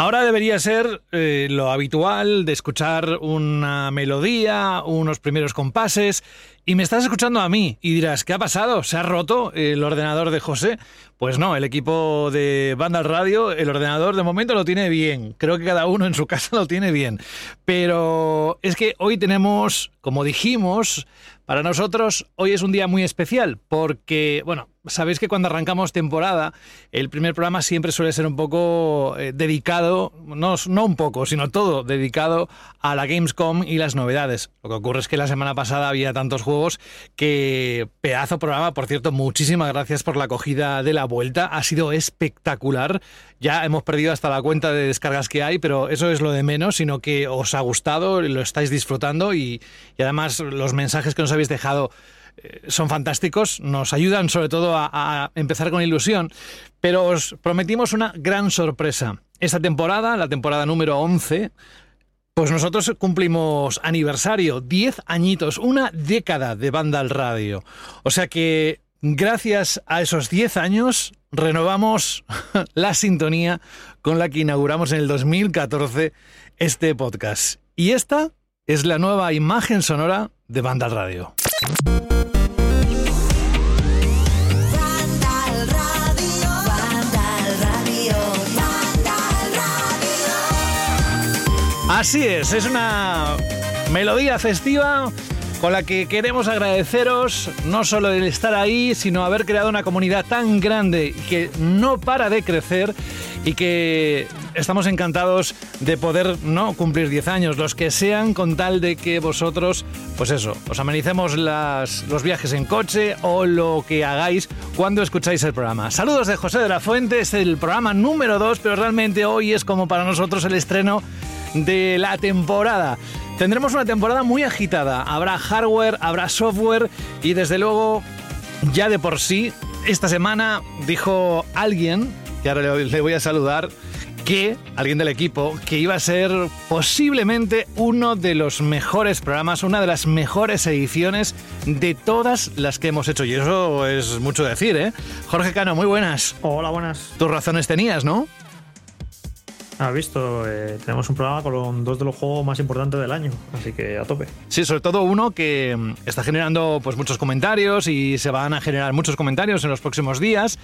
Ahora debería ser eh, lo habitual de escuchar una melodía, unos primeros compases, y me estás escuchando a mí y dirás, ¿qué ha pasado? ¿Se ha roto el ordenador de José? Pues no, el equipo de Banda Radio, el ordenador de momento lo tiene bien. Creo que cada uno en su casa lo tiene bien. Pero es que hoy tenemos, como dijimos, para nosotros hoy es un día muy especial porque, bueno, sabéis que cuando arrancamos temporada, el primer programa siempre suele ser un poco eh, dedicado, no, no un poco, sino todo dedicado a la Gamescom y las novedades. Lo que ocurre es que la semana pasada había tantos juegos que pedazo programa, por cierto, muchísimas gracias por la acogida de la vuelta, ha sido espectacular. Ya hemos perdido hasta la cuenta de descargas que hay, pero eso es lo de menos, sino que os ha gustado, lo estáis disfrutando y, además los mensajes que nos habéis dejado son fantásticos, nos ayudan sobre todo a, a, empezar con ilusión, pero os prometimos una gran sorpresa. Esta temporada, la temporada número 11, pues nosotros cumplimos aniversario, 10 añitos, una década de banda al radio. O sea que gracias a esos 10 años renovamos la sintonía con la que inauguramos en el 2014 este podcast. Y esta es la nueva imagen sonora de Banda al Radio. Así es, es una melodía festiva con la que queremos agradeceros no solo el estar ahí, sino haber creado una comunidad tan grande que no para de crecer y que estamos encantados de poder no cumplir 10 años, los que sean, con tal de que vosotros, pues eso, os amenicemos los viajes en coche o lo que hagáis cuando escucháis el programa. Saludos de José de la Fuente, es el programa número 2, pero realmente hoy es como para nosotros el estreno de la temporada. Tendremos una temporada muy agitada. Habrá hardware, habrá software y desde luego, ya de por sí, esta semana dijo alguien, que ahora le voy a saludar, que alguien del equipo, que iba a ser posiblemente uno de los mejores programas, una de las mejores ediciones de todas las que hemos hecho. Y eso es mucho decir, ¿eh? Jorge Cano, muy buenas. Hola, buenas. Tus razones tenías, ¿no? Has visto, eh, tenemos un programa con dos de los juegos más importantes del año, así que a tope. Sí, sobre todo uno que mm, está generando pues muchos comentarios y se van a generar muchos comentarios en los próximos días.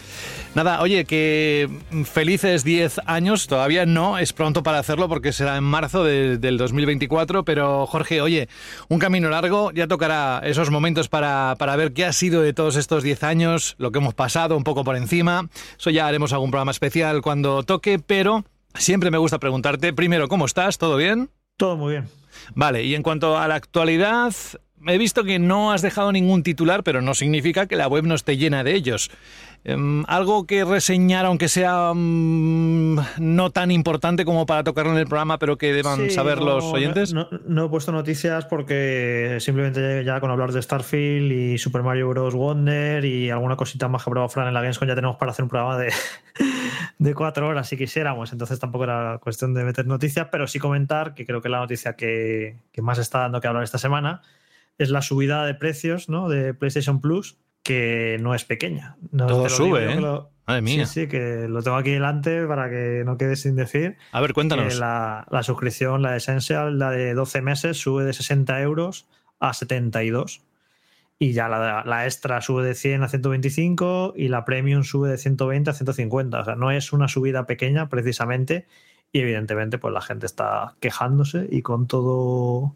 Nada, oye, que felices 10 años, todavía no, es pronto para hacerlo porque será en marzo de, del 2024, pero Jorge, oye, un camino largo, ya tocará esos momentos para, para ver qué ha sido de todos estos 10 años, lo que hemos pasado un poco por encima. Eso ya haremos algún programa especial cuando toque, pero... Siempre me gusta preguntarte, primero, ¿cómo estás? ¿Todo bien? Todo muy bien. Vale, y en cuanto a la actualidad, he visto que no has dejado ningún titular, pero no significa que la web no esté llena de ellos. Um, algo que reseñar, aunque sea um, no tan importante como para tocarlo en el programa, pero que deban Sí, saber no, los oyentes. No, he puesto noticias porque simplemente ya con hablar de Starfield y Super Mario Bros. Wonder y alguna cosita más que probado Fran en la Gamescom ya tenemos para hacer un programa de, de cuatro horas si quisiéramos. Entonces tampoco era cuestión de meter noticias, pero sí comentar que creo que la noticia que, que más está dando que hablar esta semana es la subida de precios ¿no? de PlayStation Plus, que no es pequeña. No Todo sube, digo ¿eh? lo- Madre mía. Sí, sí, que lo tengo aquí delante para que no quede sin decir. A ver, cuéntanos. la, la suscripción, la Essential, la de 12 meses, sube de 60 euros a 72. Y ya la, la extra sube de 100 a 125 y la premium sube de 120 a 150. O sea, no es una subida pequeña precisamente. Y evidentemente, pues la gente está quejándose y con todo,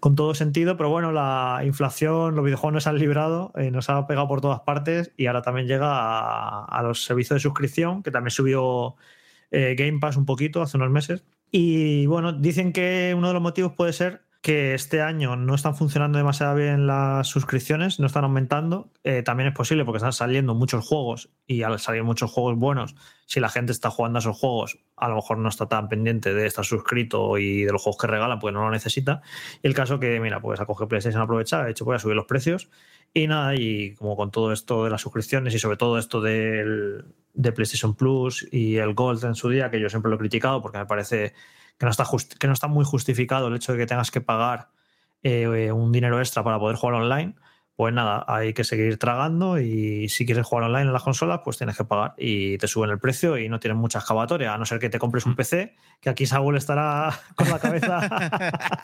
con todo sentido. Pero bueno, la inflación, los videojuegos nos han librado, eh, nos ha pegado por todas partes y ahora también llega a, los servicios de suscripción, que también subió eh, Game Pass un poquito hace unos meses. Y bueno, dicen que uno de los motivos puede ser que este año no están funcionando demasiado bien las suscripciones, no están aumentando. Eh, también es posible porque están saliendo muchos juegos y al salir muchos juegos buenos, si la gente está jugando a esos juegos, a lo mejor no está tan pendiente de estar suscrito y de los juegos que regalan, pues no lo necesita. Y el caso que, mira, pues a coger PlayStation aprovechar, de hecho voy a subir los precios y nada, y como con todo esto de las suscripciones y sobre todo esto del, de PlayStation Plus y el Gold en su día, que yo siempre lo he criticado porque me parece que no está, que no está muy justificado el hecho de que tengas que pagar eh, un dinero extra para poder jugar online, pues nada, hay que seguir tragando y si quieres jugar online en las consolas, pues tienes que pagar y te suben el precio y no tienes mucha excavatoria, a no ser que te compres un PC, que aquí Saúl estará con la cabeza.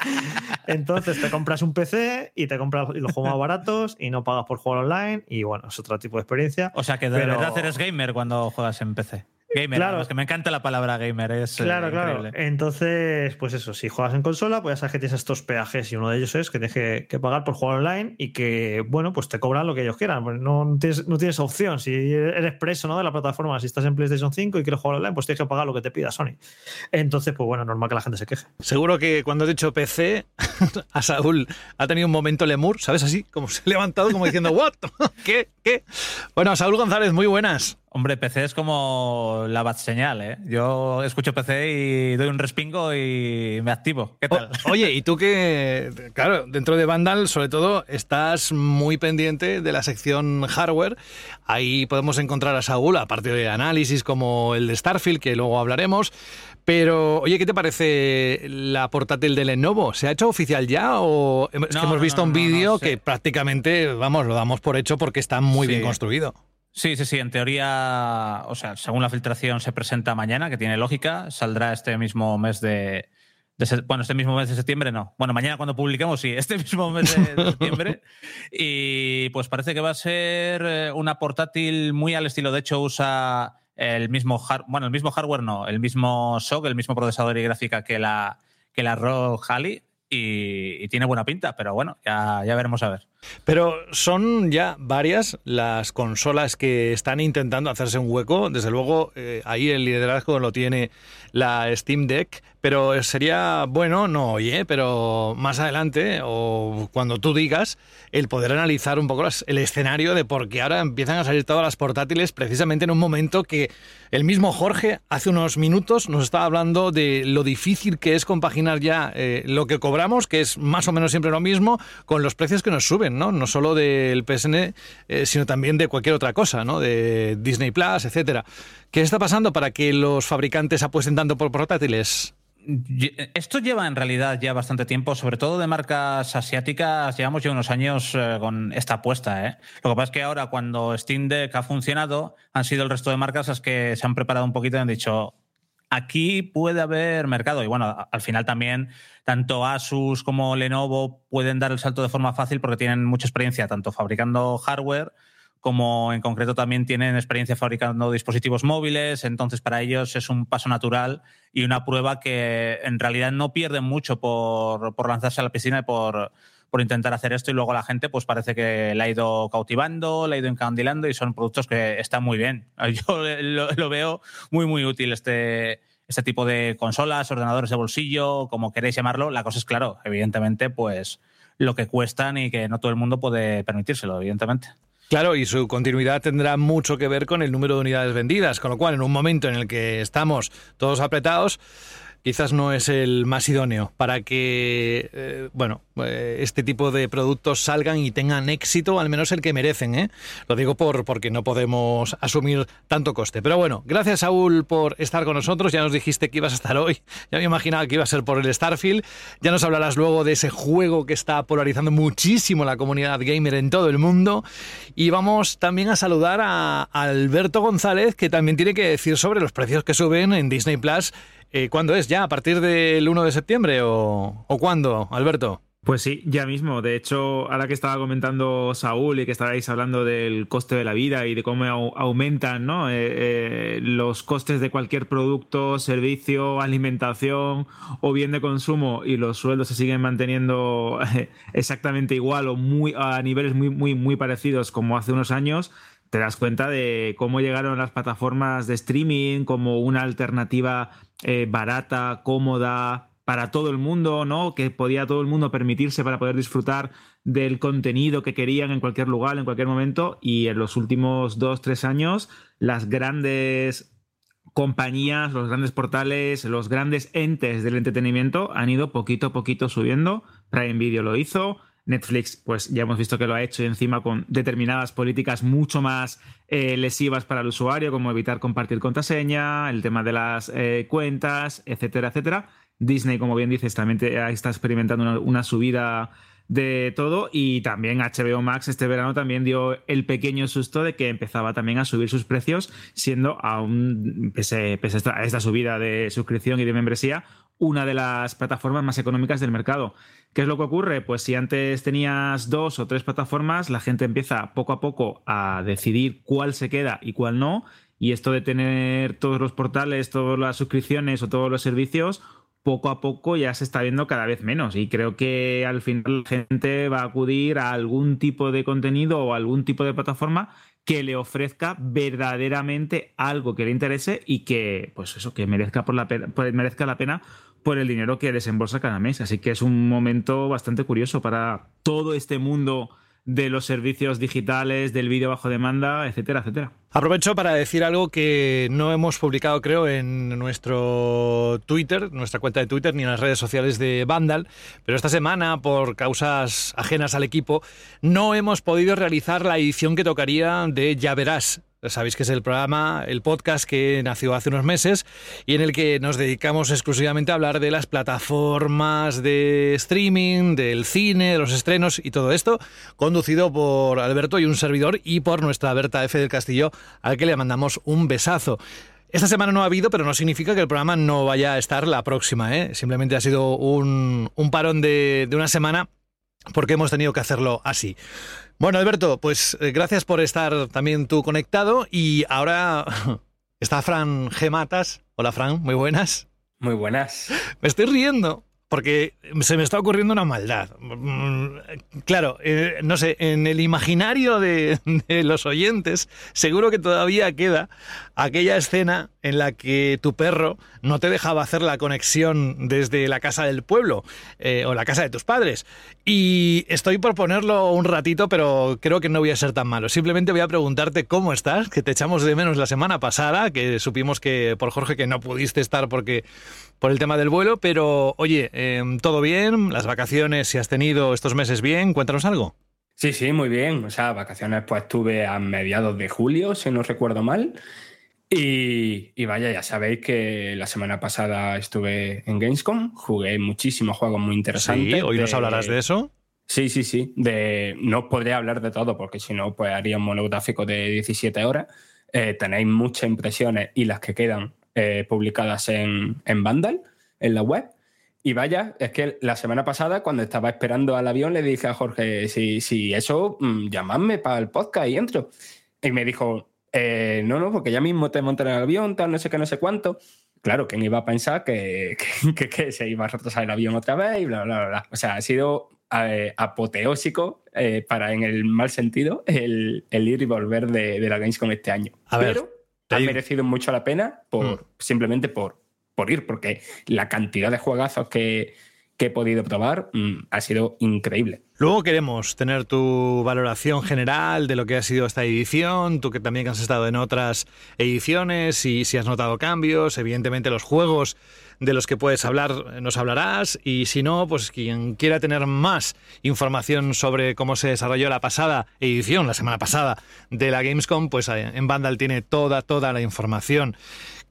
Entonces te compras un PC y te compras los juegos más baratos y no pagas por jugar online y bueno, es otro tipo de experiencia. O sea que de verdad eres gamer cuando juegas en PC. Gamer, claro. es que me encanta la palabra gamer, es eh, claro, claro. Entonces, pues eso, si juegas en consola, pues ya sabes que tienes estos peajes y uno de ellos es que tienes que, pagar por jugar online y que, bueno, pues te cobran lo que ellos quieran. Pues no, tienes, no tienes opción. Si eres preso ¿no? de la plataforma, si estás en PlayStation 5 y quieres jugar online, pues tienes que pagar lo que te pida Sony. Entonces, pues bueno, normal que la gente se queje. Seguro que cuando has dicho PC, a Saúl ha tenido un momento lemur, ¿sabes? Así, como se ha levantado, como diciendo, ¿what? ¿Qué? ¿Qué? Bueno, Saúl González, muy buenas. Hombre, PC es como la bat señal, ¿eh? Yo escucho PC y doy un respingo y me activo. ¿Qué tal? oye, y tú que, claro, dentro de Vandal, sobre todo, estás muy pendiente de la sección hardware. Ahí podemos encontrar a Saúl, aparte de análisis como el de Starfield, que luego hablaremos. Pero, oye, ¿qué te parece la portátil de Lenovo? ¿Se ha hecho oficial ya o es que hemos visto un vídeo que prácticamente, vamos, lo damos por hecho porque está muy bien construido? Sí, sí, sí. En teoría, o sea, según la filtración se presenta mañana, que tiene lógica. Saldrá este mismo mes de, bueno, este mismo mes de septiembre no. Bueno, mañana cuando publiquemos, sí, este mismo mes de, septiembre. y pues parece que va a ser eh, una portátil muy al estilo. De hecho, usa el mismo, bueno, el mismo hardware, no, el mismo SOC, el mismo procesador y gráfica que la, que la ROG Halley y, tiene buena pinta, pero bueno, ya, ya veremos a ver. Pero son ya varias las consolas que están intentando hacerse un hueco. Desde luego, eh, ahí el liderazgo lo tiene la Steam Deck, pero sería bueno, no hoy, ¿eh? pero más adelante o cuando tú digas, el poder analizar un poco el escenario de por qué ahora empiezan a salir todas las portátiles precisamente en un momento que el mismo Jorge hace unos minutos nos estaba hablando de lo difícil que es compaginar ya eh, lo que cobramos, que es más o menos siempre lo mismo, con los precios que nos suben, ¿no? No solo del PSN, eh, sino también de cualquier otra cosa, ¿no? De Disney Plus, etcétera. ¿Qué está pasando para que los fabricantes apuesten tanto por portátiles? Esto lleva en realidad ya bastante tiempo, sobre todo de marcas asiáticas, llevamos ya unos años eh, con esta apuesta. ¿eh? Lo que pasa es que ahora cuando Steam Deck ha funcionado, han sido el resto de marcas las que se han preparado un poquito y han dicho, aquí puede haber mercado. Y bueno, al final también tanto Asus como Lenovo pueden dar el salto de forma fácil porque tienen mucha experiencia tanto fabricando hardware como en concreto también tienen experiencia fabricando dispositivos móviles, entonces para ellos es un paso natural y una prueba que en realidad no pierden mucho por, lanzarse a la piscina y por, por intentar hacer esto y luego la gente pues parece que la ha ido cautivando, la ha ido encandilando y son productos que están muy bien. Yo lo, veo muy muy útil este, este tipo de consolas, ordenadores de bolsillo, como queréis llamarlo. La cosa es claro, evidentemente pues lo que cuestan y que no todo el mundo puede permitírselo, evidentemente. Claro, y su continuidad tendrá mucho que ver con el número de unidades vendidas, con lo cual en un momento en el que estamos todos apretados, quizás no es el más idóneo para que, eh, bueno, eh, este tipo de productos salgan y tengan éxito, al menos el que merecen. ¿eh? Lo digo por porque no podemos asumir tanto coste. Pero bueno, gracias Saúl por estar con nosotros. Ya nos dijiste que ibas a estar hoy. Ya me imaginaba que iba a ser por el Starfield. Ya nos hablarás luego de ese juego que está polarizando muchísimo la comunidad gamer en todo el mundo. Y vamos también a saludar a Alberto González, que también tiene que decir sobre los precios que suben en Disney Plus eh, ¿Cuándo es? ¿Ya? ¿A partir del 1 de septiembre o, cuándo, Alberto? Pues sí, ya mismo. De hecho, ahora que estaba comentando Saúl y que estabais hablando del coste de la vida y de cómo aumentan ¿no? Eh, eh, los costes de cualquier producto, servicio, alimentación o bien de consumo y los sueldos se siguen manteniendo exactamente igual o muy a niveles muy, muy, muy parecidos como hace unos años, te das cuenta de cómo llegaron las plataformas de streaming como una alternativa eh, barata, cómoda, para todo el mundo, ¿no? Que podía todo el mundo permitirse para poder disfrutar del contenido que querían en cualquier lugar, en cualquier momento. Y en los últimos dos, tres años, las grandes compañías, los grandes portales, los grandes entes del entretenimiento han ido poquito a poquito subiendo. Prime Video lo hizo, Netflix, pues ya hemos visto que lo ha hecho encima con determinadas políticas mucho más eh, lesivas para el usuario, como evitar compartir contraseña, el tema de las eh, cuentas, etcétera, etcétera. Disney, como bien dices, también está experimentando una, subida de todo y también HBO Max este verano también dio el pequeño susto de que empezaba también a subir sus precios, siendo aún, pese a esta subida de suscripción y de membresía, una de las plataformas más económicas del mercado. ¿Qué es lo que ocurre? Pues si antes tenías dos o tres plataformas, la gente empieza poco a poco a decidir cuál se queda y cuál no. Y esto de tener todos los portales, todas las suscripciones o todos los servicios, poco a poco ya se está viendo cada vez menos. Y creo que al final la gente va a acudir a algún tipo de contenido o algún tipo de plataforma que le ofrezca verdaderamente algo que le interese y que, pues eso, que merezca, por la pues merezca la pena por el dinero que desembolsa cada mes. Así que es un momento bastante curioso para todo este mundo de los servicios digitales, del vídeo bajo demanda, etcétera, etcétera. Aprovecho para decir algo que no hemos publicado, creo, en nuestro Twitter, nuestra cuenta de Twitter, ni en las redes sociales de Vandal, pero esta semana, por causas ajenas al equipo, no hemos podido realizar la edición que tocaría de Ya Verás, Sabéis que es el programa, el podcast que nació hace unos meses y en el que nos dedicamos exclusivamente a hablar de las plataformas de streaming, del cine, de los estrenos y todo esto, conducido por Alberto y un servidor y por nuestra Berta F. del Castillo, al que le mandamos un besazo. Esta semana no ha habido, pero no significa que el programa no vaya a estar la próxima. ¿eh? Simplemente ha sido un, parón de, de una semana porque hemos tenido que hacerlo así. Bueno, Alberto, pues eh, gracias por estar también tú conectado y ahora está Fran G. Matas. Hola Fran, muy buenas. Muy buenas. Me estoy riendo porque se me está ocurriendo una maldad. Mm, claro, eh, no sé, en el imaginario de, los oyentes seguro que todavía queda aquella escena en la que tu perro no te dejaba hacer la conexión desde la casa del pueblo eh, o la casa de tus padres. Y estoy por ponerlo un ratito, pero creo que no voy a ser tan malo. Simplemente voy a preguntarte cómo estás, que te echamos de menos la semana pasada, que supimos que por Jorge que no pudiste estar porque por el tema del vuelo, pero oye, em, ¿todo bien? ¿Las vacaciones, si has tenido estos meses bien? Cuéntanos algo. Sí, sí, muy bien. O sea, vacaciones pues estuve a mediados de julio, si no recuerdo mal. Y, vaya, ya sabéis que la semana pasada estuve en Gamescom, jugué muchísimos juegos muy interesantes. Sí, hoy nos hablarás de eso. Sí, sí, sí. De... No podré hablar de todo porque si no, pues haría un monográfico de 17 horas. Eh, tenéis muchas impresiones y las que quedan eh, publicadas en, en Vandal, en la web. Y vaya, es que la semana pasada, cuando estaba esperando al avión, le dije a Jorge, si, si eso, mm, llamadme para el podcast y entro. Y me dijo, eh, no, no, porque ya mismo te montan el avión, tal, no sé qué, no sé cuánto. Claro, ¿quién iba a pensar que, que, se iba a retrasar el avión otra vez y bla, bla, bla? O sea, ha sido eh, apoteósico, para en el mal sentido, el, el ir y volver de, de la Gamescom este año. A ver, Pero ha merecido mucho la pena por, mm. simplemente por, por ir, porque la cantidad de juegazos que, he podido probar mm, ha sido increíble. Luego queremos tener tu valoración general de lo que ha sido esta edición, tú que también has estado en otras ediciones y si has notado cambios, evidentemente los juegos de los que puedes hablar nos hablarás y si no, pues quien quiera tener más información sobre cómo se desarrolló la pasada edición, la semana pasada de la Gamescom, pues eh, en Vandal tiene toda, toda la información.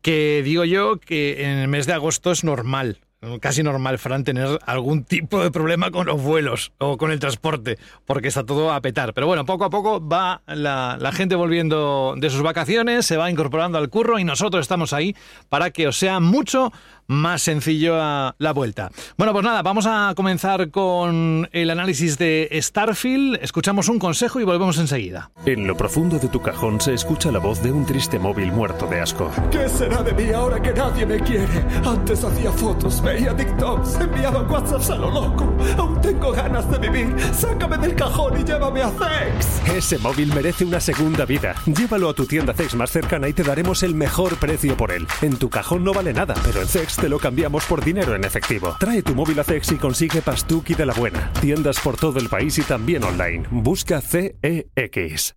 Que digo yo que en el mes de agosto es normal casi normal, Fran, tener algún tipo de problema con los vuelos o con el transporte, porque está todo a petar. Pero bueno, poco a poco va la, la, gente volviendo de sus vacaciones, se va incorporando al curro y nosotros estamos ahí para que os sea mucho más sencillo a la vuelta. Bueno, pues nada, vamos a comenzar con el análisis de Starfield. Escuchamos un consejo y volvemos enseguida. En lo profundo de tu cajón se escucha la voz de un triste móvil muerto de asco. ¿Qué será de mí ahora que nadie me quiere? Antes hacía fotos, veía TikToks, enviaba WhatsApps a lo loco. Aún tengo ganas de vivir. Sácame del cajón y llévame a Zex. Ese móvil merece una segunda vida. Llévalo a tu tienda Zex más cercana y te daremos el mejor precio por él. En tu cajón no vale nada, pero en Zex Te lo cambiamos por dinero en efectivo. Trae tu móvil a CEX y consigue Pastuki de la buena. Tiendas por todo el país y también online. Busca CEX.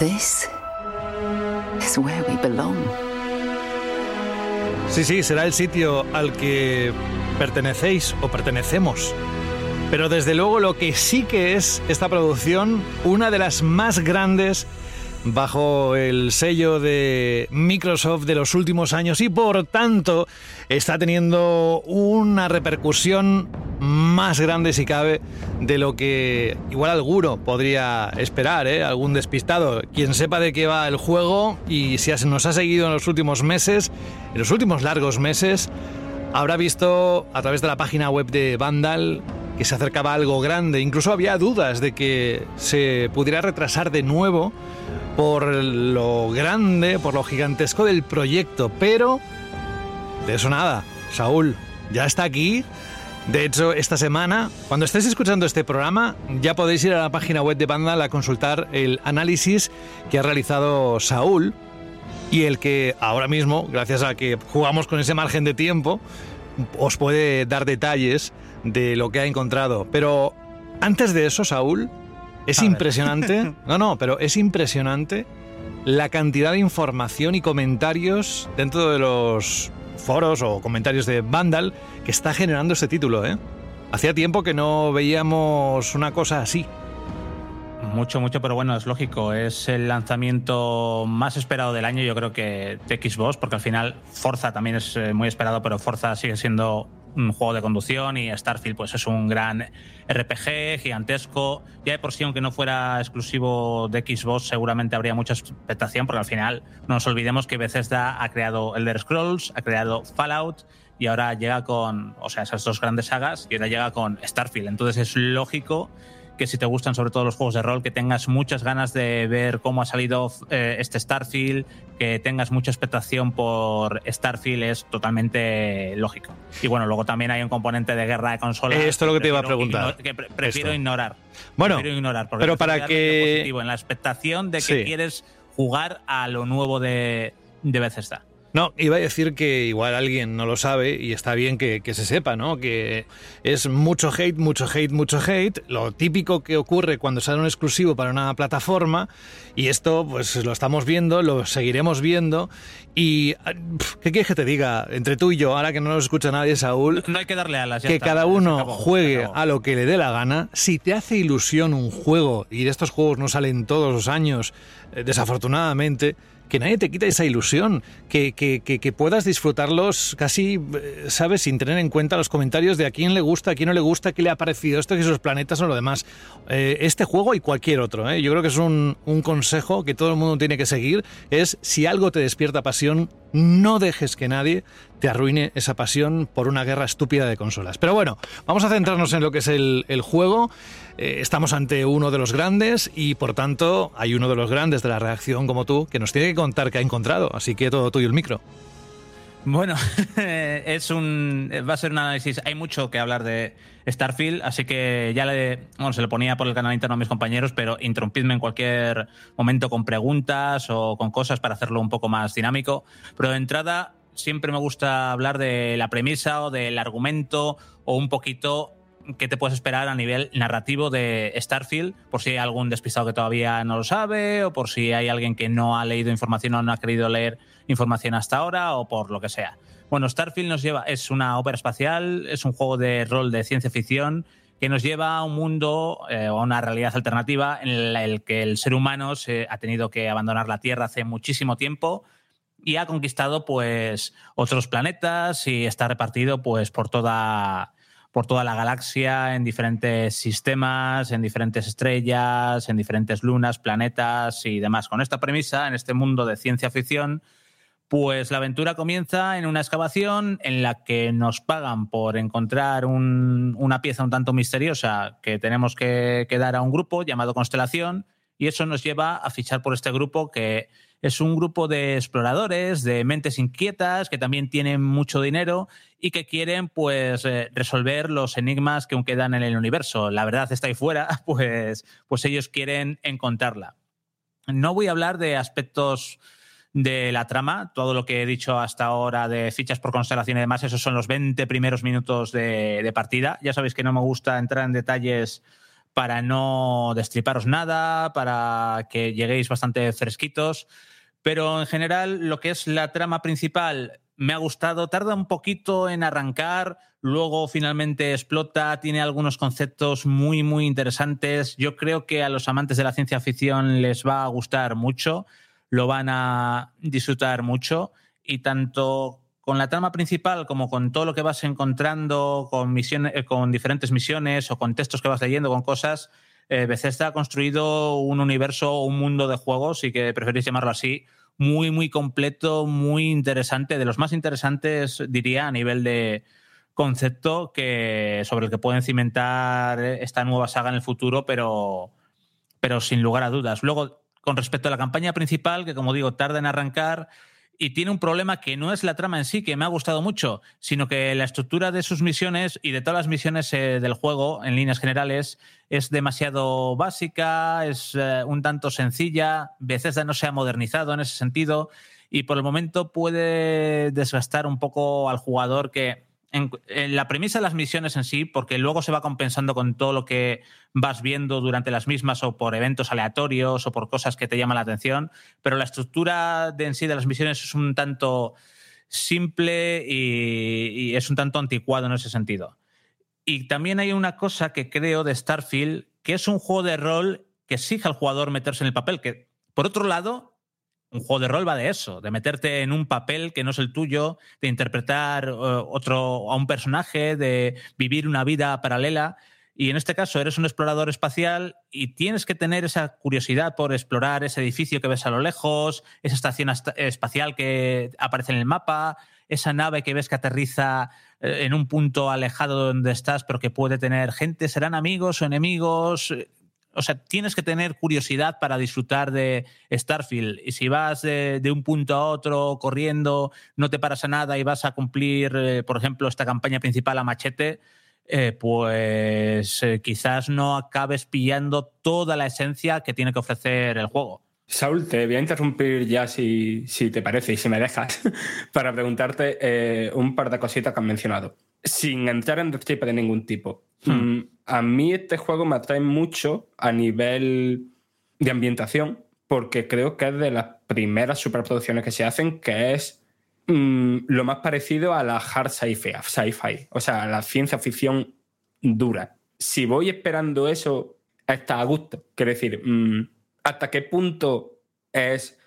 This is where we belong. Sí, sí, será el sitio al que pertenecéis o pertenecemos. Pero desde luego lo que sí que es esta producción, una de las más grandes bajo el sello de Microsoft de los últimos años y por tanto está teniendo una repercusión más grande si cabe de lo que igual alguno podría esperar, ¿eh? algún despistado. Quien sepa de qué va el juego y si nos ha seguido en los últimos meses, en los últimos largos meses, habrá visto a través de la página web de Vandal que se acercaba algo grande. Incluso había dudas de que se pudiera retrasar de nuevo por lo grande, por lo gigantesco del proyecto. Pero de eso nada. Saúl ya está aquí. De hecho, esta semana, cuando estéis escuchando este programa, ya podéis ir a la página web de Vandal a consultar el análisis que ha realizado Saúl y el que ahora mismo, gracias a que jugamos con ese margen de tiempo, os puede dar detalles de lo que ha encontrado. Pero antes de eso, Saúl, es impresionante. No, no, pero es impresionante la cantidad de información y comentarios dentro de los foros o comentarios de Vandal que está generando este título, ¿eh? Hacía tiempo que no veíamos una cosa así. Mucho, mucho, pero bueno, es lógico. Es el lanzamiento más esperado del año, yo creo que de Xbox, porque al final Forza también es eh, muy esperado, pero Forza sigue siendo un juego de conducción y Starfield pues es un gran RPG gigantesco. Ya de por sí, aunque no fuera exclusivo de Xbox, seguramente habría mucha expectación, porque al final no nos olvidemos que Bethesda ha creado Elder Scrolls, ha creado Fallout y ahora llega con, o sea, esas dos grandes sagas y ahora llega con Starfield. Entonces es lógico que si te gustan sobre todo los juegos de rol, que tengas muchas ganas de ver cómo ha salido eh, este Starfield, que tengas mucha expectación por Starfield es totalmente lógico. Y bueno, luego también hay un componente de guerra de consolas. Esto es lo que te iba a preguntar. Que pre prefiero Esto. ignorar. Bueno, prefiero ignorar porque pero para que- positivo, en la expectación de que Sí. quieres jugar a lo nuevo de, de Bethesda. No, iba a decir que igual alguien no lo sabe y está bien que, que se sepa, ¿no? Que es mucho hate, mucho hate, mucho hate, lo típico que ocurre cuando sale un exclusivo para una plataforma y esto pues lo estamos viendo, lo seguiremos viendo y ah, ¿qué quieres que te diga? Entre tú y yo, ahora que no nos escucha nadie, Saúl, No hay que darle alas. ya que está, cada uno acabó, juegue a lo que le dé la gana. Si te hace ilusión un juego, y de estos juegos no salen todos los años, eh, desafortunadamente, que nadie te quita esa ilusión, que, que- que- puedas disfrutarlos casi, eh, ¿sabes?, sin tener en cuenta los comentarios de a quién le gusta, a quién no le gusta, qué le ha parecido esto, que esos planetas o lo demás. Eh, este juego y cualquier otro, ¿eh? yo creo que es un, un consejo que todo el mundo tiene que seguir, es si algo te despierta pasión, no dejes que nadie te arruine esa pasión por una guerra estúpida de consolas. Pero bueno, vamos a centrarnos en lo que es el, el juego. Eh, estamos ante uno de los grandes y por tanto hay uno de los grandes de la reacción como tú que nos tiene que contar qué ha encontrado. Así que todo tuyo el micro. Bueno, es un, va a ser un análisis. Hay mucho que hablar de Starfield, así que ya le, bueno, se lo ponía por el canal interno a mis compañeros, pero interrumpidme en cualquier momento con preguntas o con cosas para hacerlo un poco más dinámico. Pero de entrada, siempre me gusta hablar de la premisa o del argumento o un poquito qué te puedes esperar a nivel narrativo de Starfield, por si hay algún despistado que todavía no lo sabe, o por si hay alguien que no ha leído información o no ha querido leer información hasta ahora, o por lo que sea. Bueno, Starfield nos lleva, es una ópera espacial, es un juego de rol de ciencia ficción que nos lleva a un mundo eh, o a una realidad alternativa en la el que el ser humano se ha tenido que abandonar la Tierra hace muchísimo tiempo y ha conquistado pues otros planetas y está repartido pues por toda por toda la galaxia, en diferentes sistemas, en diferentes estrellas, en diferentes lunas, planetas y demás. Con esta premisa, en este mundo de ciencia ficción, pues la aventura comienza en una excavación en la que nos pagan por encontrar una pieza un tanto misteriosa que tenemos que, que dar a un grupo llamado Constelación y eso nos lleva a fichar por este grupo que es un grupo de exploradores, de mentes inquietas, que también tienen mucho dinero y que quieren pues eh, resolver los enigmas que aún quedan en el universo. La verdad está ahí fuera, pues, pues ellos quieren encontrarla. No voy a hablar de aspectos de la trama, todo lo que he dicho hasta ahora de fichas por constelación y demás, esos son los 20 primeros minutos de, de partida. Ya sabéis que no me gusta entrar en detalles para no destriparos nada, para que lleguéis bastante fresquitos. Pero en general, lo que es la trama principal me ha gustado. Tarda un poquito en arrancar, luego finalmente explota, tiene algunos conceptos muy, muy interesantes. Yo creo que a los amantes de la ciencia ficción les va a gustar mucho, lo van a disfrutar mucho y tanto con la trama principal como con todo lo que vas encontrando, con, misiones, eh, con diferentes misiones o con textos que vas leyendo, con cosas, eh, ha construido un universo, un mundo de juegos, y que preferís llamarlo así, muy, muy completo, muy interesante, de los más interesantes, diría, a nivel de concepto que, sobre el que pueden cimentar esta nueva saga en el futuro, pero, pero sin lugar a dudas. Luego, con respecto a la campaña principal, que como digo, tarda en arrancar, y tiene un problema que no es la trama en sí, que me ha gustado mucho, sino que la estructura de sus misiones y de todas las misiones eh, del juego, en líneas generales, es demasiado básica, es eh, un tanto sencilla, Bethesda no se ha modernizado en ese sentido y por el momento puede desgastar un poco al jugador que en, la premisa de las misiones en sí, porque luego se va compensando con todo lo que vas viendo durante las mismas o por eventos aleatorios o por cosas que te llaman la atención, pero la estructura de en sí de las misiones es un tanto simple y, y es un tanto anticuado en ese sentido. Y también hay una cosa que creo de Starfield, que es un juego de rol que exige al jugador meterse en el papel, que por otro lado un juego de rol va de eso, de meterte en un papel que no es el tuyo, de interpretar eh, otro a un personaje, de vivir una vida paralela. Y en este caso eres un explorador espacial y tienes que tener esa curiosidad por explorar ese edificio que ves a lo lejos, esa estación espacial que aparece en el mapa, esa nave que ves que aterriza eh, en un punto alejado donde estás, pero que puede tener gente, serán amigos o enemigos o sea, tienes que tener curiosidad para disfrutar de Starfield. Y si vas de, un punto a otro corriendo, no te paras a nada y vas a cumplir, eh, por ejemplo, esta campaña principal a machete, eh, pues eh, quizás no acabes pillando toda la esencia que tiene que ofrecer el juego. Saúl, te voy a interrumpir ya si, si te parece y si me dejas para preguntarte un par de cositas que has mencionado. Sin entrar en destripe de ningún tipo. Hmm. Mm, a mí este juego me atrae mucho a nivel de ambientación, porque creo que es de las primeras superproducciones que se hacen, que es mm, lo más parecido a la hard sci-fi, o sea, a la ciencia ficción dura. Si voy esperando eso, está a gusto. Quiero decir, mm, ¿hasta qué punto es,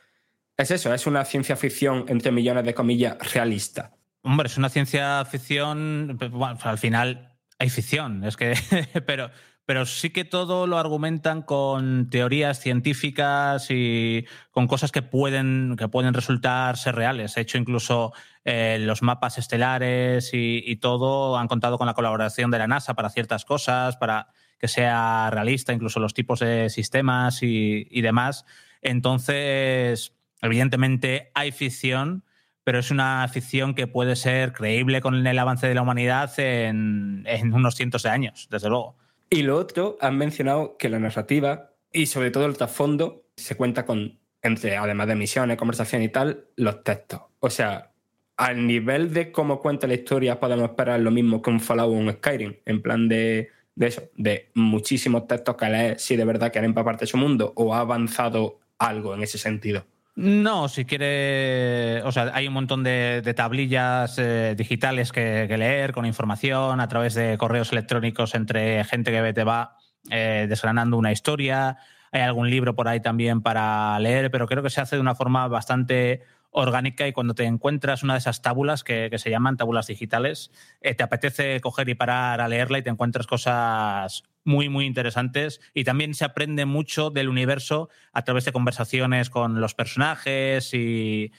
es eso? Es una ciencia ficción, entre millones de comillas, realista. Hombre, es una ciencia ficción, bueno, al final hay ficción, es que, pero, pero sí que todo lo argumentan con teorías científicas y con cosas que pueden, que pueden resultar ser reales. He hecho incluso eh, los mapas estelares y, todo han contado con la colaboración de la NASA para ciertas cosas, para que sea realista, incluso los tipos de sistemas y, y demás. Entonces, evidentemente hay ficción pero es una ficción que puede ser creíble con el avance de la humanidad en, unos cientos de años, desde luego. Y lo otro, han mencionado que la narrativa y sobre todo el trasfondo se cuenta con, entre, además de misiones, conversación y tal, los textos. O sea, al nivel de cómo cuenta la historia podemos esperar lo mismo que un Fallout o un Skyrim, en plan de, de eso, de muchísimos textos que leer si de verdad quieren empaparte su mundo o ha avanzado algo en ese sentido. No, si quiere, o sea, hay un montón de, tablillas eh, digitales que, leer con información a través de correos electrónicos entre gente que te va eh, desgranando una historia. Hay algún libro por ahí también para leer, pero creo que se hace de una forma bastante orgánica y cuando te encuentras una de esas tábulas que, se llaman tábulas digitales, eh, te apetece coger y parar a leerla y te encuentras cosas muy, muy interesantes y también se aprende mucho del universo a través de conversaciones con los personajes y,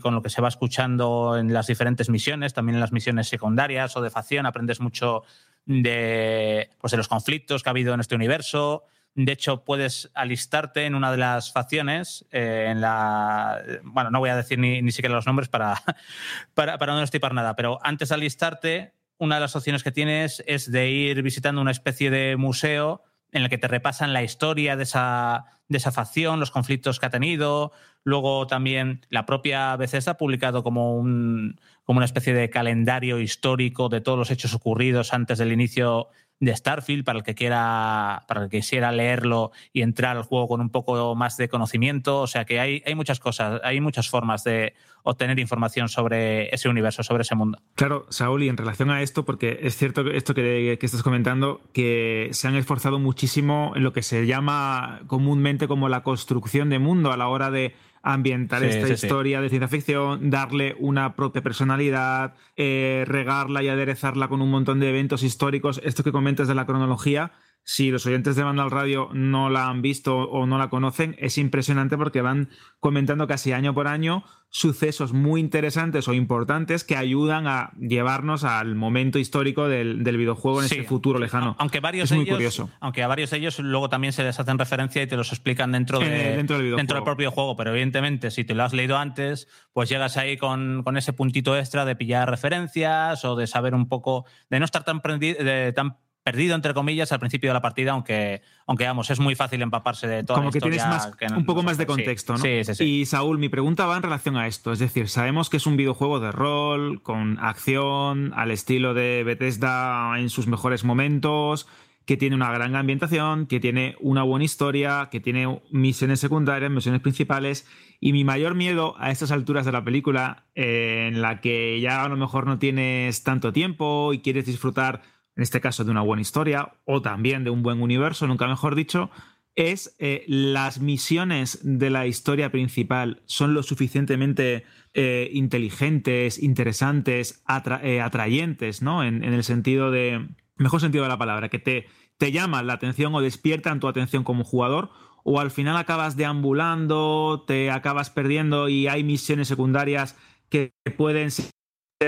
con lo que se va escuchando en las diferentes misiones, también en las misiones secundarias o de facción, aprendes mucho de, pues, de los conflictos que ha habido en este universo. De hecho, puedes alistarte en una de las facciones, eh, en la. Bueno, no voy a decir ni, siquiera los nombres para, para, para no estipar nada, pero antes de alistarte, una de las opciones que tienes es de ir visitando una especie de museo en el que te repasan la historia de esa, de esa facción, los conflictos que ha tenido. Luego también la propia Bethesda ha publicado como, un, como una especie de calendario histórico de todos los hechos ocurridos antes del inicio de Starfield para el que quiera, para el que quisiera leerlo y entrar al juego con un poco más de conocimiento. O sea que hay, hay muchas cosas, hay muchas formas de obtener información sobre ese universo, sobre ese mundo. Claro, Saúl, y en relación a esto, porque es cierto esto que, que estás comentando, que se han esforzado muchísimo en lo que se llama comúnmente como la construcción de mundo a la hora de ambientar esta historia de ciencia ficción, darle una propia personalidad, eh, regarla y aderezarla con un montón de eventos históricos. Esto que comentas de la cronología, si los oyentes de Vandal Radio no la han visto o no la conocen, es impresionante porque van comentando casi año por año sucesos muy interesantes o importantes que ayudan a llevarnos al momento histórico del, videojuego en ese futuro lejano. Aunque varios es muy curioso. Aunque a varios de ellos luego también se les hacen referencia y te los explican dentro, de, dentro, del, dentro del propio juego. Pero evidentemente, si te lo has leído antes, pues llegas ahí con, con ese puntito extra de pillar referencias o de saber un poco, de no estar tan, de, tan perdido, entre comillas, al principio de la partida, aunque, aunque vamos, es muy fácil empaparse de todo. Como que tienes más, un poco más de contexto, ¿no? Sí, sí, sí. Y Saúl, mi pregunta va en relación a esto. Es decir, sabemos que es un videojuego de rol, con acción, al estilo de Bethesda en sus mejores momentos, que tiene una gran ambientación, que tiene una buena historia, que tiene misiones secundarias, misiones principales. Y mi mayor miedo a estas alturas de la película, eh, en la que ya a lo mejor no tienes tanto tiempo y quieres disfrutar en este caso de una buena historia o también de un buen universo, nunca mejor dicho, es eh, las misiones de la historia principal son lo suficientemente eh, inteligentes, interesantes, eh, atrayentes, ¿no? En, el sentido de, mejor sentido de la palabra, que te, te llaman la atención o despiertan tu atención como jugador, o al final acabas deambulando, te acabas perdiendo y hay misiones secundarias que pueden ser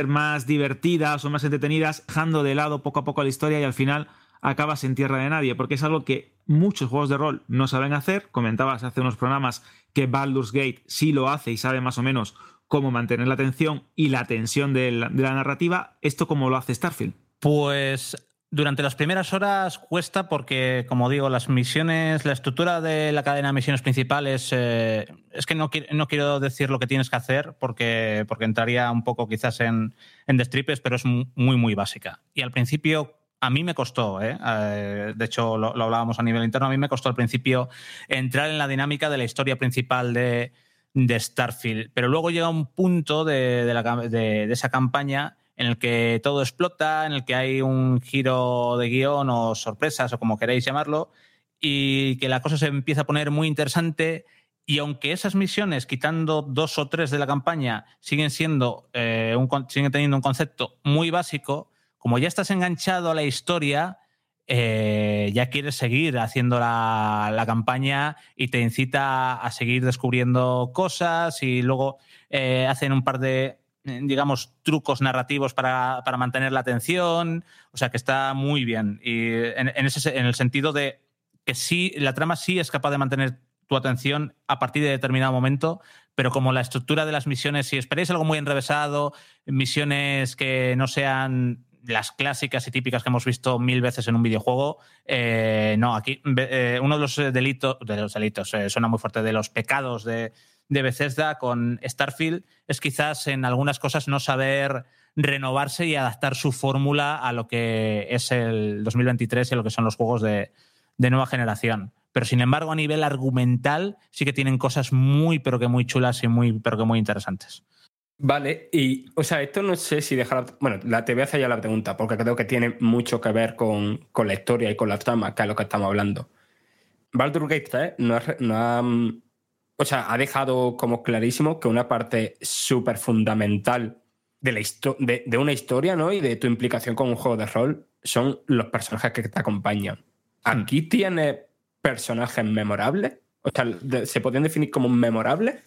más divertidas o más entretenidas, dejando de lado poco a poco la historia y al final acabas en tierra de nadie, porque es algo que muchos juegos de rol no saben hacer. Comentabas hace unos programas que Baldur's Gate sí lo hace y sabe más o menos cómo mantener la atención y la tensión de la, de la narrativa. ¿Esto cómo lo hace Starfield? Pues durante las primeras horas cuesta porque, como digo, las misiones, la estructura de la cadena de misiones principales, eh, es que no, no, quiero decir lo que tienes que hacer porque, porque entraría un poco quizás en, en destripes, pero es muy, muy básica. Y al principio a mí me costó, ¿eh? eh de hecho lo, hablábamos a nivel interno, a mí me costó al principio entrar en la dinámica de la historia principal de, de Starfield, pero luego llega un punto de, de, la, de esa campaña en el que todo explota, en el que hay un giro de guion o sorpresas o como queráis llamarlo, y que la cosa se empieza a poner muy interesante. Y aunque esas misiones, quitando dos o tres de la campaña, siguen siendo eh, un, siguen teniendo un concepto muy básico, como ya estás enganchado a la historia, eh, ya quieres seguir haciendo la, la, campaña y te incita a seguir descubriendo cosas y luego eh, hacen un par de digamos, trucos narrativos para, mantener la atención. O sea, que está muy bien. Y en, ese, en el sentido de que sí, la trama sí es capaz de mantener tu atención a partir de determinado momento, pero como la estructura de las misiones, si esperáis algo muy enrevesado, misiones que no sean las clásicas y típicas que hemos visto mil veces en un videojuego, eh, no, aquí eh, uno de los delitos, de los delitos, suena muy fuerte, de los pecados de, de Bethesda con Starfield es quizás en algunas cosas no saber renovarse y adaptar su fórmula a lo que es el 2023 y a lo que son los juegos de, nueva generación. Pero sin embargo, a nivel argumental, sí que tienen cosas muy, pero que muy chulas y muy, pero que muy interesantes. Vale, y o sea, esto no sé si dejar. Bueno, la, te voy a hacer ya la pregunta, porque creo que tiene mucho que ver con, la historia y con la trama, que es lo que estamos hablando. Baldur's Gate 3 no ha, o sea, ha dejado como clarísimo que una parte súper fundamental de, la de, de, una historia, ¿no? Y de tu implicación con un juego de rol son los personajes que te acompañan. Hmm. Aquí tiene personajes memorables. O sea, ¿se podrían definir como memorables?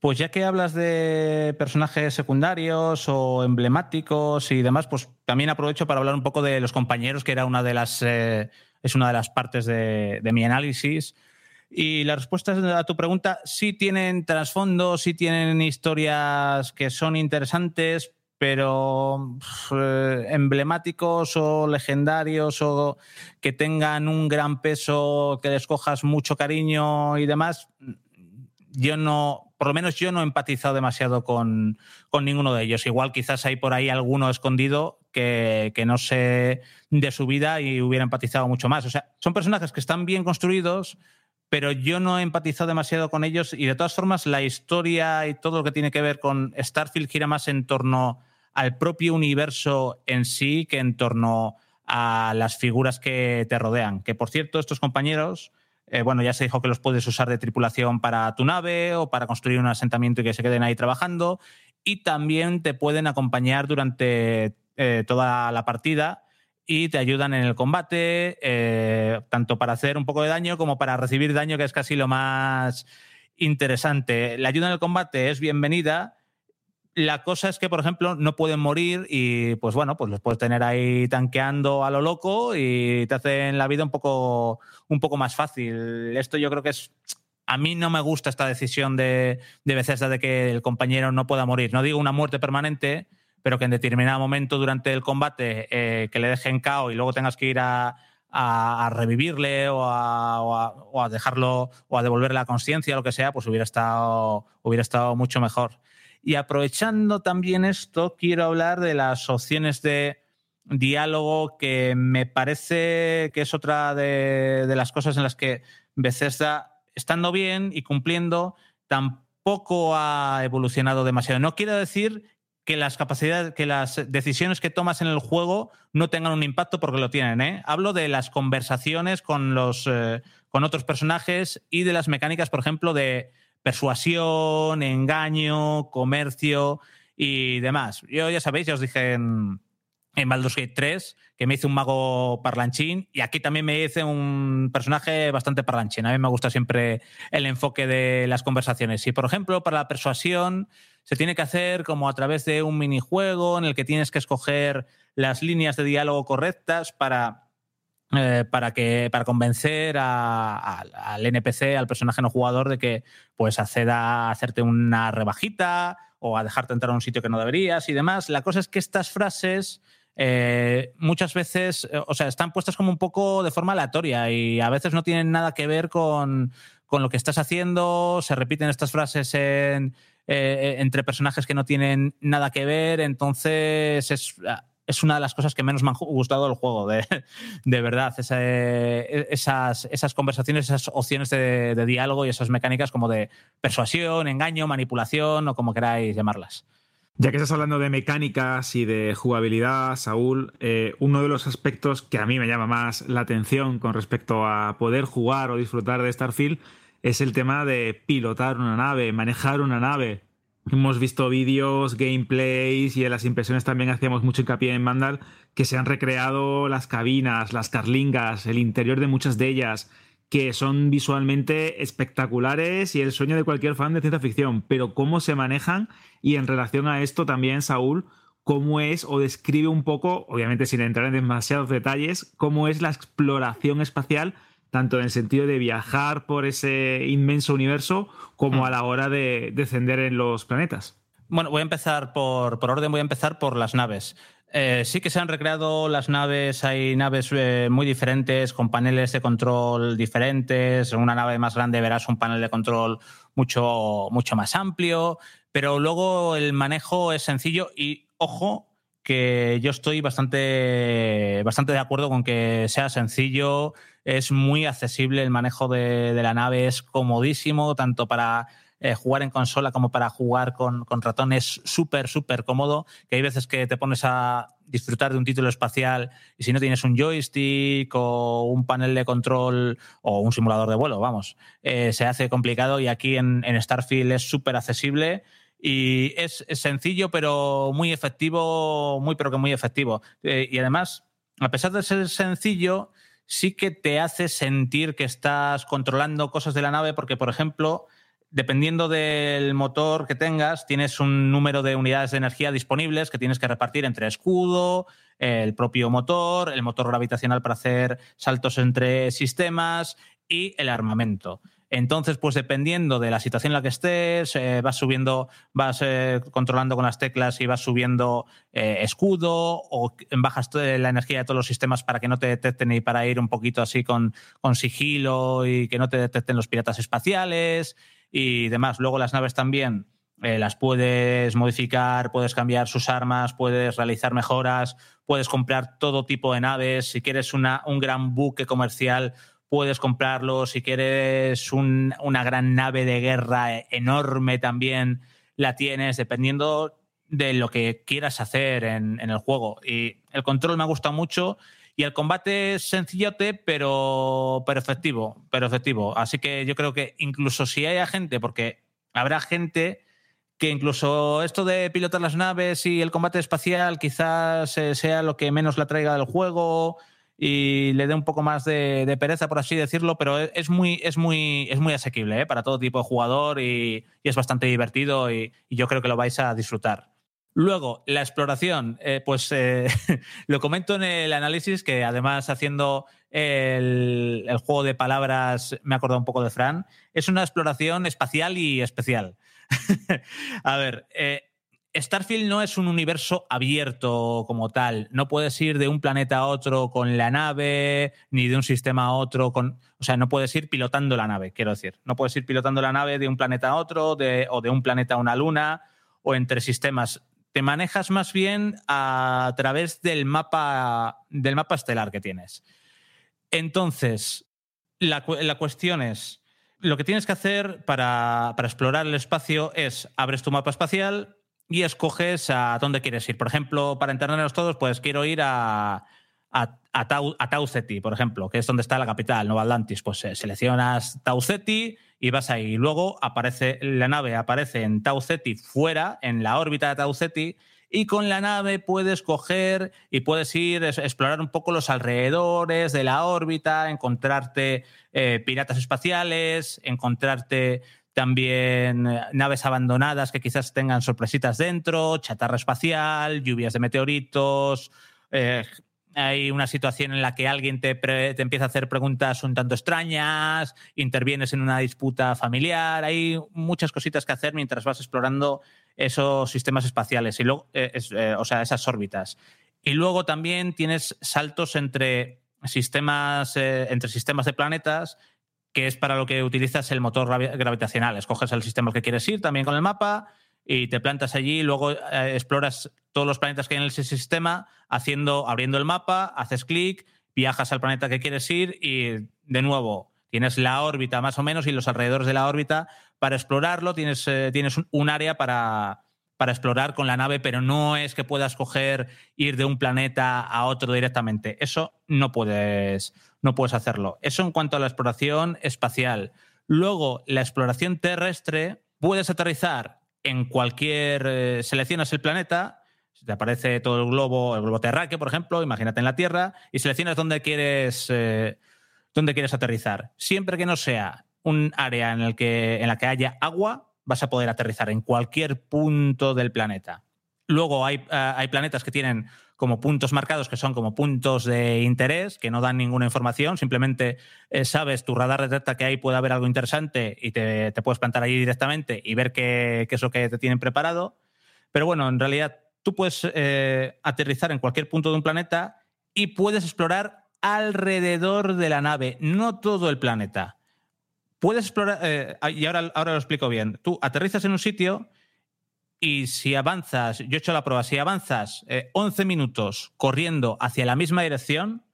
Pues ya que hablas de personajes secundarios o emblemáticos y demás, pues también aprovecho para hablar un poco de los compañeros, que era una de las eh, es una de las partes de, mi análisis. Y la respuesta a tu pregunta, sí tienen trasfondo, sí tienen historias que son interesantes, pero eh, emblemáticos o legendarios o que tengan un gran peso, que les cojas mucho cariño y demás, yo no, por lo menos yo no he empatizado demasiado con, con ninguno de ellos. Igual quizás hay por ahí alguno escondido que, que, no sé de su vida y hubiera empatizado mucho más. O sea, son personajes que están bien construidos, pero yo no he empatizado demasiado con ellos y de todas formas la historia y todo lo que tiene que ver con Starfield gira más en torno al propio universo en sí que en torno a las figuras que te rodean. Que por cierto, estos compañeros, eh, bueno, ya se dijo que los puedes usar de tripulación para tu nave o para construir un asentamiento y que se queden ahí trabajando. Y también te pueden acompañar durante eh, toda la partida y te ayudan en el combate, eh, tanto para hacer un poco de daño como para recibir daño, que es casi lo más interesante. La ayuda en el combate es bienvenida. La cosa es que, por ejemplo, no pueden morir y, pues bueno, pues los puedes tener ahí tanqueando a lo loco y te hacen la vida un poco, un poco más fácil. Esto yo creo que es a mí no me gusta esta decisión de, de Bethesda de que el compañero no pueda morir. No digo una muerte permanente, pero que en determinado momento durante el combate eh, que le dejen KO y luego tengas que ir a, revivirle o a, dejarlo o a devolverle la conciencia, lo que sea, pues hubiera estado, hubiera estado mucho mejor. Y aprovechando también esto, quiero hablar de las opciones de diálogo que me parece que es otra de, de las cosas en las que Bethesda, estando bien y cumpliendo, tampoco ha evolucionado demasiado. No quiero decir que las capacidades, que las decisiones que tomas en el juego no tengan un impacto porque lo tienen. ¿eh? Hablo de las conversaciones con los eh, con otros personajes y de las mecánicas, por ejemplo, de persuasión, engaño, comercio y demás. Yo ya sabéis, ya os dije en, en Baldur's Gate 3, que me hice un mago parlanchín, y aquí también me hice un personaje bastante parlanchín. A mí me gusta siempre el enfoque de las conversaciones. Y, por ejemplo, para la persuasión se tiene que hacer como a través de un minijuego en el que tienes que escoger las líneas de diálogo correctas para, eh, para, que, para convencer al NPC, al personaje no jugador, de que pues acceda a hacerte una rebajita o a dejarte entrar a un sitio que no deberías y demás. La cosa es que estas frases eh, muchas veces, o sea, están puestas como un poco de forma aleatoria y a veces no tienen nada que ver con, lo que estás haciendo, se repiten estas frases en, eh, entre personajes que no tienen nada que ver, entonces es, es, una de las cosas que menos me han gustado del juego, de, de verdad, esas, esas conversaciones, esas opciones de, diálogo y esas mecánicas como de persuasión, engaño, manipulación o como queráis llamarlas. Ya que estás hablando de mecánicas y de jugabilidad, Saúl, eh, uno de los aspectos que a mí me llama más la atención con respecto a poder jugar o disfrutar de Starfield es el tema de pilotar una nave, manejar una nave. Hemos visto vídeos, gameplays y en las impresiones también hacíamos mucho hincapié en Mandal que se han recreado las cabinas, las carlingas, el interior de muchas de ellas que son visualmente espectaculares y el sueño de cualquier fan de ciencia ficción, pero cómo se manejan y en relación a esto también, Saúl, cómo es o describe un poco, obviamente sin entrar en demasiados detalles, cómo es la exploración espacial, tanto en el sentido de viajar por ese inmenso universo como a la hora de descender en los planetas. Bueno, voy a empezar por, por orden, voy a empezar por las naves. Eh, sí que se han recreado las naves, hay naves eh, muy diferentes, con paneles de control diferentes. En una nave más grande verás un panel de control mucho, mucho más amplio, pero luego el manejo es sencillo y, ojo, que yo estoy bastante, bastante de acuerdo con que sea sencillo, es muy accesible el manejo de, la nave, es comodísimo, tanto para eh, jugar en consola como para jugar con, ratón es súper, súper cómodo, que hay veces que te pones a disfrutar de un título espacial y si no tienes un joystick o un panel de control o un simulador de vuelo, vamos, eh, se hace complicado y aquí en, Starfield es súper accesible y es, es sencillo pero muy efectivo, muy pero que muy efectivo. Eh, y además, a pesar de ser sencillo, sí que te hace sentir que estás controlando cosas de la nave porque, por ejemplo, dependiendo del motor que tengas, tienes un número de unidades de energía disponibles que tienes que repartir entre escudo, el propio motor, el motor gravitacional para hacer saltos entre sistemas y el armamento. Entonces, pues dependiendo de la situación en la que estés, eh, vas subiendo, vas eh, controlando con las teclas y vas subiendo eh, escudo o bajas la energía de todos los sistemas para que no te detecten y para ir un poquito así con, con sigilo y que no te detecten los piratas espaciales y demás. Luego las naves también las puedes modificar, puedes cambiar sus armas, puedes realizar mejoras, puedes comprar todo tipo de naves. Si quieres una, un gran buque comercial, puedes comprarlo. Si quieres un, una gran nave de guerra enorme también, la tienes, dependiendo de lo que quieras hacer en, el juego. Y el control me ha gustado mucho. Y el combate es sencillote, pero, pero efectivo, pero efectivo. Así que yo creo que incluso si hay gente, porque habrá gente que incluso esto de pilotar las naves y el combate espacial quizás eh, sea lo que menos la traiga del juego y le dé un poco más de, pereza, por así decirlo, pero es muy, es muy, es muy asequible ¿eh? para todo tipo de jugador y, es bastante divertido y, yo creo que lo vais a disfrutar. Luego, la exploración, eh, pues eh, lo comento en el análisis, que además haciendo el, juego de palabras me he acordado un poco de Fran, es una exploración espacial y especial. a ver, Starfield no es un universo abierto como tal. No puedes ir de un planeta a otro con la nave, ni de un sistema a otro con. O sea, no puedes ir pilotando la nave, quiero decir. No puedes ir pilotando la nave de un planeta a otro, de, o de un planeta a una luna, o entre sistemas. Te manejas más bien a través del mapa, del mapa estelar que tienes. Entonces, la, la cuestión es lo que tienes que hacer para, para, explorar el espacio es abres tu mapa espacial y escoges a dónde quieres ir. Por ejemplo, para entendernos todos, pues quiero ir a, a, Tau Ceti, por ejemplo, que es donde está la capital, Nueva Atlantis. Pues eh, seleccionas Tau Ceti y vas ahí. Luego aparece la nave, aparece en Tau Ceti fuera, en la órbita de Tau Ceti, y con la nave puedes coger y puedes ir a explorar un poco los alrededores de la órbita, encontrarte eh, piratas espaciales, encontrarte también eh, naves abandonadas que quizás tengan sorpresitas dentro, chatarra espacial, lluvias de meteoritos. Eh, hay una situación en la que alguien te, te, empieza a hacer preguntas un tanto extrañas, intervienes en una disputa familiar, hay muchas cositas que hacer mientras vas explorando esos sistemas espaciales, y luego, eh, o sea, esas órbitas. Y luego también tienes saltos entre sistemas, entre sistemas de planetas, que es para lo que utilizas el motor gravitacional. Escoges el sistema que quieres ir también con el mapa y te plantas allí, luego eh, exploras todos los planetas que hay en ese sistema, haciendo, abriendo el mapa, haces clic, viajas al planeta que quieres ir y de nuevo tienes la órbita más o menos y los alrededores de la órbita para explorarlo, tienes, eh, tienes un área para, para explorar con la nave, pero no es que puedas coger, ir de un planeta a otro directamente. Eso no puedes, no puedes hacerlo. Eso en cuanto a la exploración espacial. Luego, la exploración terrestre, puedes aterrizar en cualquier. Eh, seleccionas el planeta, te aparece todo el globo, el globo terráqueo, por ejemplo, imagínate en la Tierra, y seleccionas dónde quieres, eh, dónde quieres aterrizar. Siempre que no sea un área en, que, en la que haya agua, vas a poder aterrizar en cualquier punto del planeta. Luego hay, uh, hay planetas que tienen como puntos marcados, que son como puntos de interés, que no dan ninguna información, simplemente eh, sabes, tu radar detecta que ahí puede haber algo interesante y te, te puedes plantar ahí directamente y ver qué, qué, es lo que te tienen preparado. Pero bueno, en realidad tú puedes eh, aterrizar en cualquier punto de un planeta y puedes explorar alrededor de la nave, no todo el planeta puedes explorar, eh, y ahora, ahora lo explico bien, tú aterrizas en un sitio y si avanzas, yo he hecho la prueba, si avanzas eh, 11 minutos corriendo hacia la misma dirección,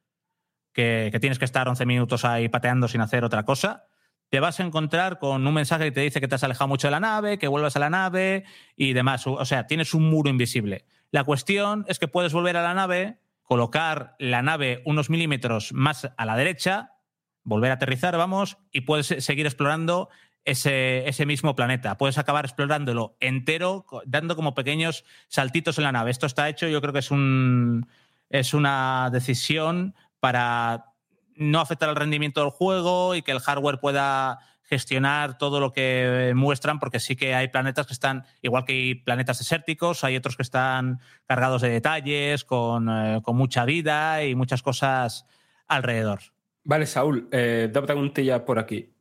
que, que, tienes que estar 11 minutos ahí pateando sin hacer otra cosa, te vas a encontrar con un mensaje que te dice que te has alejado mucho de la nave, que vuelvas a la nave y demás. O sea, tienes un muro invisible. La cuestión es que puedes volver a la nave, colocar la nave unos milímetros más a la derecha, volver a aterrizar, vamos, y puedes seguir explorando ese, ese, mismo planeta. Puedes acabar explorándolo entero, dando como pequeños saltitos en la nave. Esto está hecho, yo creo que es, un, es una decisión para no afectar el rendimiento del juego y que el hardware pueda gestionar todo lo que muestran, porque sí que hay planetas que están, igual que hay planetas desérticos, hay otros que están cargados de detalles, con, eh, con mucha vida y muchas cosas alrededor. Vale, Saúl, eh, dos preguntillas por aquí.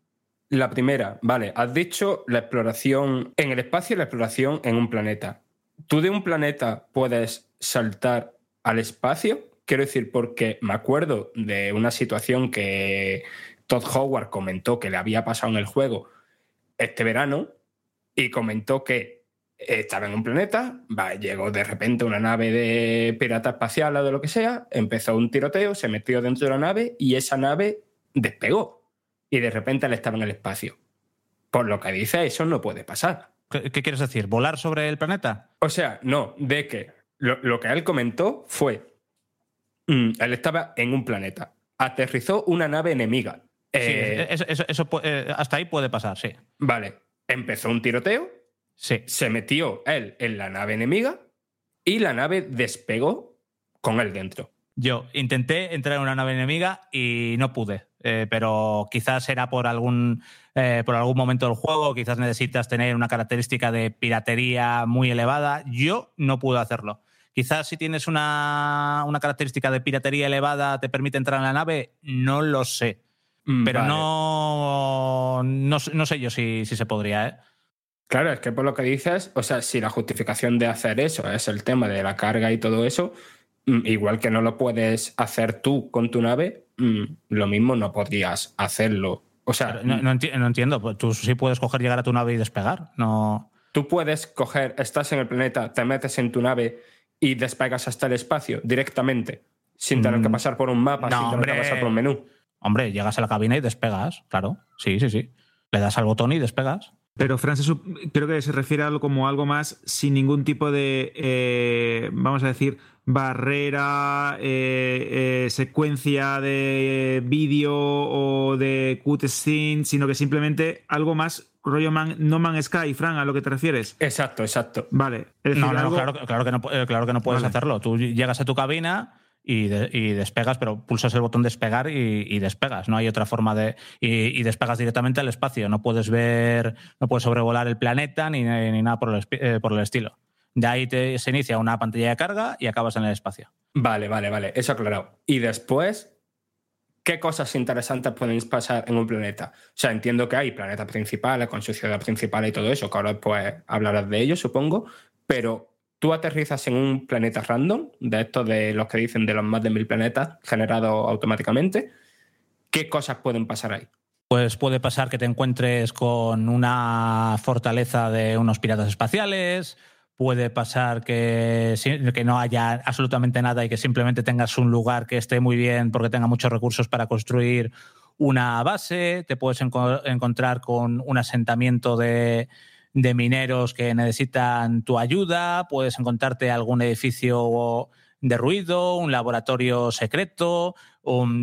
La primera, vale, has dicho la exploración en el espacio y la exploración en un planeta. ¿Tú de un planeta puedes saltar al espacio? Quiero decir, porque me acuerdo de una situación que Todd Howard comentó que le había pasado en el juego este verano y comentó que estaba en un planeta, va, llegó de repente una nave de pirata espacial o de lo que sea, empezó un tiroteo, se metió dentro de la nave y esa nave despegó y de repente él estaba en el espacio. Por lo que dice, eso no puede pasar. ¿Qué, quieres decir? ¿Volar sobre el planeta? O sea, no, de que lo, lo que él comentó fue, mm, él estaba en un planeta, aterrizó una nave enemiga, eh, eso, eh, hasta ahí puede pasar, sí. Vale. Empezó un tiroteo. Sí. Se metió él en la nave enemiga y la nave despegó con él dentro. Yo intenté entrar en una nave enemiga y no pude. Eh, pero quizás era por algún, por algún momento del juego, quizás necesitas tener una característica de piratería muy elevada. Yo no pude hacerlo. Quizás si tienes una, una característica de piratería elevada te permite entrar en la nave, no lo sé. Mm, pero no, no, sé yo si, si se podría, ¿eh? Claro, es que por lo que dices, o sea, si la justificación de hacer eso es el tema de la carga y todo eso, igual que no lo puedes hacer tú con tu nave, mm, lo mismo no podrías hacerlo. O sea, no, no, entiendo, pues tú sí puedes coger, llegar a tu nave y despegar, no. Tú puedes coger, estás en el planeta, te metes en tu nave y despegas hasta el espacio directamente, sin tener que pasar por un mapa, sin tener que pasar por un menú. Hombre, llegas a la cabina y despegas, claro. Sí, sí, sí. Le das al botón y despegas. Pero Francis creo que se refiere a algo como algo más sin ningún tipo de, eh, vamos a decir, barrera, eh, eh, secuencia de vídeo o de cutscene, sino que simplemente algo más rollo man, No Man's Sky, Fran, a lo que te refieres. Exacto, exacto. Vale. no, no, claro, que no, claro que no puedes hacerlo. Tú llegas a tu cabina y, despegas, pero pulsas el botón despegar y, despegas. No hay otra forma de. Y, despegas directamente al espacio. No puedes ver, no puedes sobrevolar el planeta ni, nada por el, eh, por el, estilo. De ahí te, se inicia una pantalla de carga y acabas en el espacio. Vale, vale, vale. Eso aclarado. Y después, ¿qué cosas interesantes pueden pasar en un planeta? O sea, entiendo que hay planetas principales con su ciudad principal y todo eso, que ahora pues hablarás de ello, supongo. Pero tú aterrizas en un planeta random, de estos de los que dicen de los más de mil planetas generados automáticamente, ¿qué cosas pueden pasar ahí? Pues puede pasar que te encuentres con una fortaleza de unos piratas espaciales, puede pasar que, que, no haya absolutamente nada y que simplemente tengas un lugar que esté muy bien porque tenga muchos recursos para construir una base, te puedes encontrar con un asentamiento de, mineros que necesitan tu ayuda, puedes encontrarte algún edificio de ruido, un laboratorio secreto,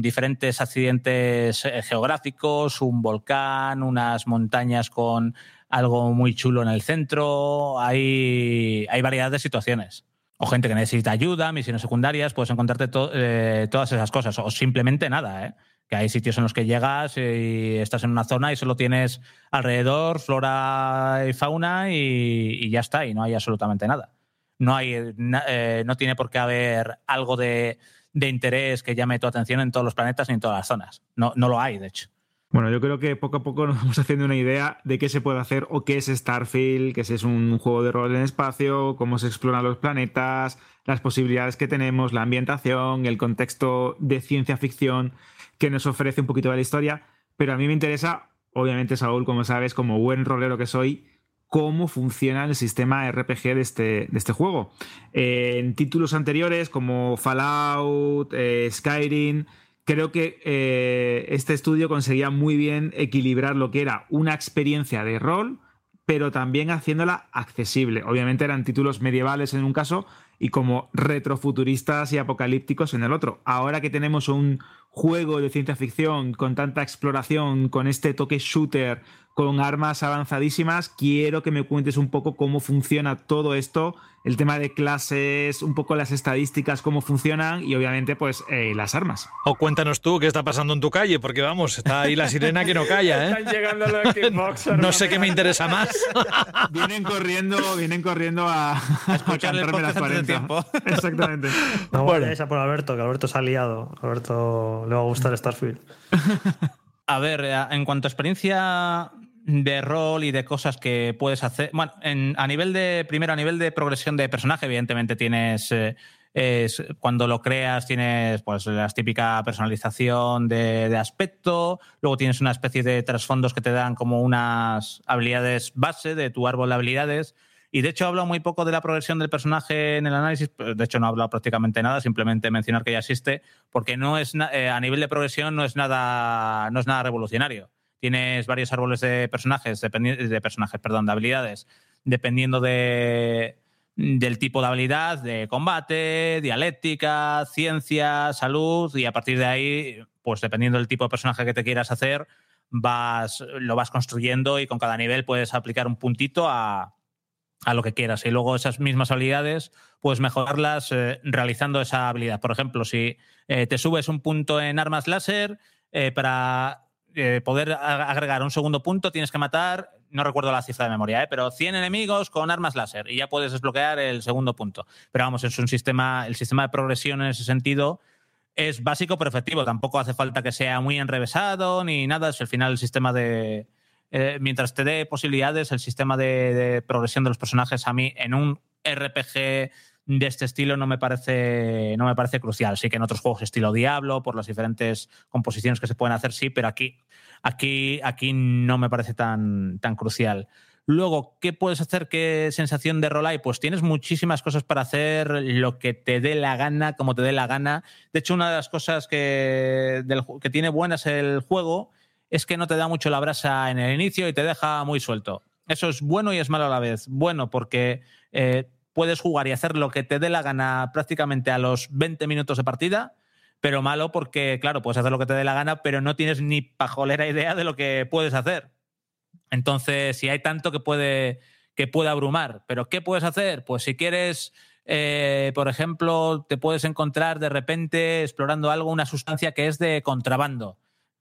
diferentes accidentes eh, geográficos, un volcán, unas montañas con algo muy chulo en el centro. Hay, hay variedad de situaciones. O gente que necesita ayuda, misiones secundarias, puedes encontrarte eh, todas esas cosas. O simplemente nada, ¿eh? que hay sitios en los que llegas y estás en una zona y solo tienes alrededor flora y fauna y, ya está, y no hay absolutamente nada. No, hay, eh, no tiene por qué haber algo de, interés que llame tu atención en todos los planetas ni en todas las zonas. No, no lo hay, de hecho. Bueno, yo creo que poco a poco nos vamos haciendo una idea de qué se puede hacer o qué es Starfield, que es un juego de rol en espacio, cómo se exploran los planetas, las posibilidades que tenemos, la ambientación, el contexto de ciencia ficción que nos ofrece un poquito de la historia, pero a mí me interesa, obviamente Saúl, como sabes, como buen rolero que soy, cómo funciona el sistema RPG de este, de este juego. en títulos anteriores como Fallout, eh, Skyrim, creo que eh, este estudio conseguía muy bien equilibrar lo que era una experiencia de rol, pero también haciéndola accesible. Obviamente eran títulos medievales en un caso y como retrofuturistas y apocalípticos en el otro. Ahora que tenemos un juego de ciencia ficción con tanta exploración, con este toque shooter, con armas avanzadísimas, quiero que me cuentes un poco cómo funciona todo esto el tema de clases, un poco las estadísticas, cómo funcionan y obviamente pues eh, las armas. O cuéntanos tú qué está pasando en tu calle, porque vamos, está ahí la sirena que no calla, ¿eh? Están llegando los Xboxers, No sé qué me interesa más. Vienen corriendo, vienen corriendo a, A escuchar las podcast antes de 40. tiempo. Exactamente. No Bueno. vayáis a por Alberto, que Alberto se ha liado. Alberto le va a gustar Starfield. A ver, eh, en cuanto a experiencia de rol y de cosas que puedes hacer. Bueno, en- a nivel de. Primero, a nivel de progresión de personaje, evidentemente tienes. eh, cuando lo creas, tienes pues la típica personalización de aspecto. Luego tienes una especie de trasfondos que te dan como unas habilidades base de tu árbol de habilidades. Y de hecho he hablado muy poco de la progresión del personaje en el análisis, de hecho no he hablado prácticamente nada, simplemente mencionar que ya existe, porque no es eh, a nivel de progresión no es nada, no es nada revolucionario. Tienes varios árboles de personajes, de personajes, perdón, de habilidades, dependiendo de, del tipo de habilidad, de combate, dialéctica, ciencia, salud, y a partir de ahí, pues dependiendo del tipo de personaje que te quieras hacer, vas, lo vas construyendo y con cada nivel puedes aplicar un puntito a, a lo que quieras. Y luego esas mismas habilidades, puedes mejorarlas eh, realizando esa habilidad. Por ejemplo, si eh, te subes un punto en armas láser, eh, para poder agregar un segundo punto tienes que matar, no recuerdo la cifra de memoria, pero 100 enemigos con armas láser y ya puedes desbloquear el segundo punto. Pero vamos, es un sistema, el sistema de progresión en ese sentido es básico pero efectivo. Tampoco hace falta que sea muy enrevesado ni nada. Es al final el sistema de. Eh, mientras te dé posibilidades, el sistema de, de progresión de los personajes a mí en un RPG de este estilo no me parece no me parece crucial. Sí que en otros juegos estilo Diablo, por las diferentes composiciones que se pueden hacer, sí, pero aquí, aquí, aquí no me parece tan, tan crucial. Luego, ¿qué puedes hacer? ¿Qué sensación de rol? Pues tienes muchísimas cosas para hacer lo que te dé la gana, como te dé la gana. De hecho, una de las cosas que, del que tiene buenas el juego es que no te da mucho la brasa en el inicio y te deja muy suelto. Eso es bueno y es malo a la vez. Bueno, porque eh, puedes jugar y hacer lo que te dé la gana prácticamente a los 20 minutos de partida, pero malo porque, claro, puedes hacer lo que te dé la gana, pero no tienes ni pajolera idea de lo que puedes hacer. Entonces, si hay tanto que puede, que puede abrumar. ¿Pero qué puedes hacer? Pues si quieres, eh, por ejemplo, te puedes encontrar de repente explorando algo, una sustancia que es de contrabando.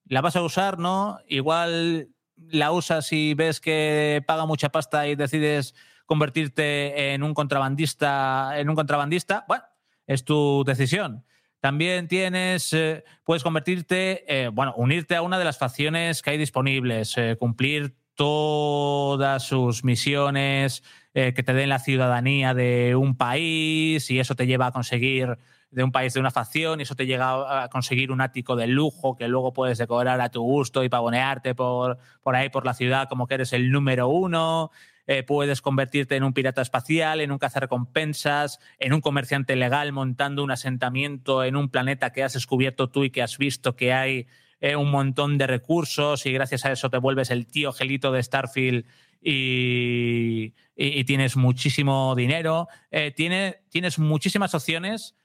¿La vas a usar? ¿No? Igual la usas y ves que paga mucha pasta y decides convertirte en un contrabandista, en un contrabandista. Bueno, es tu decisión. También tienes, eh, puedes convertirte, eh, bueno, unirte a una de las facciones que hay disponibles, eh, cumplir todas sus misiones, que te den la ciudadanía de un país y eso te lleva a conseguir de un país de una facción y eso te llega a conseguir un ático de lujo que luego puedes decorar a tu gusto y pavonearte por, por ahí, por la ciudad, como que eres el número uno. Eh, puedes convertirte en un pirata espacial, en un cazarrecompensas, en un comerciante legal montando un asentamiento en un planeta que has descubierto tú y que has visto que hay eh, un montón de recursos y gracias a eso te vuelves el tío gelito de Starfield y, y- tienes muchísimo dinero. Eh, tiene, tienes muchísimas opciones.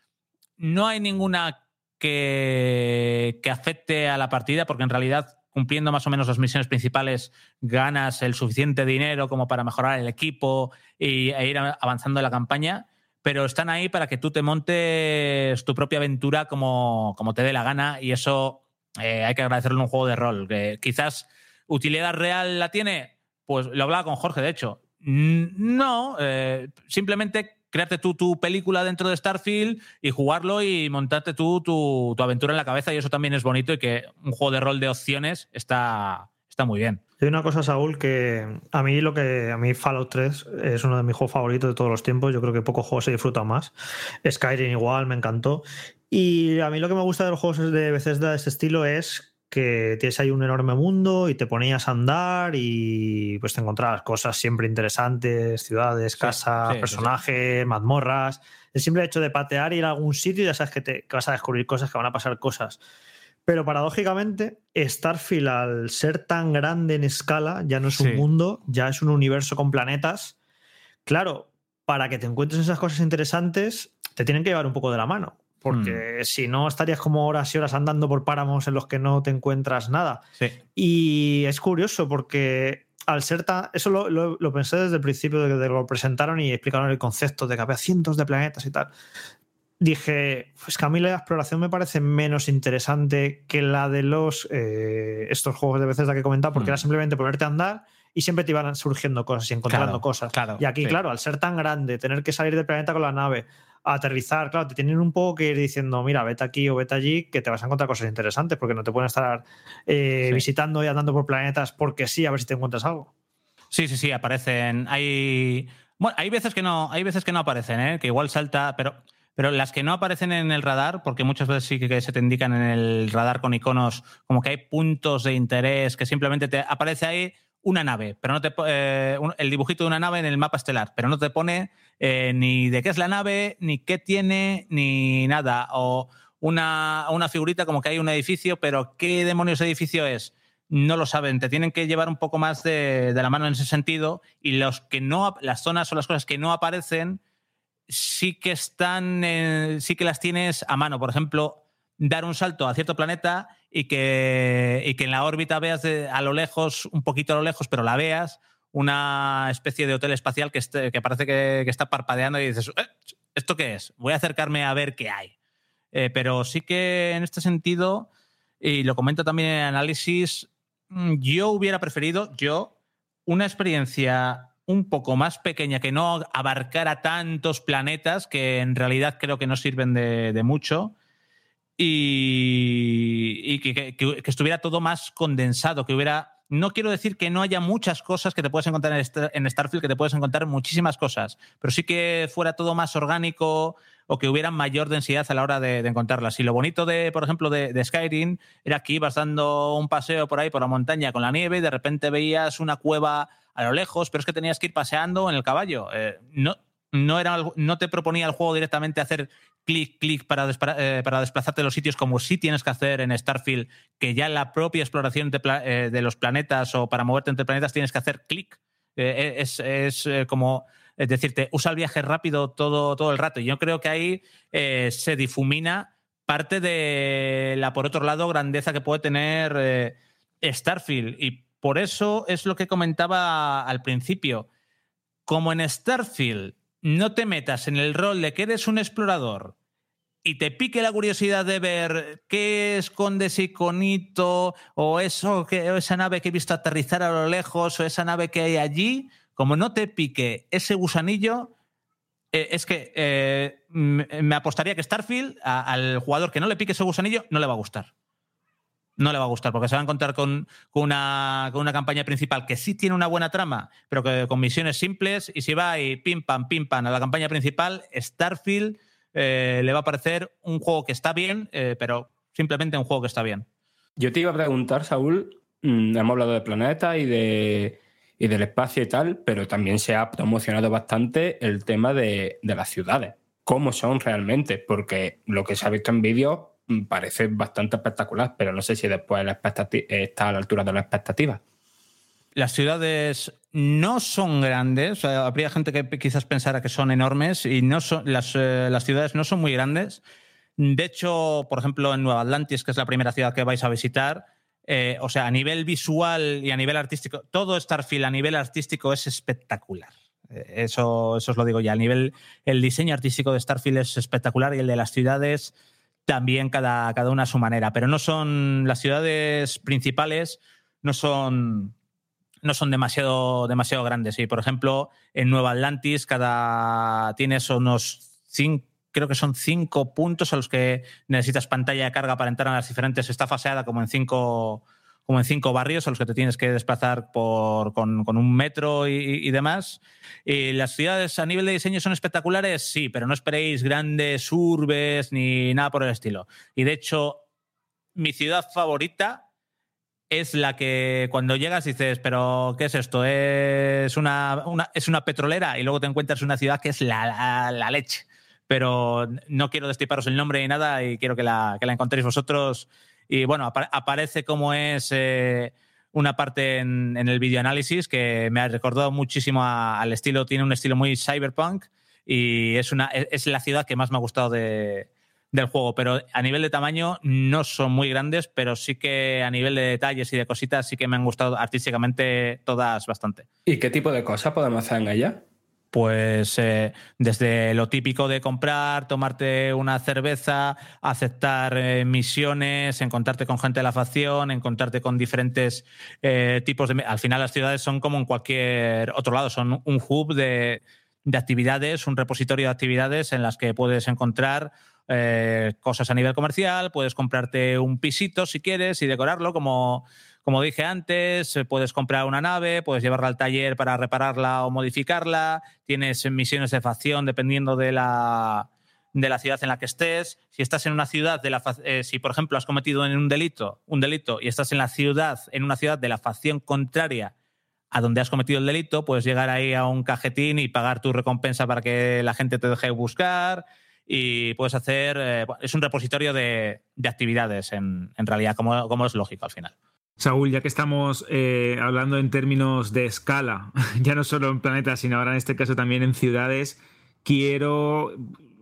No hay ninguna que, que afecte a la partida, porque en realidad, cumpliendo más o menos las misiones principales, ganas el suficiente dinero como para mejorar el equipo y, e ir avanzando en la campaña. Pero están ahí para que tú te montes tu propia aventura como, como te dé la gana, y eso eh, hay que agradecerlo en un juego de rol. Que quizás utilidad real la tiene, pues lo hablaba con Jorge, de hecho. No, eh, simplemente crearte tú tu película dentro de Starfield y jugarlo y montarte tú tu, tu aventura en la cabeza y eso también es bonito y que un juego de rol de opciones está, está muy bien. Hay una cosa, Saúl, que a mí lo que a mí Fallout 3 es uno de mis juegos favoritos de todos los tiempos. Yo creo que pocos juegos se disfrutan más. Skyrim igual, me encantó. Y a mí lo que me gusta de los juegos de Bethesda de ese estilo es que tienes ahí un enorme mundo y te ponías a andar y pues te encontrabas cosas siempre interesantes, ciudades, casas, sí, sí, personajes, mazmorras. El simple hecho de patear y ir a algún sitio ya sabes que, te, que vas a descubrir cosas, que van a pasar cosas. Pero paradójicamente, Starfield, al ser tan grande en escala, ya no es un mundo, ya es un universo con planetas. Claro, para que te encuentres esas cosas interesantes, te tienen que llevar un poco de la mano. Porque Hmm. si no, estarías como horas y horas andando por páramos en los que no te encuentras nada. Sí. Y es curioso porque al ser tan. Eso lo, lo- lo pensé desde el principio de que lo presentaron y explicaron el concepto de que había cientos de planetas y tal. Dije, pues que a mí la exploración me parece menos interesante que la de los eh, estos juegos de veces que he comentado, porque Mm. era simplemente ponerte a andar y siempre te iban surgiendo cosas y encontrando Claro, cosas. claro, y aquí, sí. claro, al ser tan grande, tener que salir del planeta con la nave, aterrizar, claro, te tienen un poco que ir diciendo, mira, vete aquí o vete allí, que te vas a encontrar cosas interesantes, porque no te pueden estar eh, Sí. visitando y andando por planetas porque sí, a ver si te encuentras algo. Sí, sí, sí, aparecen. Hay. Bueno, hay veces que no, hay veces que no aparecen, ¿eh? que igual salta, pero, pero las que no aparecen en el radar, porque muchas veces sí que se te indican en el radar con iconos, como que hay puntos de interés, que simplemente te aparece ahí una nave, pero no te eh, el dibujito de una nave en el mapa estelar, pero no te pone eh, ni de qué es la nave, ni qué tiene, ni nada. O una, una figurita como que hay un edificio, pero ¿qué demonios edificio es? no lo saben, te tienen que llevar un poco más de, de la mano en ese sentido y los que no, las zonas o las cosas que no aparecen sí que están, sí que las tienes a mano. Por ejemplo, dar un salto a cierto planeta y que, y que en la órbita veas de- a lo lejos, un poquito a lo lejos, pero la veas, una especie de hotel espacial que, esté- que parece que, está parpadeando y dices, "Eh, ¿esto qué es? Voy a acercarme a ver qué hay. Eh, pero sí que en este sentido, y lo comento también en análisis, mm, yo hubiera preferido, yo, una experiencia un poco más pequeña que no abarcara tantos planetas que en realidad creo que no sirven de mucho y, que, que- estuviera todo más condensado, que hubiera... No quiero decir que no haya muchas cosas que te puedes encontrar en, Star- en Starfield, que te puedes encontrar muchísimas cosas, pero sí que fuera todo más orgánico o que hubiera mayor densidad a la hora de, encontrarlas. Y lo bonito, de, por ejemplo, de, Skyrim era que ibas dando un paseo por ahí, por la montaña con la nieve y de repente veías una cueva a lo lejos, pero es que tenías que ir paseando en el caballo. Eh, no, no, era, no te proponía el juego directamente hacer clic, clic para, eh, para desplazarte a los sitios como sí tienes que hacer en Starfield, que ya la propia exploración de, eh, de los planetas o para moverte entre planetas tienes que hacer clic. Eh, es es, como decirte, usa el viaje rápido todo, todo el rato. Y yo creo que ahí se difumina parte de la, por otro lado, grandeza que puede tener Starfield. Y por eso es lo que comentaba al principio. Como en Starfield no te metas en el rol de que eres un explorador y te pique la curiosidad de ver qué esconde ese iconito o eso que o esa nave que he visto aterrizar a lo lejos o esa nave que hay allí, como no te pique ese gusanillo, eh, es que eh, me apostaría que Starfield al jugador que no le pique ese gusanillo no le va a gustar. No le va a gustar porque se va a encontrar con, con una, con una campaña principal que sí tiene una buena trama, pero que con misiones simples. Y si va y pim pam, pim pam a la campaña principal, Starfield eh, le va a parecer un juego que está bien, eh, pero simplemente un juego que está bien. Yo te iba a preguntar, Saúl, mm, hemos hablado de planetas y, de, y del espacio y tal, pero también se ha promocionado bastante el tema de, de las ciudades. ¿Cómo son realmente? Porque lo que se ha visto en vídeos parece bastante espectacular, pero no sé si después la expectati- está a la altura de las expectativas. Las ciudades no son grandes, o sea, habría gente que quizás pensara que son enormes y no son, las, eh, las ciudades no son muy grandes. De hecho, por ejemplo, en Nueva Atlantis, que es la primera ciudad que vais a visitar, eh, o sea, a nivel visual y a nivel artístico, todo Starfield a nivel artístico es espectacular. Eh, Eso, eso os lo digo ya. A nivel, el diseño artístico de Starfield es espectacular y el de las ciudades también cada, cada una a su manera. Pero no son las ciudades principales, no son, no son demasiado, demasiado grandes. Y por ejemplo, en Nueva Atlantis, cada tienes unos cinco, creo que son cinco puntos a los que necesitas pantalla de carga para entrar a las diferentes. Está faseada como en cinco, como en cinco barrios a los que te tienes que desplazar por, con, con un metro y, y demás. Y las ciudades a nivel de diseño son espectaculares, sí, pero no esperéis grandes urbes ni nada por el estilo. Y de hecho, mi ciudad favorita es la que cuando llegas dices, pero ¿qué es esto? Es una, una- es una petrolera y luego te encuentras una ciudad que es la, la- la leche. Pero no quiero destriparos el nombre ni nada y quiero que la, que la encontréis vosotros Y bueno, apa- aparece como es eh, una parte en, el videoanálisis que me ha recordado muchísimo al estilo, tiene un estilo muy cyberpunk y es, una, es, es la ciudad que más me ha gustado de, del juego. Pero a nivel de tamaño no son muy grandes, pero sí que a nivel de detalles y de cositas sí que me han gustado artísticamente todas bastante. ¿Y qué tipo de cosas podemos hacer en ella? Pues eh, desde lo típico de comprar, tomarte una cerveza, aceptar eh, misiones, encontrarte con gente de la facción, encontrarte con diferentes eh, tipos de... Al final las ciudades son como en cualquier otro lado, son un hub de, de actividades, un repositorio de actividades en las que puedes encontrar cosas a nivel comercial, puedes comprarte un pisito si quieres y decorarlo como, como dije antes, eh, puedes comprar una nave, puedes llevarla al taller para repararla o modificarla, tienes misiones de facción dependiendo de la, de la ciudad en la que estés. Si estás en una ciudad de la eh, si por ejemplo has cometido en un delito, un delito y estás en la ciudad, en una ciudad de la facción contraria a donde has cometido el delito, puedes llegar ahí a un cajetín y pagar tu recompensa para que la gente te deje buscar y puedes hacer, eh, es un repositorio de, de actividades en, en realidad, como, como es lógico al final. Saúl, ya que estamos eh, hablando en términos de escala, ya no solo en planetas, sino ahora en este caso también en ciudades, quiero,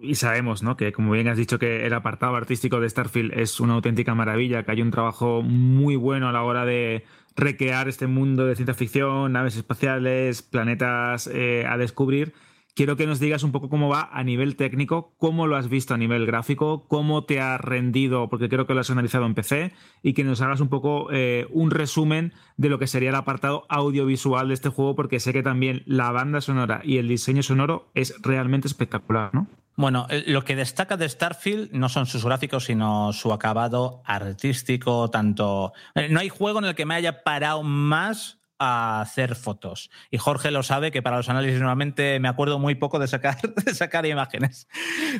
y sabemos, ¿no? Que como bien has dicho que el apartado artístico de Starfield es una auténtica maravilla, que hay un trabajo muy bueno a la hora de recrear este mundo de ciencia ficción, naves espaciales, planetas eh, a descubrir. Quiero que nos digas un poco cómo va a nivel técnico, cómo lo has visto a nivel gráfico, cómo te ha rendido, porque creo que lo has analizado en PC, y que nos hagas un poco eh, un resumen de lo que sería el apartado audiovisual de este juego, porque sé que también la banda sonora y el diseño sonoro es realmente espectacular, ¿no? Bueno, eh, lo que destaca de Starfield no son sus gráficos, sino su acabado artístico, tanto... eh, No hay juego en el que me haya parado más hacer fotos. Y Jorge lo sabe que para los análisis normalmente me acuerdo muy poco de sacar, de sacar imágenes.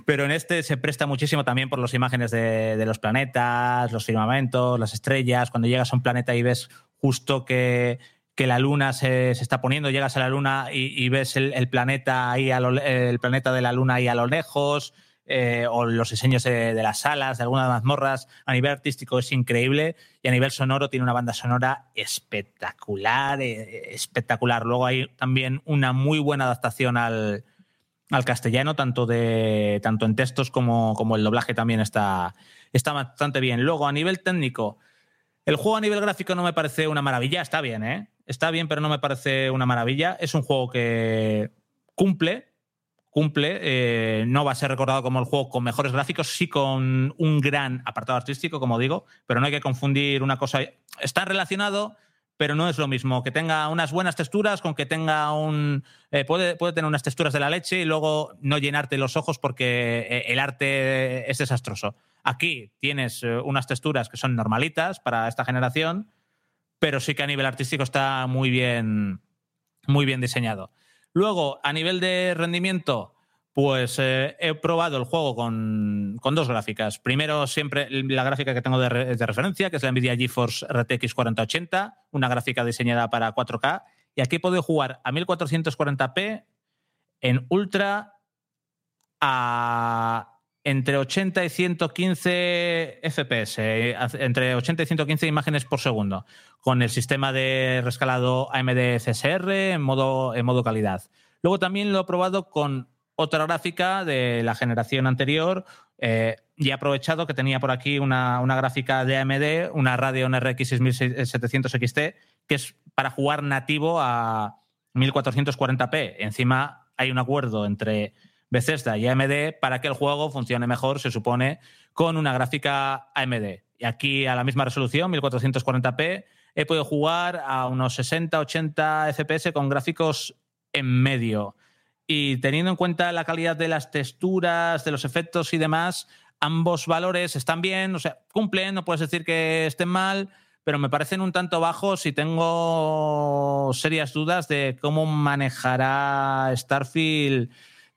Pero en este se presta muchísimo también por las imágenes de, los planetas, los firmamentos, las estrellas. Cuando llegas a un planeta y ves justo que, que la luna se, está poniendo, llegas a la luna y, ves el, planeta ahí el planeta de la luna ahí a lo lejos, eh, o los diseños de, las salas, de algunas mazmorras. A nivel artístico es increíble y a nivel sonoro tiene una banda sonora espectacular, eh, espectacular. Luego hay también una muy buena adaptación al, al castellano, tanto, de, tanto en textos como, como el doblaje también está, está bastante bien. Luego, a nivel técnico, el juego a nivel gráfico no me parece una maravilla, está bien, ¿eh? Está bien, pero no me parece una maravilla. Es un juego que cumple, cumple. Eh, no va a ser recordado como el juego con mejores gráficos, sí con un gran apartado artístico, como digo, pero no hay que confundir una cosa. Está relacionado, pero no es lo mismo. Que tenga unas buenas texturas con que tenga un. Eh, puede, puede tener unas texturas de la leche y luego no llenarte los ojos porque eh, el arte es desastroso. Aquí tienes unas texturas que son normalitas para esta generación, pero sí que a nivel artístico está muy bien, muy bien diseñado. Luego, a nivel de rendimiento, pues eh, he probado el juego con, con, dos gráficas. Primero, siempre la gráfica que tengo de, de, referencia, que es la Nvidia GeForce RTX 4080, una gráfica diseñada para 4K. Y aquí puedo jugar a 1440p en Ultra a entre 80 y 115 FPS, eh, entre 80 y 115 imágenes por segundo, con el sistema de rescalado AMD CSR en modo, en modo calidad. Luego también lo he probado con otra gráfica de la generación anterior eh, y he aprovechado que tenía por aquí una, una gráfica de AMD, una Radeon RX 6700 XT, que es para jugar nativo a 1440p. Encima hay un acuerdo entre Bethesda y AMD para que el juego funcione mejor, se supone, con una gráfica AMD. Y aquí a la misma resolución, 1440p, he podido jugar a unos 60-80 FPS con gráficos en medio. Y teniendo en cuenta la calidad de las texturas, de los efectos y demás, ambos valores están bien, o sea, cumplen, no puedes decir que estén mal, pero me parecen un tanto bajos y tengo serias dudas de cómo manejará Starfield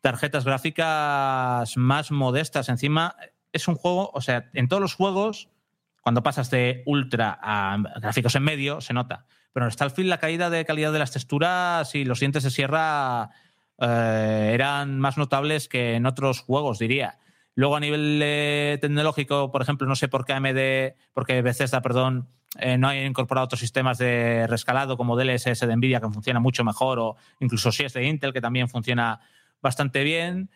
tarjetas gráficas más modestas. Encima, es un juego, o sea, en todos los juegos, cuando pasas de ultra a gráficos en medio, se nota. Pero en Starfield la caída de calidad de las texturas y los dientes de sierra eh, eran más notables que en otros juegos, diría. Luego a nivel eh, tecnológico, por ejemplo, no sé por qué AMD, porque Bethesda, perdón, eh, no ha incorporado otros sistemas de rescalado como DLSS de Nvidia que funciona mucho mejor o incluso si es de Intel que también funciona bastante bien.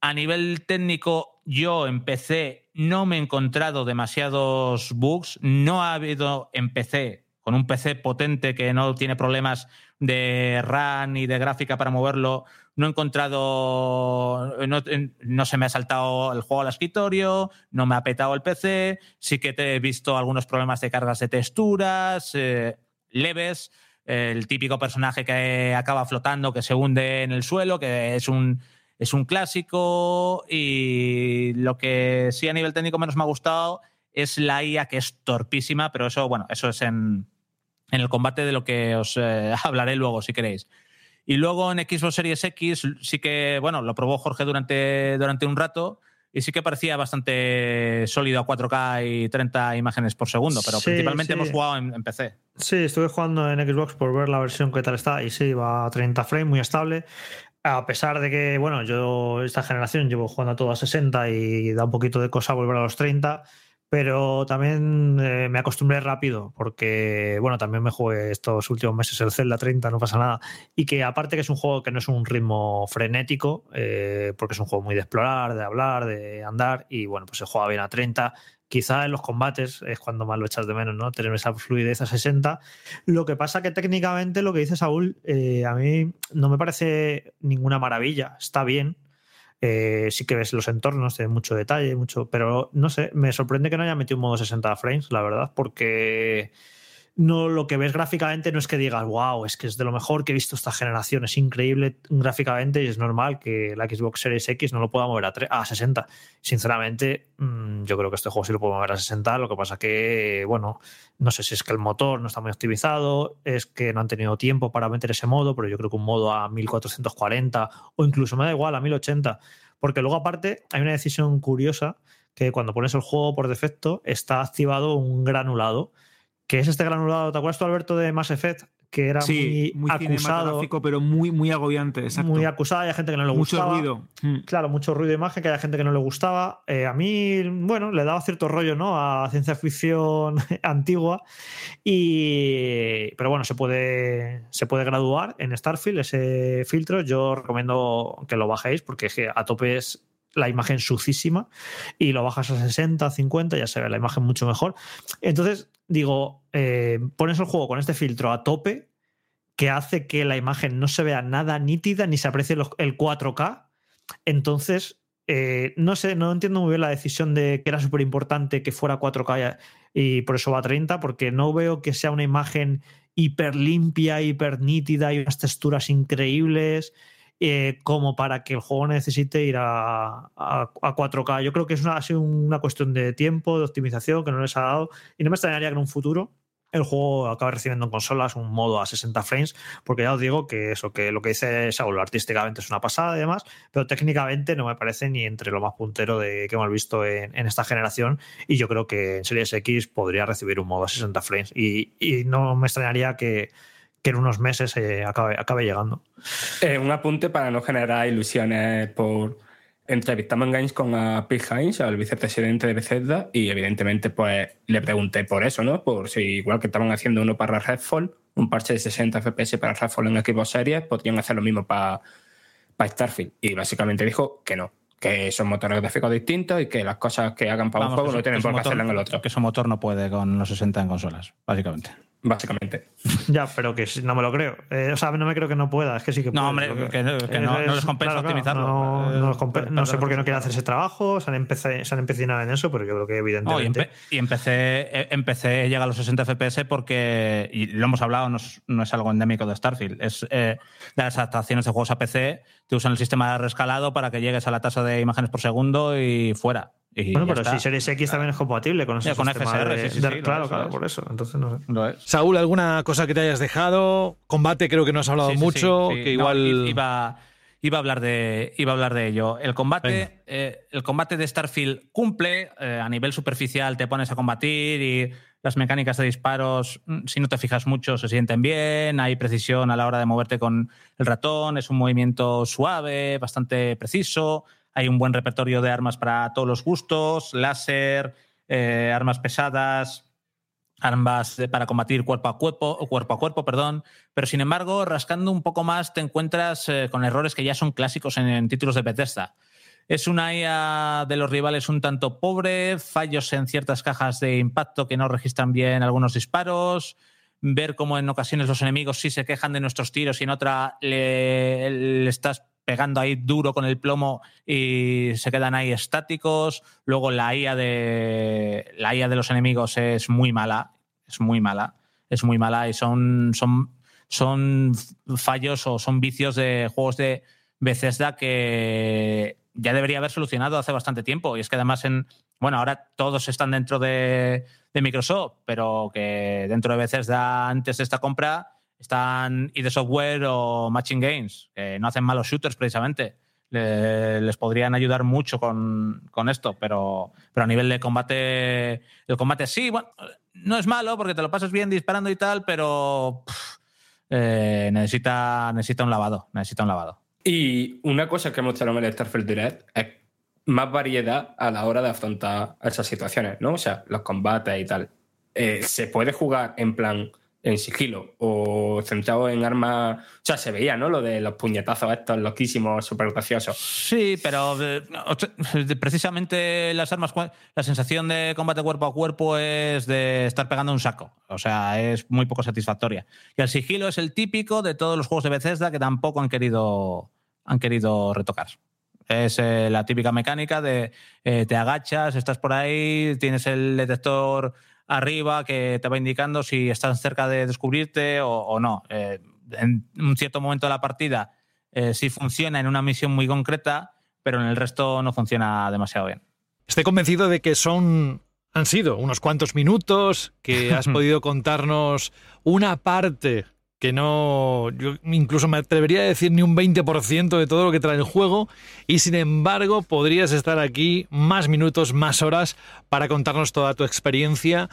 A nivel técnico, yo en PC no me he encontrado demasiados bugs. No ha habido en PC, con un PC potente que no tiene problemas de RAM ni de gráfica para moverlo, no he encontrado, no, no, se me ha saltado el juego al escritorio, no me ha petado el PC, sí que te he visto algunos problemas de cargas de texturas eh, leves, el típico personaje que acaba flotando, que se hunde en el suelo, que es un, es un clásico y lo que sí a nivel técnico menos me ha gustado es la IA que es torpísima, pero eso, bueno, eso es en, en el combate de lo que os eh, hablaré luego, si queréis. Y luego en Xbox Series X sí que, bueno, lo probó Jorge durante, durante un rato y sí que parecía bastante sólido a 4K y 30 imágenes por segundo, pero Sí, principalmente sí. hemos jugado en, en PC. Sí, estuve jugando en Xbox por ver la versión que tal está y sí, va a 30 frames, muy estable. A pesar de que, bueno, yo esta generación llevo jugando a todo a 60 y da un poquito de cosa volver a los 30, pero también eh, me acostumbré rápido porque, bueno, también me jugué estos últimos meses el Zelda 30, no pasa nada. Y que aparte que es un juego que no es un ritmo frenético, eh, porque es un juego muy de explorar, de hablar, de andar, y bueno, pues se juega bien a 30. Quizá en los combates es cuando más lo echas de menos, ¿no? Tener esa fluidez a 60. Lo que pasa que técnicamente lo que dice Saúl, eh, a mí no me parece ninguna maravilla. Está bien, eh, sí que ves los entornos, tiene mucho detalle, mucho, pero no sé, me sorprende que no haya metido un modo 60 frames, la verdad, porque no lo que ves gráficamente no es que digas, wow, es que es de lo mejor que he visto esta generación, es increíble gráficamente y es normal que la Xbox Series X no lo pueda mover a, a 60. Sinceramente, mm, yo creo que este juego sí lo puedo mover a 60, lo que pasa que, bueno, no sé si es que el motor no está muy optimizado, es que no han tenido tiempo para meter ese modo, pero yo creo que un modo a 1440 o incluso me da igual a 1080, porque luego aparte hay una decisión curiosa que cuando pones el juego por defecto está activado un granulado, que es este granulado, ¿te acuerdas tú Alberto de Mass Effect? Que era sí, muy, muy acusado, pero muy, muy agobiante. Exacto. muy acusado, hay gente que no le Mucho gustaba. ruido. Mm. Claro, mucho ruido de imagen, que hay gente que no le gustaba. Eh, a mí, bueno, le daba cierto rollo, ¿no? A ciencia ficción antigua. Y. Pero bueno, se puede, se puede graduar en Starfield ese filtro. Yo recomiendo que lo bajéis porque es que a tope es la imagen sucísima y lo bajas a 60, 50, ya se ve la imagen mucho mejor. Entonces, digo, eh, pones el juego con este filtro a tope que hace que la imagen no se vea nada nítida ni se aprecie el 4K. Entonces, eh, no sé, no entiendo muy bien la decisión de que era súper importante que fuera 4K y por eso va a 30, porque no veo que sea una imagen hiper limpia, hiper nítida y unas texturas increíbles. Eh, como para que el juego necesite ir a, a- a 4K. Yo creo que es una, ha una cuestión de tiempo, de optimización que no les ha dado. Y no me extrañaría que en un futuro el juego acabe recibiendo en consolas un modo a 60 frames, porque ya os digo que eso, que lo que dice Saúl artísticamente es una pasada y demás, pero técnicamente no me parece ni entre lo más puntero de que hemos visto en, en esta generación. Y yo creo que en Series X podría recibir un modo a 60 frames. Y, y no me extrañaría que, que en unos meses eh, acabe, acabe llegando. Eh, un apunte para no generar ilusiones por... Entrevistamos en Games con a Pete Hines, al vicepresidente de Bethesda, y evidentemente pues le pregunté por eso, ¿no? Por si igual que estaban haciendo uno para Redfall, un parche de 60 FPS para Redfall en Xbox Series, podrían hacer lo mismo para, para Starfield. Y básicamente dijo que no, que son motores gráficos distintos y que las cosas que hagan para Vamos, un juego que no tienen que por qué hacerlo en el otro. Que su motor no puede con los 60 en consolas, básicamente. Básicamente. Ya, pero que no me lo creo. Eh, o sea, no me creo que no pueda, es que sí que No, puede, hombre, lo que no- que no- no les compensa optimizarlo. No, Eh, no les compe- per- no sé por qué no quieren hacer ese trabajo, se han, empezado, se han empecinado en eso, pero yo creo que No, y, evidentemente. empe- y empecé, eh, empecé llega a los 60 FPS porque, y lo hemos hablado, no es, no es algo endémico de Starfield, es eh, de las adaptaciones de juegos a PC, te usan el sistema de rescalado para que llegues a la tasa de imágenes por segundo y fuera. Y bueno, pero está. si Series X también es compatible con ese Ya, con sistema FSR, de- sí, sí, de- sí, lo claro, claro, por eso. Entonces no sé. Lo es. Saúl, ¿alguna cosa que te hayas dejado? Combate creo que no has hablado Sí, sí, mucho, sí, sí. que No, igual... iba, iba, a hablar de, iba a hablar de ello. El combate, eh, el combate de Starfield cumple, eh, a nivel superficial te pones a combatir y las mecánicas de disparos, mm, si no te fijas mucho, se sienten bien, hay precisión a la hora de moverte con el ratón, es un movimiento suave, bastante preciso. hay un buen repertorio de armas para todos los gustos, láser, eh, armas pesadas, armas para combatir cuerpo a cuerpo, cuerpo a cuerpo, perdón. Pero sin embargo, rascando un poco más, te encuentras eh, con errores que ya son clásicos en, títulos de Bethesda. Es una IA de los rivales un tanto pobre, fallos en ciertas cajas de impacto que no registran bien algunos disparos, ver cómo en ocasiones los enemigos sí se quejan de nuestros tiros y en otra le estás pegando ahí duro con el plomo y se quedan ahí estáticos. Luego la IA de la IA de los enemigos es muy mala, es muy mala, es muy mala y son, son, son fallos o son vicios de juegos de Bethesda que ya debería haber solucionado hace bastante tiempo. Y es que además en, bueno, ahora todos están dentro de, de Microsoft, pero que dentro de Bethesda antes de esta compra están ID Software o Matching Games, que no hacen malos shooters precisamente. les podrían ayudar mucho con, esto, pero, pero a nivel de combate, el combate sí, bueno, no es malo porque te lo pasas bien disparando y tal, pero eh, necesita, necesita un lavado, necesita un lavado. Y una cosa que mostraron en el Starfield Direct es más variedad a la hora de afrontar esas situaciones, ¿no? O sea, los combates y tal. Eh, se puede jugar en plan en sigilo o centrado en armas. O sea, se veía, ¿no? Lo de los puñetazos estos loquísimos, súper graciosos. Sí, pero eh, precisamente las armas, la sensación de combate cuerpo a cuerpo es de estar pegando un saco. O sea, es muy poco satisfactoria. Y el sigilo es el típico de todos los juegos de Bethesda que tampoco han querido, han querido retocar. Es eh, la típica mecánica de eh, te agachas, estás por ahí, tienes el detector arriba que te va indicando si estás cerca de descubrirte o, no. Eh, en un cierto momento de la partida eh, sí funciona en una misión muy concreta, pero en el resto no funciona demasiado bien. Estoy convencido de que son han sido unos cuantos minutos que has podido contarnos una parte que no, yo incluso me atrevería a decir ni un 20% de todo lo que trae el juego y sin embargo podrías estar aquí más minutos, más horas para contarnos toda tu experiencia.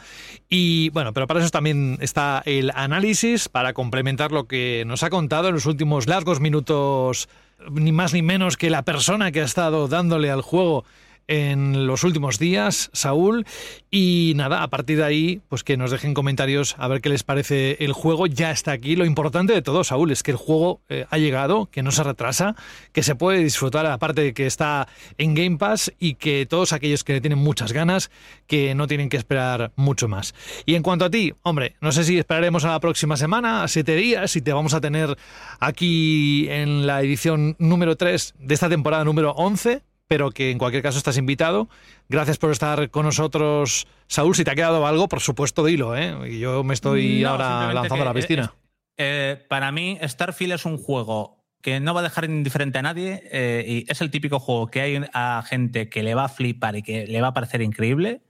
Y bueno, pero para eso también está el análisis, para complementar lo que nos ha contado en los últimos largos minutos, ni más ni menos que la persona que ha estado dándole al juego en los últimos días, Saúl. Y nada, a partir de ahí, pues que nos dejen comentarios a ver qué les parece el juego. Ya está aquí. Lo importante de todo, Saúl, es que el juego eh, ha llegado, que no se retrasa, que se puede disfrutar, aparte de que está en Game Pass y que todos aquellos que le tienen muchas ganas, que no tienen que esperar mucho más. Y en cuanto a ti, hombre, no sé si esperaremos a la próxima semana, a siete días, si te vamos a tener aquí en la edición número 3 de esta temporada número 11 pero que en cualquier caso estás invitado. Gracias por estar con nosotros, Saúl. Si te ha quedado algo, por supuesto, dilo. ¿eh? Y yo me estoy ahora lanzando a la piscina. Eh, para mí, Starfield es un juego que no va a dejar indiferente a nadie eh, y es el típico juego que hay a gente que le va a flipar y que le va a parecer increíble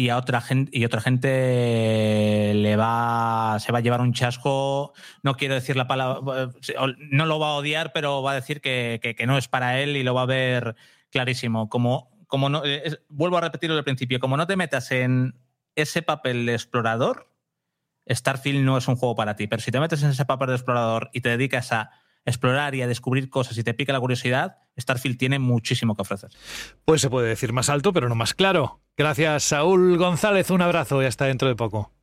y a otra gente y otra gente le va se va a llevar un chasco. No quiero decir la palabra no lo va a odiar pero va a decir que, que, no es para él y lo va a ver clarísimo. Como como no vuelvo a repetirlo al principio como no te metas en ese papel de explorador Starfield no es un juego para ti pero si te metes en ese papel de explorador y te dedicas a explorar y a descubrir cosas y te pica la curiosidad, Starfield tiene muchísimo que ofrecer. Pues se puede decir más alto, pero no más claro. Gracias, Saúl González. Un abrazo y hasta dentro de poco.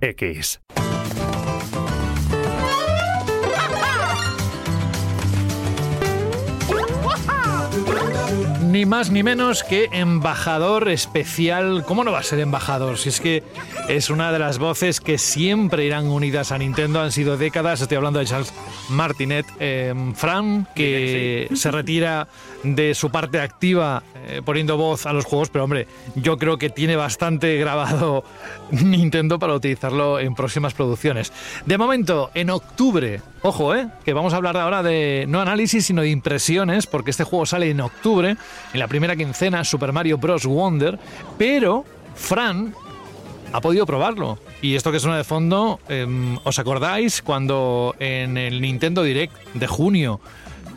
X. Ni más ni menos que embajador especial. ¿Cómo no va a ser embajador? Si es que es una de las voces que siempre irán unidas a Nintendo. Han sido décadas. Estoy hablando de Charles Martinet. Eh, Fran, que se retira de su parte activa eh, poniendo voz a los juegos, pero hombre, yo creo que tiene bastante grabado Nintendo para utilizarlo en próximas producciones. De momento, en octubre, ojo, eh, que vamos a hablar ahora de no análisis, sino de impresiones, porque este juego sale en octubre, en la primera quincena, Super Mario Bros. Wonder, pero Fran ha podido probarlo. Y esto que suena de fondo, em, ¿os acordáis cuando en el Nintendo Direct de junio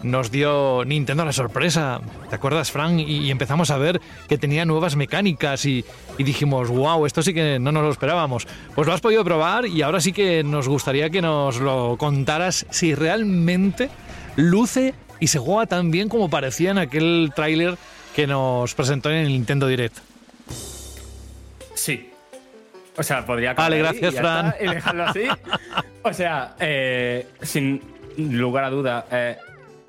nos dio Nintendo la sorpresa? ¿Te acuerdas, Frank? Y, y empezamos a ver que tenía nuevas mecánicas y, y dijimos, wow, esto sí que no nos lo esperábamos. Pues lo has podido probar y ahora sí que nos gustaría que nos lo contaras si realmente luce y se juega tan bien como parecía en aquel tráiler que nos presentó en el Nintendo Direct. Sí. O sea, podría Vale, gracias, y Fran. está, y dejarlo así. O sea, eh, sin lugar a duda, es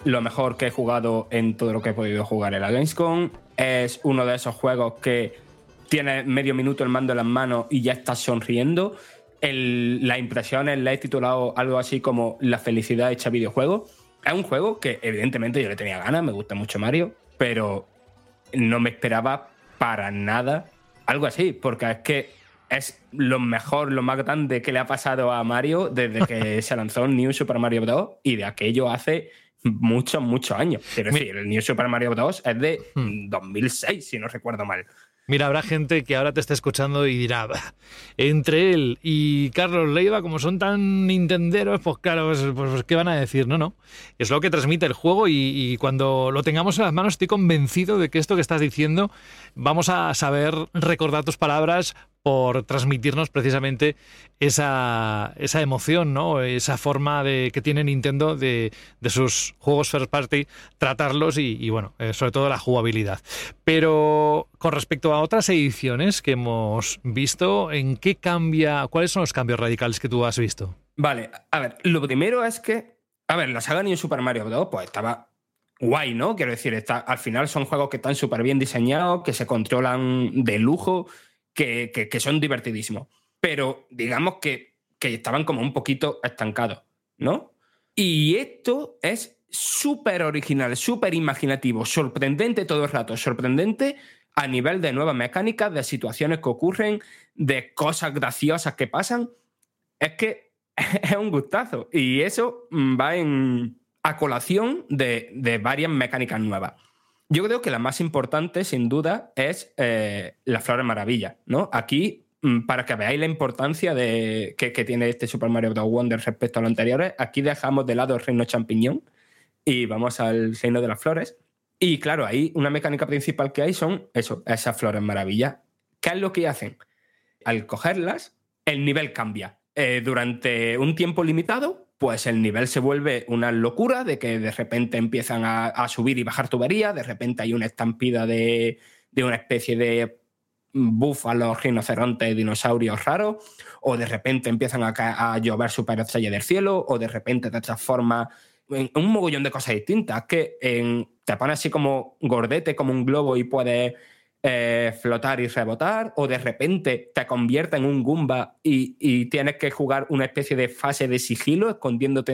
lo mejor que he jugado en todo lo que he podido jugar en la Gamescom. Es uno de esos juegos que tiene medio minuto el mando en las manos y ya estás sonriendo. El- las impresiones le he titulado algo así como La felicidad hecha videojuego. Es un juego que, evidentemente, yo le tenía ganas, me gusta mucho Mario, pero no me esperaba para nada algo así, porque es que es lo mejor, lo más grande que le ha pasado a Mario desde que se lanzó New Super Mario Bros. y de aquello hace muchos, muchos años. Quiero decir, el New Super Mario Bros. es de Hmm. 2006, si no recuerdo mal. Mira, habrá gente que ahora te está escuchando y dirá, "Bah, entre él y Carlos Leiva, como son tan nintenderos, pues claro, pues, pues, pues, ¿qué van a decir? No, no. Es lo que transmite el juego y, y cuando lo tengamos en las manos estoy convencido de que esto que estás diciendo vamos a saber recordar tus palabras por transmitirnos precisamente esa, esa emoción, ¿no? Esa forma de, que tiene Nintendo de, de sus juegos first party, tratarlos y, bueno, eh, sobre todo la jugabilidad. Pero con respecto a otras ediciones que hemos visto, ¿en qué cambia? ¿Cuáles son los cambios radicales que tú has visto? Vale, a ver, lo primero es que, a ver, la saga New Super Mario Bros. pues estaba guay, ¿no? Quiero decir, está, al final son juegos que están súper bien diseñados, que se controlan de lujo, que, son divertidísimos. Pero digamos que, estaban como un poquito estancados, ¿no? Y esto es súper original, súper imaginativo, sorprendente todo el rato, sorprendente a nivel de nuevas mecánicas, de situaciones que ocurren, de cosas graciosas que pasan. Es que es un gustazo. Y eso mm, va en a colación de varias mecánicas nuevas. Yo creo que la más importante, sin duda, es eh, la Flores Maravilla, ¿no? Aquí, mm, para que veáis la importancia de, que, que tiene este Super Mario Bros. Wonder respecto a los anteriores, aquí dejamos de lado el reino champiñón y vamos al reino de las flores. Y claro, ahí una mecánica principal que hay son eso, esas flores maravilla. ¿Qué es lo que hacen? Al cogerlas, el nivel cambia. Eh, durante un tiempo limitado, pues el nivel se vuelve una locura de que de repente empiezan a, subir y bajar tuberías, de repente hay una estampida de, de una especie de búfalos, rinocerontes, dinosaurios raros, o de repente empiezan a, a llover superestrellas del cielo, o de repente te transforma en un mogollón de cosas distintas. Que en- te pones así como gordete, como un globo y puedes eh, flotar y rebotar, o de repente te convierte en un Goomba y, y tienes que jugar una especie de fase de sigilo, escondiéndote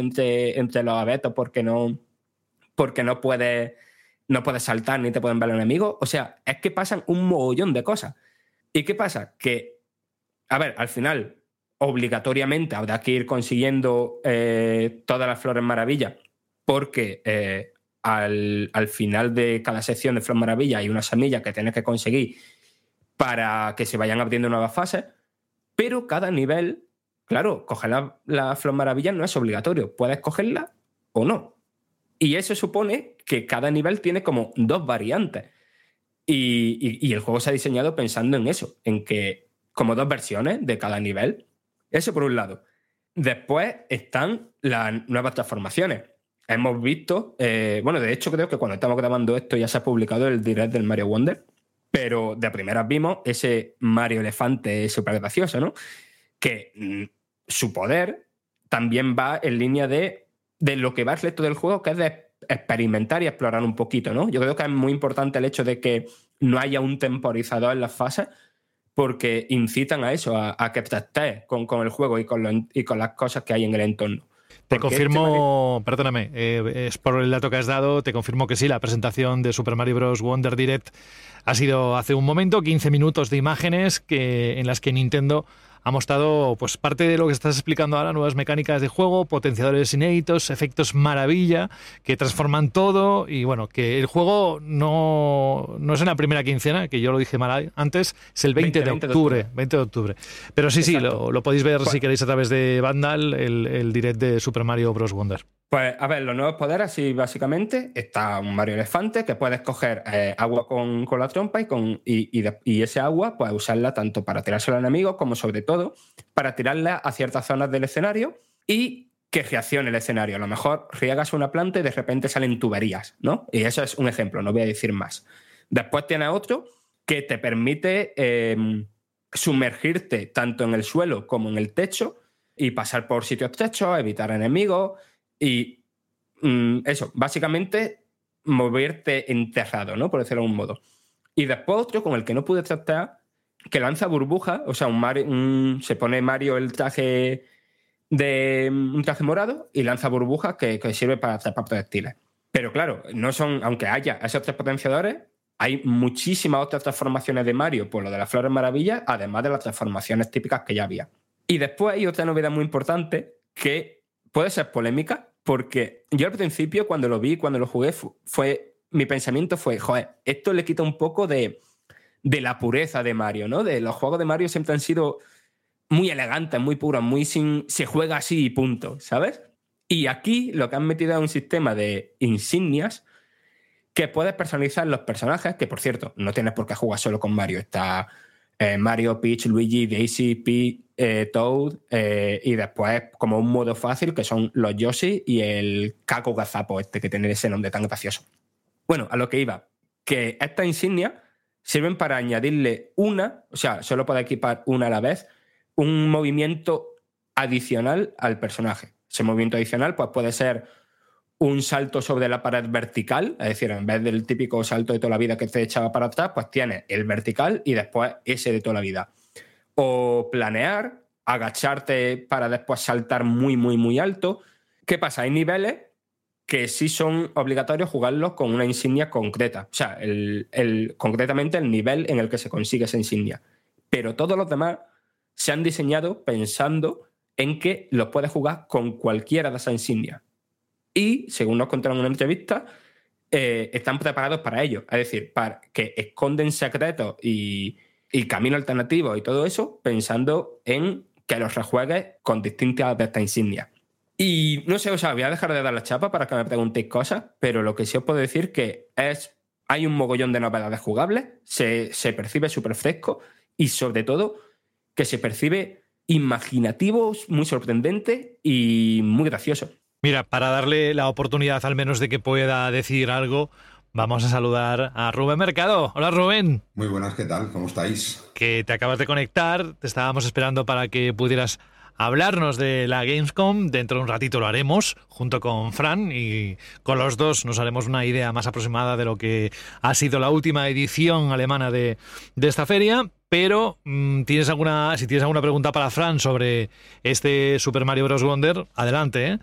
entre, los abetos porque no, porque no puedes, no puedes saltar ni te pueden ver los enemigos. O sea, es que pasan un mogollón de cosas. ¿Y qué pasa? Que, a ver, al final, obligatoriamente habrá que ir consiguiendo eh, todas las flores maravillas, porque eh, al, al final de cada sección de Flor Maravilla hay una semilla que tienes que conseguir para que se vayan abriendo nuevas fases, pero cada nivel, claro, coger la, la Flor Maravilla no es obligatorio, puedes cogerla o no. Y eso supone que cada nivel tiene como dos variantes. Y el juego se ha diseñado pensando en eso, en que como dos versiones de cada nivel. Eso por un lado. Después están las nuevas transformaciones. Hemos visto, eh, bueno, de hecho creo que cuando estamos grabando esto ya se ha publicado el direct del Mario Wonder, pero de primeras vimos ese Mario Elefante súper gracioso, ¿no? Que mm, su poder también va en línea de, de lo que va el resto del juego, que es de experimentar y explorar un poquito, ¿no? Yo creo que es muy importante el hecho de que no haya un temporizador en las fases, porque incitan a eso, a, que te estés con, con el juego y con, y con las cosas que hay en el entorno. Te este confirmo, perdóname, eh, es por el dato que has dado, te confirmo que sí, la presentación de Super Mario Bros. Wonder Direct ha sido hace un momento, 15 minutos de imágenes que, en las que Nintendo ha mostrado pues parte de lo que estás explicando ahora, nuevas mecánicas de juego, potenciadores inéditos, efectos maravilla, que transforman todo y bueno, que el juego no, no es en la primera quincena, que yo lo dije mal antes, es el 20, 20, de, 20 de octubre, octubre. 20 de octubre. Pero sí, sí, lo, lo podéis ver si queréis a través de Vandal, el, el direct de Super Mario Bros. Wonder. Pues a ver, los nuevos poderes, así básicamente, está un Mario Elefante que puedes coger eh, agua con, con la trompa y, con, y, ese agua puedes usarla tanto para tirársela al enemigo como sobre todo para tirarla a ciertas zonas del escenario y que reaccione el escenario. A lo mejor riegas una planta y de repente salen tuberías, ¿no? Y eso es un ejemplo, no voy a decir más. Después tiene otro que te permite eh, sumergirte tanto en el suelo como en el techo y pasar por sitios techos, evitar enemigos y mm, eso, básicamente moverte enterrado, ¿no? Por decirlo de algún modo. Y después otro con el que no pude tratar, que lanza burbujas, o sea, un Mario, se pone Mario el traje de un traje morado y lanza burbujas que, que sirve para atrapar proyectiles. Pero claro, no son, aunque haya esos tres potenciadores, hay muchísimas otras transformaciones de Mario por lo de las flores maravillas, además de las transformaciones típicas que ya había. Y después hay otra novedad muy importante que puede ser polémica, porque yo al principio, cuando lo vi, cuando lo jugué, fu- fue, mi pensamiento fue, esto le quita un poco de, de la pureza de Mario, ¿no? De los juegos de Mario siempre han sido muy elegantes, muy puros, muy sin. se juega así y punto, ¿sabes? Y aquí lo que han metido es un sistema de insignias que puedes personalizar los personajes, que por cierto, no tienes por qué jugar solo con Mario. Está eh, Mario, Peach, Luigi, Daisy, Peach, eh, Toad, eh, y después como un modo fácil que son los Yoshi y el Caco Gazapo, este que tiene ese nombre tan gracioso. Bueno, a lo que iba, que estas insignias sirven para añadirle una, o sea, solo puede equipar una a la vez, un movimiento adicional al personaje. Ese movimiento adicional pues, puede ser un salto sobre la pared vertical, es decir, en vez del típico salto de toda la vida que te echaba para atrás, pues tienes el vertical y después ese de toda la vida. O planear, agacharte para después saltar muy, muy, muy alto. ¿Qué pasa? Hay niveles que sí son obligatorios jugarlos con una insignia concreta. O sea, concretamente el nivel en el que se consigue esa insignia. Pero todos los demás se han diseñado pensando en que los puedes jugar con cualquiera de esas insignias. Y, según nos contaron en una entrevista, eh, están preparados para ello. Es decir, para que esconden secretos y, y camino alternativo y todo eso, pensando en que los rejuegues con distintas de estas insignias. Y no sé, o sea, voy a dejar de dar la chapa para que me preguntéis cosas, pero lo que sí os puedo decir que es. Hay un mogollón de novedades jugables, se, se percibe súper fresco y sobre todo que se percibe imaginativo, muy sorprendente y muy gracioso. Mira, para darle la oportunidad al menos de que pueda decir algo, vamos a saludar a Rubén Mercado. Hola Rubén, Muy buenas, ¿qué tal? ¿Cómo estáis? que te acabas de conectar, te estábamos esperando para que pudieras hablarnos de la Gamescom. Dentro de un ratito lo haremos junto con Fran y con los dos nos haremos una idea más aproximada de lo que ha sido la última edición alemana de, de esta feria. Pero mm, tienes alguna, si tienes alguna pregunta para Fran sobre este Super Mario Bros. Wonder, adelante. ¿eh?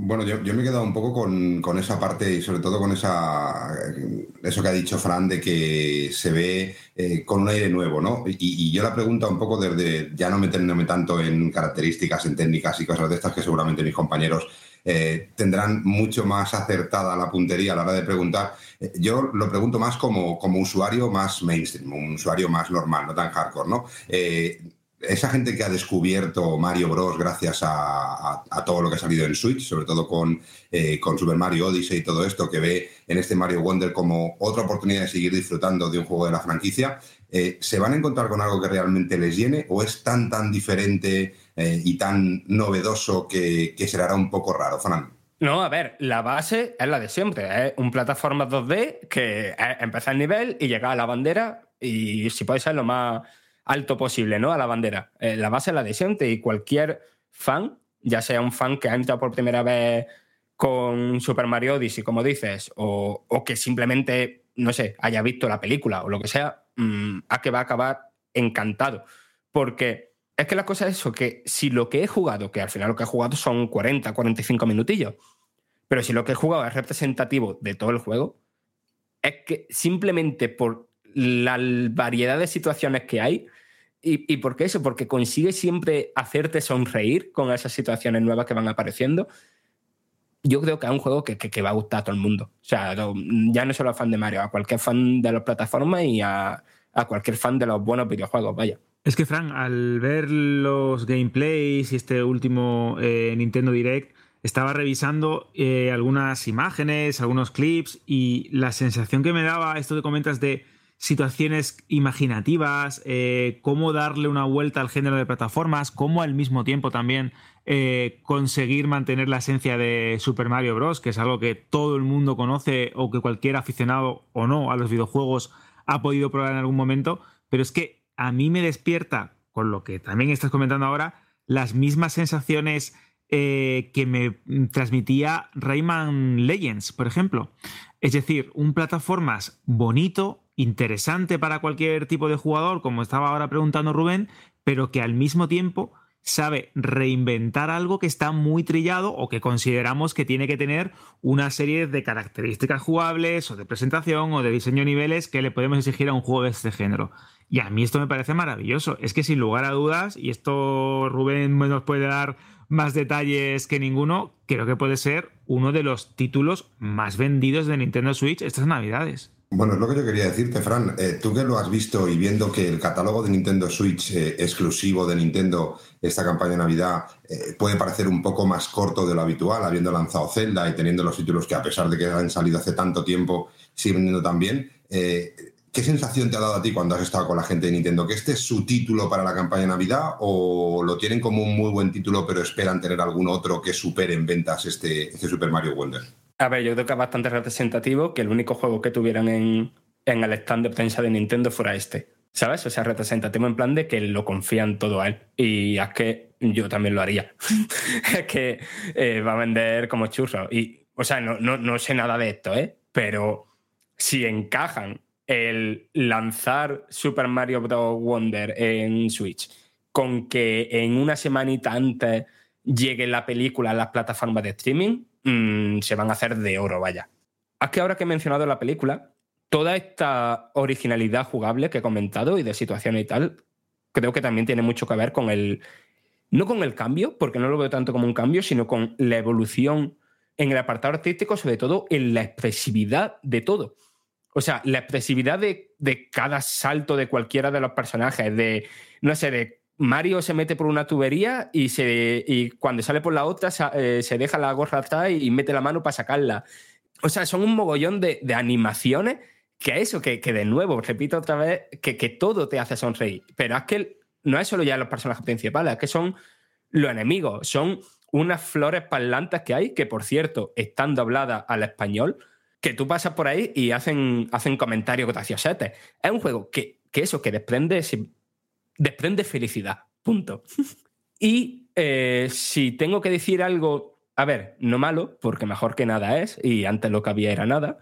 Bueno, yo, yo me he quedado un poco con, con esa parte y sobre todo con esa eso que ha dicho Fran de que se ve eh, con un aire nuevo, ¿no? Y, y yo la pregunta un poco desde ya no metiéndome tanto en características, en técnicas y cosas de estas que seguramente mis compañeros eh, tendrán mucho más acertada la puntería a la hora de preguntar. Eh, yo lo pregunto más como, como usuario más mainstream, un usuario más normal, no tan hardcore, ¿no? Eh, esa gente que ha descubierto Mario Bros. gracias a, todo lo que ha salido en Switch, sobre todo con, eh, con Super Mario Odyssey y todo esto, que ve en este Mario Wonder como otra oportunidad de seguir disfrutando de un juego de la franquicia, eh, ¿se van a encontrar con algo que realmente les llene o es tan, tan diferente eh, y tan novedoso que, será un poco raro, Fran? No, a ver, la base es la de siempre. Es un plataforma 2D que es empezar el nivel y llegar a la bandera y si puede ser lo más alto posible, ¿no? A la bandera. Eh, la base es la de siempre y cualquier fan, ya sea un fan que ha entrado por primera vez con Super Mario Odyssey, como dices, o, que simplemente, no sé, haya visto la película o lo que sea, mm, a que va a acabar encantado. Porque Es que la cosa es eso, que si lo que he jugado, que al final lo que he jugado son 40, 45 minutillos, pero si lo que he jugado es representativo de todo el juego, es que simplemente por la variedad de situaciones que hay, ¿y, y por qué eso? Porque consigue siempre hacerte sonreír con esas situaciones nuevas que van apareciendo. Yo creo que es un juego que, va a gustar a todo el mundo. O sea, ya no solo a fan de Mario, a cualquier fan de las plataformas y a, a cualquier fan de los buenos videojuegos, vaya. Es que, Fran, al ver los gameplays y este último eh, Nintendo Direct, estaba revisando eh, algunas imágenes, algunos clips y la sensación que me daba esto que comentas de situaciones imaginativas, eh, cómo darle una vuelta al género de plataformas, cómo al mismo tiempo también eh, conseguir mantener la esencia de Super Mario Bros., que es algo que todo el mundo conoce o que cualquier aficionado o no a los videojuegos ha podido probar en algún momento, pero es que a mí me despierta, con lo que también estás comentando ahora, las mismas sensaciones eh, que me transmitía Rayman Legends, por ejemplo. Es decir, un plataformas bonito, interesante para cualquier tipo de jugador, como estaba ahora preguntando Rubén, pero que al mismo tiempo sabe reinventar algo que está muy trillado o que consideramos que tiene que tener una serie de características jugables o de presentación o de diseño de niveles que le podemos exigir a un juego de este género. Y a mí esto me parece maravilloso. Es que sin lugar a dudas, y esto Rubén nos puede dar más detalles que ninguno, creo que puede ser uno de los títulos más vendidos de Nintendo Switch estas navidades. Bueno, es lo que yo quería decirte, Fran. Eh, tú que lo has visto y viendo que el catálogo de Nintendo Switch eh, exclusivo de Nintendo, esta campaña de Navidad, eh, puede parecer un poco más corto de lo habitual, habiendo lanzado Zelda y teniendo los títulos que a pesar de que han salido hace tanto tiempo, siguen vendiendo tan bien. ¿Qué sensación te ha dado a ti cuando has estado con la gente de Nintendo? ¿Que este es su título para la campaña de Navidad o lo tienen como un muy buen título pero esperan tener algún otro que supere en ventas este, este Super Mario Wonder? A ver, yo creo que es bastante representativo que el único juego que tuvieran en, en el stand de prensa de Nintendo fuera este. ¿Sabes? O sea, representativo en plan de que lo confían todo a él. Y es que yo también lo haría. es que eh, va a vender como churro. Y, o sea, no, no, no sé nada de esto, ¿eh? Pero si encajan el lanzar Super Mario Bros. Wonder en Switch con que en una semanita antes llegue la película a las plataformas de streaming, mmm, se van a hacer de oro, vaya. Es que ahora que he mencionado la película, toda esta originalidad jugable que he comentado y de situaciones y tal, creo que también tiene mucho que ver con el. No con el cambio, porque no lo veo tanto como un cambio, sino con la evolución en el apartado artístico, sobre todo en la expresividad de todo. O sea, la expresividad de, de cada salto de cualquiera de los personajes, de, no sé, de Mario se mete por una tubería y, se, y cuando sale por la otra se, eh, se deja la gorra atrás y mete la mano para sacarla. O sea, son un mogollón de, de animaciones que eso, que, que, de nuevo, repito otra vez, que, que, todo te hace sonreír. Pero es que no es solo ya los personajes principales, es que son los enemigos, son unas flores parlantes que hay, que por cierto están dobladas al español, que tú pasas por ahí y hacen, hacen comentarios graciosetes. Es un juego que, que eso, que desprende, desprende felicidad, punto. y eh, si tengo que decir algo, a ver, no malo, porque mejor que nada es, y antes lo que había era nada,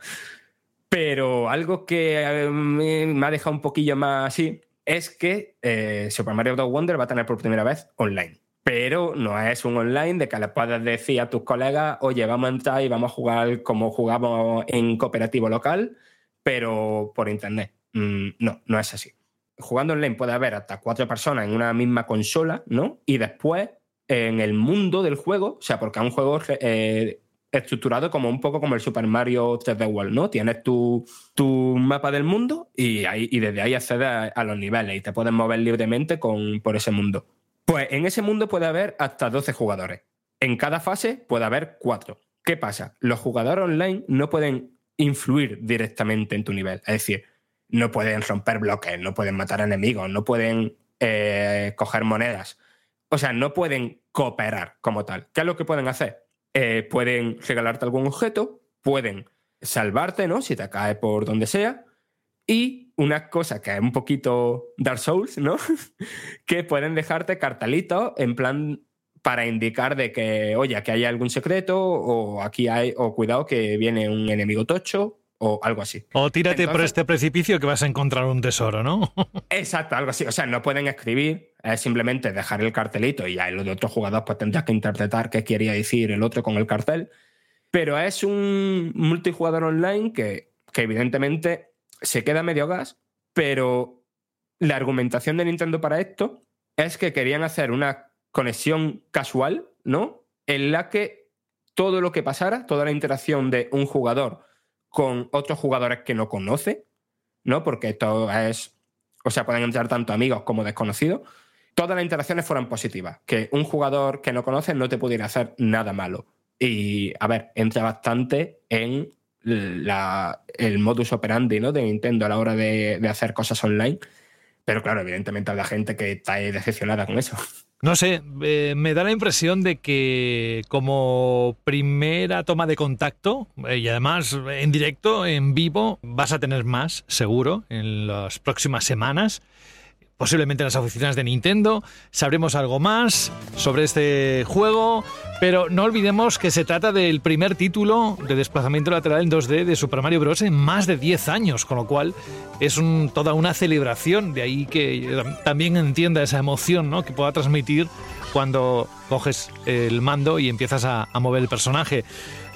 pero algo que eh, me ha dejado un poquillo más así es que eh, Super Mario Bros. Wonder va a tener por primera vez online. Pero no es un online de que le puedas decir a tus colegas, oye, vamos a entrar y vamos a jugar como jugamos en cooperativo local, pero por internet. Mm, no, no es así. Jugando online puede haber hasta cuatro personas en una misma consola, ¿no? Y después, en el mundo del juego, o sea, porque es un juego eh, estructurado como un poco como el Super Mario 3D World, ¿no? Tienes tu, tu mapa del mundo y, desde ahí accedes a, los niveles y te puedes mover libremente con, por ese mundo. Pues en ese mundo puede haber hasta 12 jugadores. En cada fase puede haber 4. ¿Qué pasa? Los jugadores online no pueden influir directamente en tu nivel. Es decir, no pueden romper bloques, no pueden matar enemigos, no pueden eh, coger monedas. O sea, no pueden cooperar como tal. ¿Qué es lo que pueden hacer? Eh, pueden regalarte algún objeto, pueden salvarte, ¿no? Si te cae por donde sea. Y una cosa que es un poquito Dark Souls, ¿no? que pueden dejarte cartelitos en plan para indicar de que, oye, aquí hay algún secreto, o aquí hay, o cuidado que viene un enemigo tocho, o algo así. O tírate por este precipicio que vas a encontrar un tesoro, ¿no? Exacto, algo así. O sea, no pueden escribir, es simplemente dejar el cartelito y ya el de otro jugador pues tendrás que interpretar qué quería decir el otro con el cartel. Pero es un multijugador online que, que evidentemente se queda medio gas, pero la argumentación de Nintendo para esto es que querían hacer una conexión casual, ¿no? En la que todo lo que pasara, toda la interacción de un jugador con otros jugadores que no conoce, ¿no? Porque esto es, o sea, pueden entrar tanto amigos como desconocidos, todas las interacciones fueran positivas, que un jugador que no conoces no te pudiera hacer nada malo. Y, a ver, entra bastante en la- el modus operandi ¿no? de Nintendo a la hora de, de hacer cosas online. Pero claro, evidentemente habrá gente que está decepcionada con eso. No sé, eh, me da la impresión de que como primera toma de contacto, eh, y además en directo, en vivo, vas a tener más, seguro, en las próximas semanas. Posiblemente en las oficinas de Nintendo sabremos algo más sobre este juego, pero no olvidemos que se trata del primer título de desplazamiento lateral en 2D de Super Mario Bros. en más de 10 años, con lo cual es un- toda una celebración, de ahí que tam- también entienda esa emoción ¿no? que pueda transmitir cuando coges el mando y empiezas a, a mover el personaje.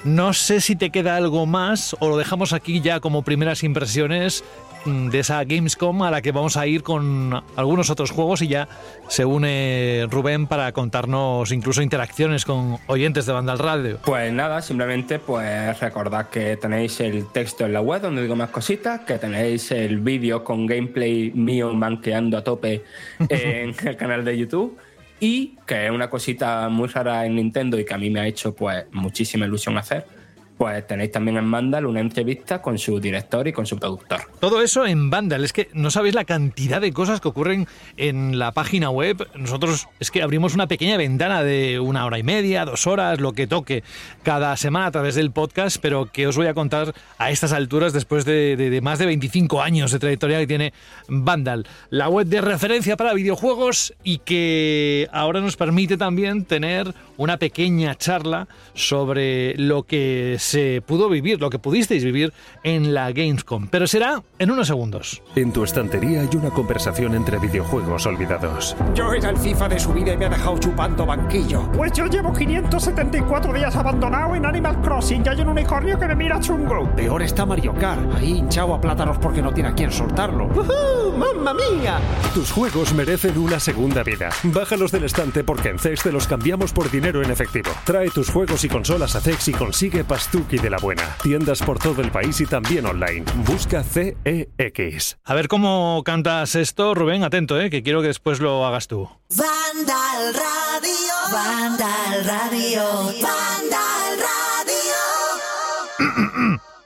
No sé si te queda algo más o lo dejamos aquí ya como primeras impresiones de esa Gamescom a la que vamos a ir con algunos otros juegos y ya se une Rubén para contarnos incluso interacciones con oyentes de Banda al Radio. Pues nada, simplemente pues recordad que tenéis el texto en la web donde digo más cositas, que tenéis el vídeo con gameplay mío manqueando a tope en el canal de YouTube y que es una cosita muy rara en Nintendo y que a mí me ha hecho pues muchísima ilusión hacer. Pues tenéis también en Mandal una entrevista con su director y con su productor. Todo eso en Vandal. Es que no sabéis la cantidad de cosas que ocurren en la página web. Nosotros es que abrimos una pequeña ventana de una hora y media, dos horas, lo que toque cada semana a través del podcast, pero que os voy a contar a estas alturas después de, de- de más de 25 años de trayectoria que tiene Vandal. La web de referencia para videojuegos y que ahora nos permite también tener una pequeña charla sobre lo que se pudo vivir, lo que pudisteis vivir en la Gamescom. Pero será en unos segundos. En tu estantería hay una conversación entre videojuegos olvidados. Yo era el FIFA de su vida y me ha dejado chupando banquillo. Pues yo llevo 574 días abandonado en Animal Crossing y hay un unicornio que me mira chungo. Peor está Mario Kart, ahí hinchado a plátanos porque no tiene a quien soltarlo. ¡Uh, ¡Mamma mía! Tus juegos merecen una segunda vida. Bájalos del estante porque en CEX te los cambiamos por dinero en efectivo. Trae tus juegos y consolas a CEX y consigue Pastuki de la buena. Tiendas por todo el país y también online. Busca CEX. A ver cómo cantas esto, Rubén, atento, ¿eh? que quiero que después lo hagas tú. Vandal Radio, Vandal Radio, Vandal Radio.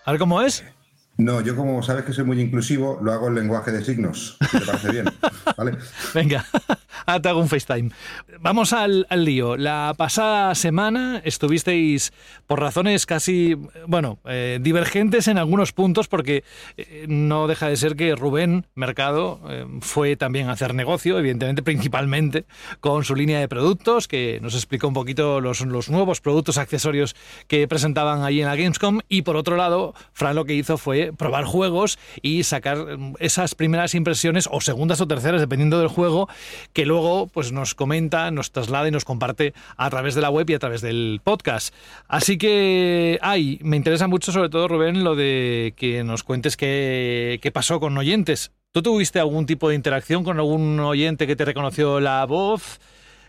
A ver cómo es. No, yo como sabes que soy muy inclusivo, lo hago en lenguaje de signos. si ¿Te parece bien? ¿Vale? Venga, ahora te hago un FaceTime. Vamos al, al lío. La pasada semana estuvisteis, por razones casi, bueno, eh, divergentes en algunos puntos, porque eh, no deja de ser que Rubén Mercado eh, fue también a hacer negocio, evidentemente, principalmente con su línea de productos, que nos explicó un poquito los, los nuevos productos accesorios que presentaban ahí en la Gamescom. Y por otro lado, Fran lo que hizo fue probar juegos y sacar mm, esas primeras impresiones, o segundas o terceras, dependiendo del juego, que luego pues, nos comenta, nos traslada y nos comparte a través de la web y a través del podcast. Así que, ay, me interesa mucho, sobre todo, Rubén, lo de que nos cuentes qué, qué pasó con oyentes. ¿Tú tuviste algún tipo de interacción con algún oyente que te reconoció la voz,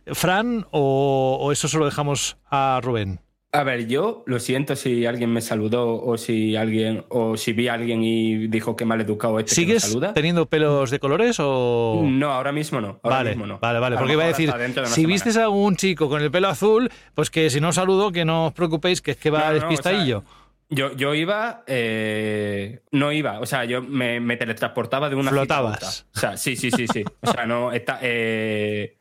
Fran, o, o eso se lo dejamos a Rubén? A ver, yo lo siento si alguien me saludó o si alguien o si vi a alguien y dijo que mal educado este que me ¿Sigues saluda. teniendo pelos de colores o...? No, ahora mismo no. Ahora vale, mismo no. vale, vale, porque iba a decir, de si semana. vistes a algún chico con el pelo azul, pues que si no saludo, que no os preocupéis, que es que va No, no, despistadillo. o sea, Yo, yo iba, eh, no iba, o sea, yo me, me teletransportaba de una Flotabas. O sea, sí, sí, sí, sí. O sea, no, está, eh,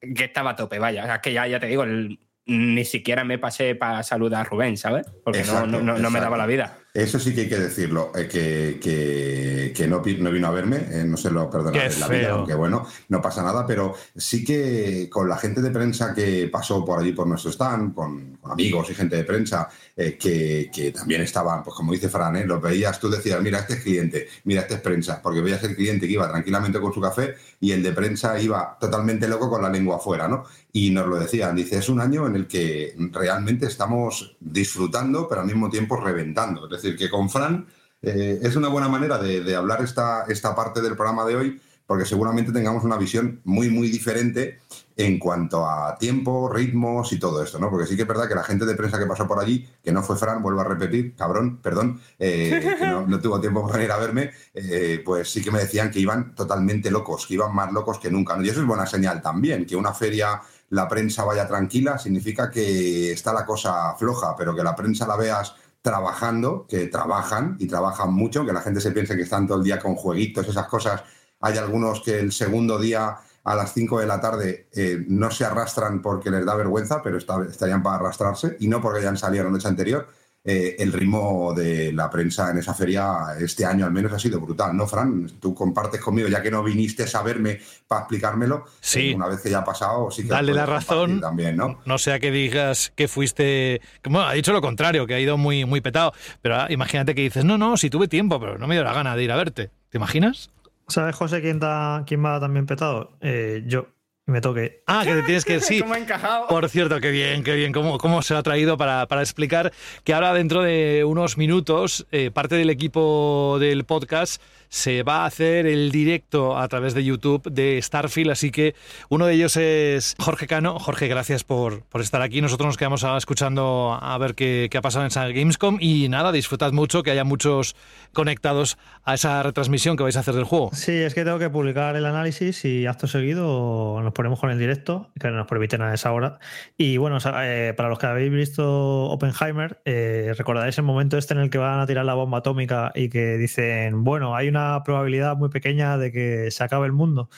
que estaba a tope, vaya. O sea, que ya, ya te digo, el- ni siquiera me pasé para saludar a Rubén, ¿sabes? Porque no, Exacto, no, no- no me daba la vida. Eso sí que hay que decirlo, eh, que, que, que no, no vino a verme, eh, no se lo perdonaré la vida, feo. aunque bueno, no pasa nada, pero sí que con la gente de prensa que pasó por allí por nuestro stand, con, con amigos y gente de prensa, eh, que, también estaban, pues como dice Fran, ¿eh? los veías, tú decías, mira, este es cliente, mira, este es prensa, porque veías el cliente que iba tranquilamente con su café y el de prensa iba totalmente loco con la lengua afuera, ¿no? Y nos lo decían, dice, es un año en el que realmente estamos disfrutando, pero al mismo tiempo reventando. Es decir, que con Fran eh, es una buena manera de, de hablar esta, esta parte del programa de hoy, porque seguramente tengamos una visión muy, muy diferente en cuanto a tiempo, ritmos y todo esto, ¿no? Porque sí que es verdad que la gente de prensa que pasó por allí, que no fue Fran, vuelvo a repetir, cabrón, perdón, eh, que no, no tuvo tiempo para venir a verme, eh, pues sí que me decían que iban totalmente locos, que iban más locos que nunca. ¿no? Y eso es buena señal también, que una feria la prensa vaya tranquila significa que está la cosa floja, pero que la prensa la veas trabajando, que trabajan y trabajan mucho, que la gente se piense que están todo el día con jueguitos, esas cosas. Hay algunos que el segundo día a las 5 de la tarde eh, no se arrastran porque les da vergüenza, pero está- estarían para arrastrarse y no porque hayan salido la noche anterior. Eh, el ritmo de la prensa en esa feria este año al menos ha sido brutal, ¿no, Fran? Tú compartes conmigo, ya que no viniste a verme para explicármelo, Sí. eh, una vez que ya ha pasado, sí que Dale la razón. también, ¿no? No sea que digas que fuiste. Bueno, ha dicho lo contrario, que ha ido muy, muy petado. Pero imagínate que dices, no, no, si tuve tiempo, pero no me dio la gana de ir a verte. ¿Te imaginas? ¿Sabes, José, quién, da, quién va también petado? Eh, yo. Me toque. Ah, que te tienes que. Sí. ¿Cómo ha encajado? Por cierto, qué bien, qué bien. ¿Cómo, cómo se lo ha traído para, para explicar que ahora, dentro de unos minutos, eh, parte del equipo del podcast se va a hacer el directo a través de YouTube de Starfield. Así que uno de ellos es Jorge Cano. Jorge, gracias por, por estar aquí. Nosotros nos quedamos escuchando a ver qué, qué ha pasado en esa Gamescom. Y nada, disfrutad mucho, que haya muchos conectados a esa retransmisión que vais a hacer del juego. Sí, es que tengo que publicar el análisis y acto seguido nos ponemos con el directo, que nos permiten a esa hora. Y bueno, eh, para los que habéis visto Oppenheimer, eh, el momento este en el que van a tirar la bomba atómica y que dicen, bueno, hay una probabilidad muy pequeña de que se acabe el mundo.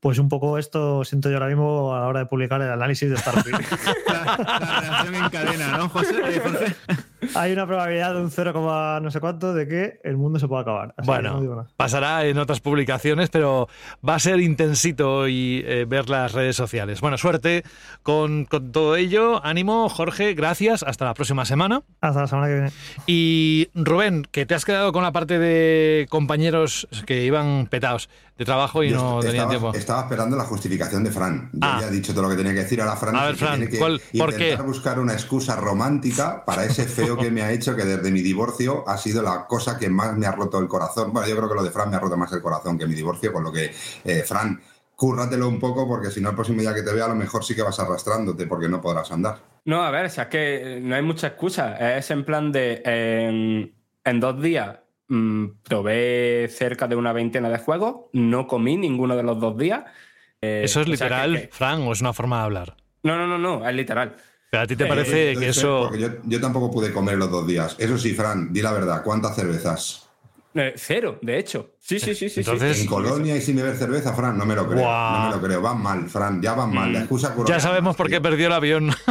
Pues un poco esto siento yo ahora mismo a la hora de publicar el análisis de Starfield. La. Hay una probabilidad de un 0, no sé cuánto de que el mundo se pueda acabar. Así Bueno, no digo nada. pasará en otras publicaciones, pero va a ser intensito y eh, ver las redes sociales. Bueno, suerte con, con todo ello. Ánimo, Jorge, gracias. Hasta la próxima semana. Hasta la semana que viene. Y Rubén, que te has quedado con la parte de compañeros que iban petados de trabajo y Yo no tenían tiempo. estaba esperando la justificación de Fran. Yo Ah. ya he dicho todo lo que tenía que decir. Ahora Fran, A ver, Fran, tiene que ¿cuál- por qué? intentar buscar una excusa romántica para ese feo que me ha hecho que desde mi divorcio ha sido la cosa que más me ha roto el corazón. Bueno, yo creo que lo de Fran me ha roto más el corazón que mi divorcio, con lo que, eh, Fran, cúrratelo un poco porque si no el próximo día que te vea a lo mejor sí que vas arrastrándote porque no podrás andar. No, a ver, o sea, es que no hay mucha excusa. Es en plan de. En, en dos días mm, probé cerca de una veintena de juegos, no comí ninguno de los dos días. eh, ¿Eso es o sea, que- literal, que- Fran, o es una forma de hablar? No, no, no, no, es literal. Pero a ti te Eh, parece que eso... Porque yo, yo tampoco pude comer los dos días. Eso sí, Fran, di la verdad, ¿cuántas cervezas? Eh, cero, de hecho. Sí, sí, sí, sí. Entonces- sí. En Colonia y sin beber cerveza, Fran, no me lo creo. No me lo creo. Van mal, Fran, ya van mal. La excusa Ya sabemos por qué perdió el avión.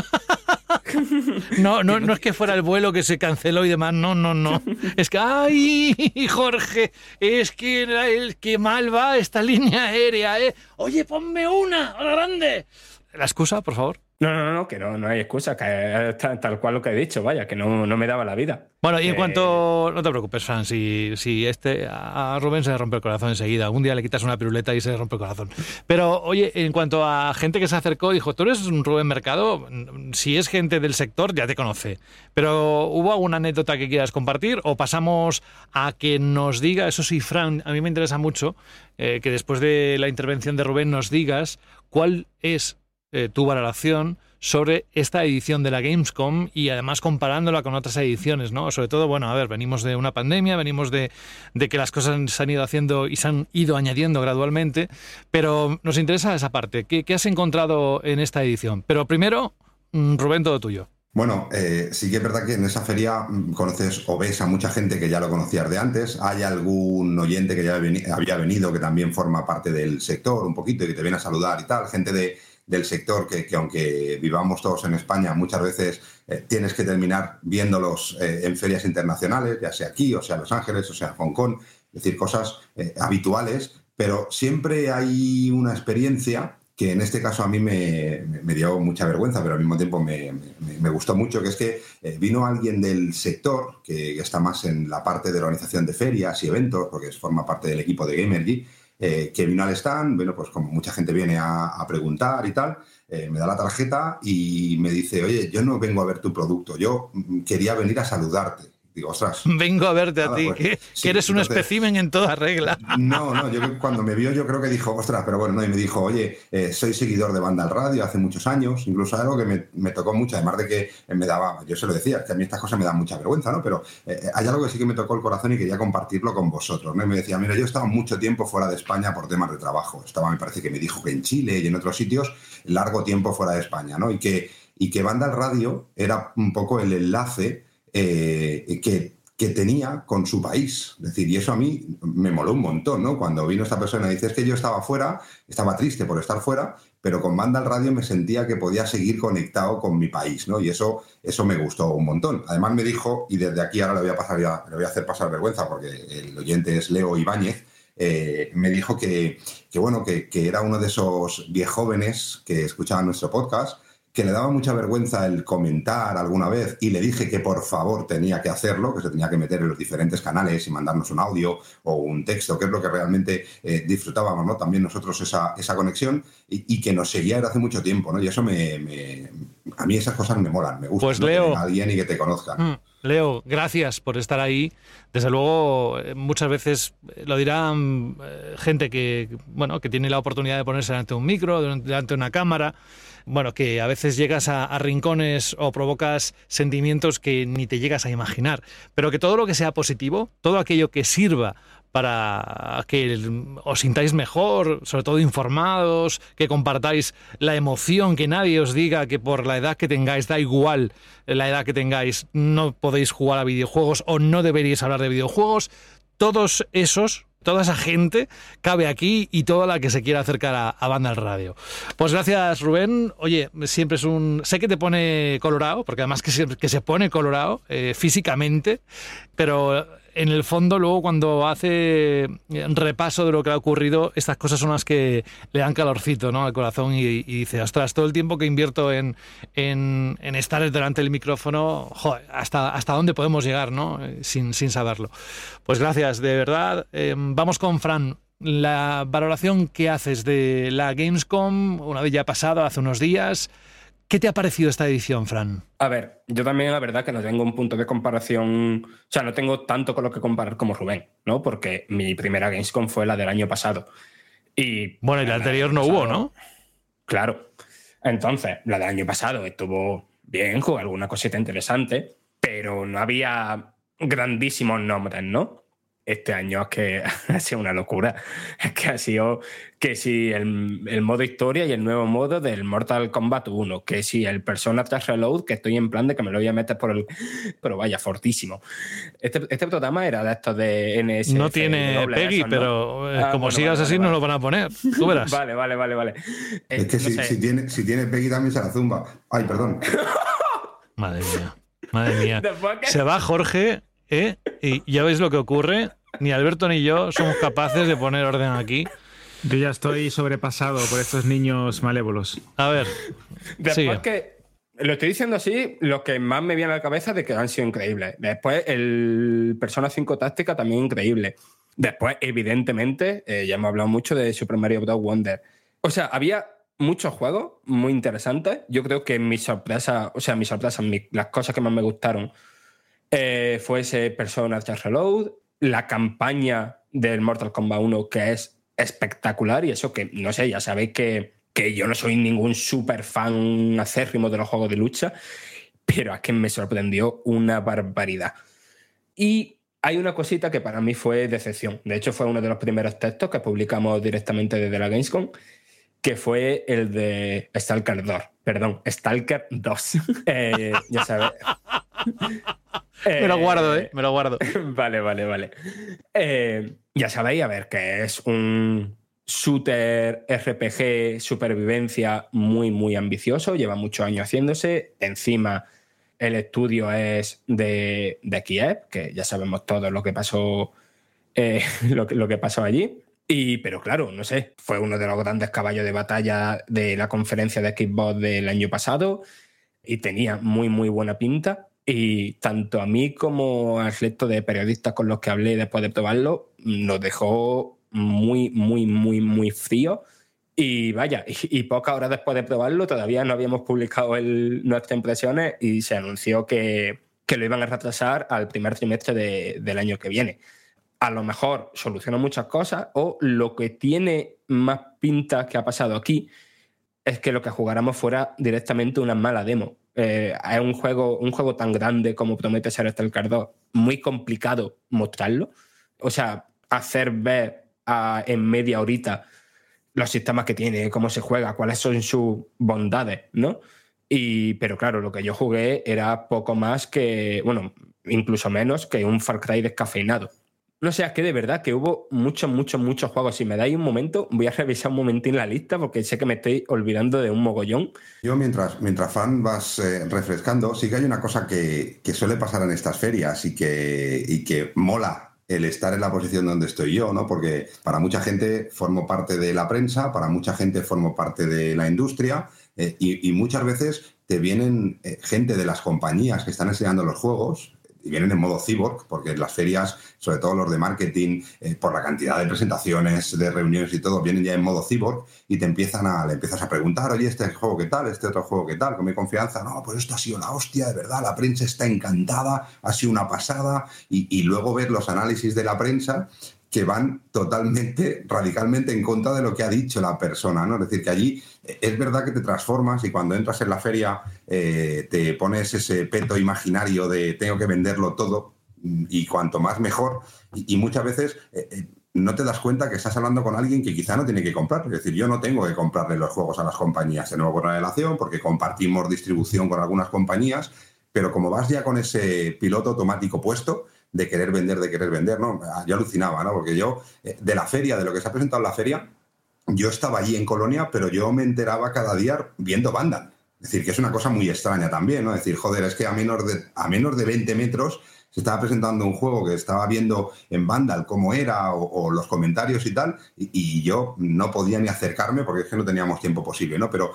No, no, no es que fuera el vuelo que se canceló y demás, no, no, no. Es que, ay, Jorge, es que el que mal va esta línea aérea, ¿eh? Oye, ponme una, a la grande. La excusa, por favor. No, no, no, que no, no hay excusa, que es tal, tal cual lo que he dicho, vaya, que no, no me daba la vida. Bueno, y en Eh, cuanto. No te preocupes, Fran, si, si este. A Rubén se le rompe el corazón enseguida. Un día le quitas una piruleta y se le rompe el corazón. Pero, oye, en cuanto a gente que se acercó, dijo: Tú eres un Rubén Mercado. Si es gente del sector, ya te conoce. Pero, ¿hubo alguna anécdota que quieras compartir? ¿O pasamos a que nos diga, eso sí, Fran, a mí me interesa mucho, eh, que después de la intervención de Rubén nos digas cuál es eh, tu valoración sobre esta edición de la Gamescom y además comparándola con otras ediciones, ¿no? Sobre todo, bueno, a ver, venimos de una pandemia, venimos de, de que las cosas se han ido haciendo y se han ido añadiendo gradualmente, pero nos interesa esa parte. ¿Qué, has encontrado en esta edición? Pero primero, mm, Rubén, todo tuyo. Bueno, eh, sí que es verdad que en esa feria mm, conoces o ves a mucha gente que ya lo conocías de antes. Hay algún oyente que ya había venido que también forma parte del sector un poquito y que te viene a saludar y tal. Gente de, del sector que, que aunque vivamos todos en España, muchas veces eh, tienes que terminar viéndolos eh, en ferias internacionales, ya sea aquí, o sea Los Ángeles, o sea Hong Kong, es decir, cosas eh, habituales, pero siempre hay una experiencia que en este caso a mí me, dio mucha vergüenza, pero al mismo tiempo me, me- gustó mucho, que es que vino alguien del sector, que, está más en la parte de organización de ferias y eventos, porque forma parte del equipo de Gamergy, eh, que vino al stand, bueno, pues como mucha gente viene a, preguntar y tal, eh, me da la tarjeta y me dice, oye, yo no vengo a ver tu producto, yo mm, quería venir a saludarte. Digo, ostras. Vengo a verte a ti, pues, que, sí, que eres un entonces- espécimen en toda regla. No, no, yo cuando me vio yo creo que dijo, ostras, pero bueno, no, y me dijo, oye, eh, soy seguidor de Banda al Radio hace muchos años, incluso algo que me, me tocó mucho, además de que me daba, yo se lo decía, que a mí estas cosas me dan mucha vergüenza, ¿no? Pero eh, hay algo que sí que me tocó el corazón y quería compartirlo con vosotros, ¿no? Y me decía, mira, yo he estado mucho tiempo fuera de España por temas de trabajo, estaba, me parece que me dijo que en Chile y en otros sitios, largo tiempo fuera de España, ¿no? Y que, y que Banda al Radio era un poco el enlace eh, que, tenía con su país. Es decir, y eso a mí me moló un montón, ¿no? Cuando vino esta persona y dice, que yo estaba fuera, estaba triste por estar fuera, pero con Banda al Radio me sentía que podía seguir conectado con mi país, ¿no? Y eso, eso me gustó un montón. Además me dijo, y desde aquí ahora le voy a pasar ya, le voy a hacer pasar vergüenza porque el oyente es Leo Ibáñez, eh, me dijo que, que bueno, que, que era uno de esos viejóvenes que escuchaban nuestro podcast, que le daba mucha vergüenza el comentar alguna vez y le dije que por favor tenía que hacerlo, que se tenía que meter en los diferentes canales y mandarnos un audio o un texto, que es lo que realmente eh, disfrutábamos, ¿no? También nosotros esa, esa conexión y, y que nos seguía desde hace mucho tiempo, ¿no? Y eso me, me- a mí esas cosas me molan, me gusta Pues, Leo. a alguien y que te conozcan. Mm, Leo, gracias por estar ahí. Desde luego, eh, muchas veces eh, lo dirán gente que, bueno, que tiene la oportunidad de ponerse delante de un micro, delante de una cámara. Bueno, que a veces llegas a, rincones o provocas sentimientos que ni te llegas a imaginar. Pero que todo lo que sea positivo, todo aquello que sirva para que os sintáis mejor, sobre todo informados, que compartáis la emoción, que nadie os diga que por la edad que tengáis, da igual la edad que tengáis, no podéis jugar a videojuegos o no deberíais hablar de videojuegos. Todos esos, toda esa gente cabe aquí y toda la que se quiera acercar a, a Banda al Radio. Pues gracias, Rubén. Oye, siempre es un... Sé que te pone colorado, porque además que se, que se pone colorado eh, físicamente, pero en el fondo luego cuando hace un repaso de lo que ha ocurrido, estas cosas son las que le dan calorcito ¿no? al corazón y, dice, ostras, todo el tiempo que invierto en, en, estar delante del micrófono, joder, hasta, hasta dónde podemos llegar, ¿no? Eh, Sin, sin saberlo. Pues gracias, de verdad. Eh, vamos con Fran. La valoración que haces de la Gamescom, una vez ya pasado, hace unos días, ¿qué te ha parecido esta edición, Fran? A ver, yo también la verdad que no tengo un punto de comparación, o sea, no tengo tanto con lo que comparar como Rubén, ¿no? Porque mi primera Gamescom fue la del año pasado. Y Bueno, y la anterior no hubo, ¿no? Claro. Entonces, la del año pasado estuvo bien, con alguna cosita interesante, pero no había grandísimos nombres, ¿no? Este año es que ha sido una locura. Es que ha sido que si el, el modo historia y el nuevo modo del Mortal Kombat 1, que si el Persona 3 Reload, que estoy en plan de que me lo voy a meter por el... Pero vaya, fortísimo. Este, este programa era de estos de NS. No tiene Peggy, pero eh, Ah, como sigas así no lo van a poner. Tú verás. Vale, vale, vale, vale. Es que no si, si tiene, si tiene Peggy también se la zumba. Ay, perdón. Madre mía. Madre mía. Que- Se va Jorge, ¿eh? Y ya veis lo que ocurre. Ni Alberto ni yo somos capaces de poner orden aquí. Yo ya estoy sobrepasado por estos niños malévolos. A ver. Después sigue. que lo estoy diciendo así, lo que más me viene a la cabeza de que han sido increíbles. Después el Persona 5 Táctica también increíble. Después, evidentemente, eh, ya hemos hablado mucho de Super Mario Bros. Wonder. O sea, había muchos juegos muy interesantes. Yo creo que mi sorpresa, o sea, mi sorpresa, mi- las cosas que más me gustaron eh, fue ese Persona 3 Reload, la campaña del Mortal Kombat 1 que es espectacular y eso que, no sé, ya sabéis que, que yo no soy ningún super fan acérrimo de los juegos de lucha, pero es que me sorprendió una barbaridad. Y hay una cosita que para mí fue decepción. De hecho, fue uno de los primeros textos que publicamos directamente desde la Gamescom, que fue el de Stalker 2. Perdón, Stalker 2. Eh, ya sabes. Me lo guardo, ¿eh? Me lo guardo. vale, vale, vale. Eh, ya sabéis, a ver, que es un shooter RPG supervivencia muy, muy ambicioso. Lleva muchos años haciéndose. Encima, el estudio es de, de Kiev, que ya sabemos todo lo que pasó, eh, lo, que- lo que pasó allí. Y, pero claro, no sé, fue uno de los grandes caballos de batalla de la conferencia de Xbox del año pasado y tenía muy, muy buena pinta. Y tanto a mí como al resto de periodistas con los que hablé después de probarlo, nos dejó muy, muy, muy, muy frío. Y vaya, y, y pocas horas después de probarlo, todavía no habíamos publicado el- nuestras impresiones y se anunció que, que lo iban a retrasar al primer trimestre de- del año que viene. A lo mejor soluciona muchas cosas o lo que tiene más pinta que ha pasado aquí es que lo que jugáramos fuera directamente una mala demo. Eh, es un juego, un juego tan grande como promete ser Stalker 2, muy complicado mostrarlo. O sea, hacer ver en media horita los sistemas que tiene, cómo se juega, cuáles son sus bondades, ¿no? Y, pero claro, lo que yo jugué era poco más que, bueno, incluso menos que un Far Cry descafeinado. No sé, es que de verdad que hubo muchos, muchos, muchos juegos. Si me dais un momento, voy a revisar un momentín la lista porque sé que me estoy olvidando de un mogollón. Yo mientras, mientras fan vas eh, refrescando, sí que hay una cosa que, que suele pasar en estas ferias y que, y que mola el estar en la posición donde estoy yo, ¿no? Porque para mucha gente formo parte de la prensa, para mucha gente formo parte de la industria eh, y, y muchas veces te vienen eh, gente de las compañías que están enseñando los juegos y vienen en modo cyborg, porque las ferias, sobre todo los de marketing, eh, por la cantidad de presentaciones, de reuniones y todo, vienen ya en modo cyborg y te empiezan a, le empiezas a preguntar, oye, este juego qué tal, este otro juego qué tal, con mi confianza, no, pues esto ha sido la hostia, de verdad, la prensa está encantada, ha sido una pasada, y, y luego ver los análisis de la prensa que van totalmente, radicalmente en contra de lo que ha dicho la persona, ¿no? Es decir, que allí eh, es verdad que te transformas y cuando entras en la feria eh, te pones ese peto imaginario de tengo que venderlo todo mm, y cuanto más mejor y, muchas veces eh, no te das cuenta que estás hablando con alguien que quizá no tiene que comprar. Es decir, yo no tengo que comprarle los juegos a las compañías de nuevo por una relación porque compartimos distribución con algunas compañías, pero como vas ya con ese piloto automático puesto, de querer vender, de querer vender, ¿no? Yo alucinaba, ¿no? Porque yo, eh, de la feria, de lo que se ha presentado en la feria, yo estaba allí en Colonia, pero yo me enteraba cada día viendo Vandal. Es decir, que es una cosa muy extraña también, ¿no? Es decir, joder, es que a menos de, a menos de 20 metros se estaba presentando un juego que estaba viendo en Vandal cómo era o, los comentarios y tal, y, yo no podía ni acercarme porque es que no teníamos tiempo posible, ¿no? Pero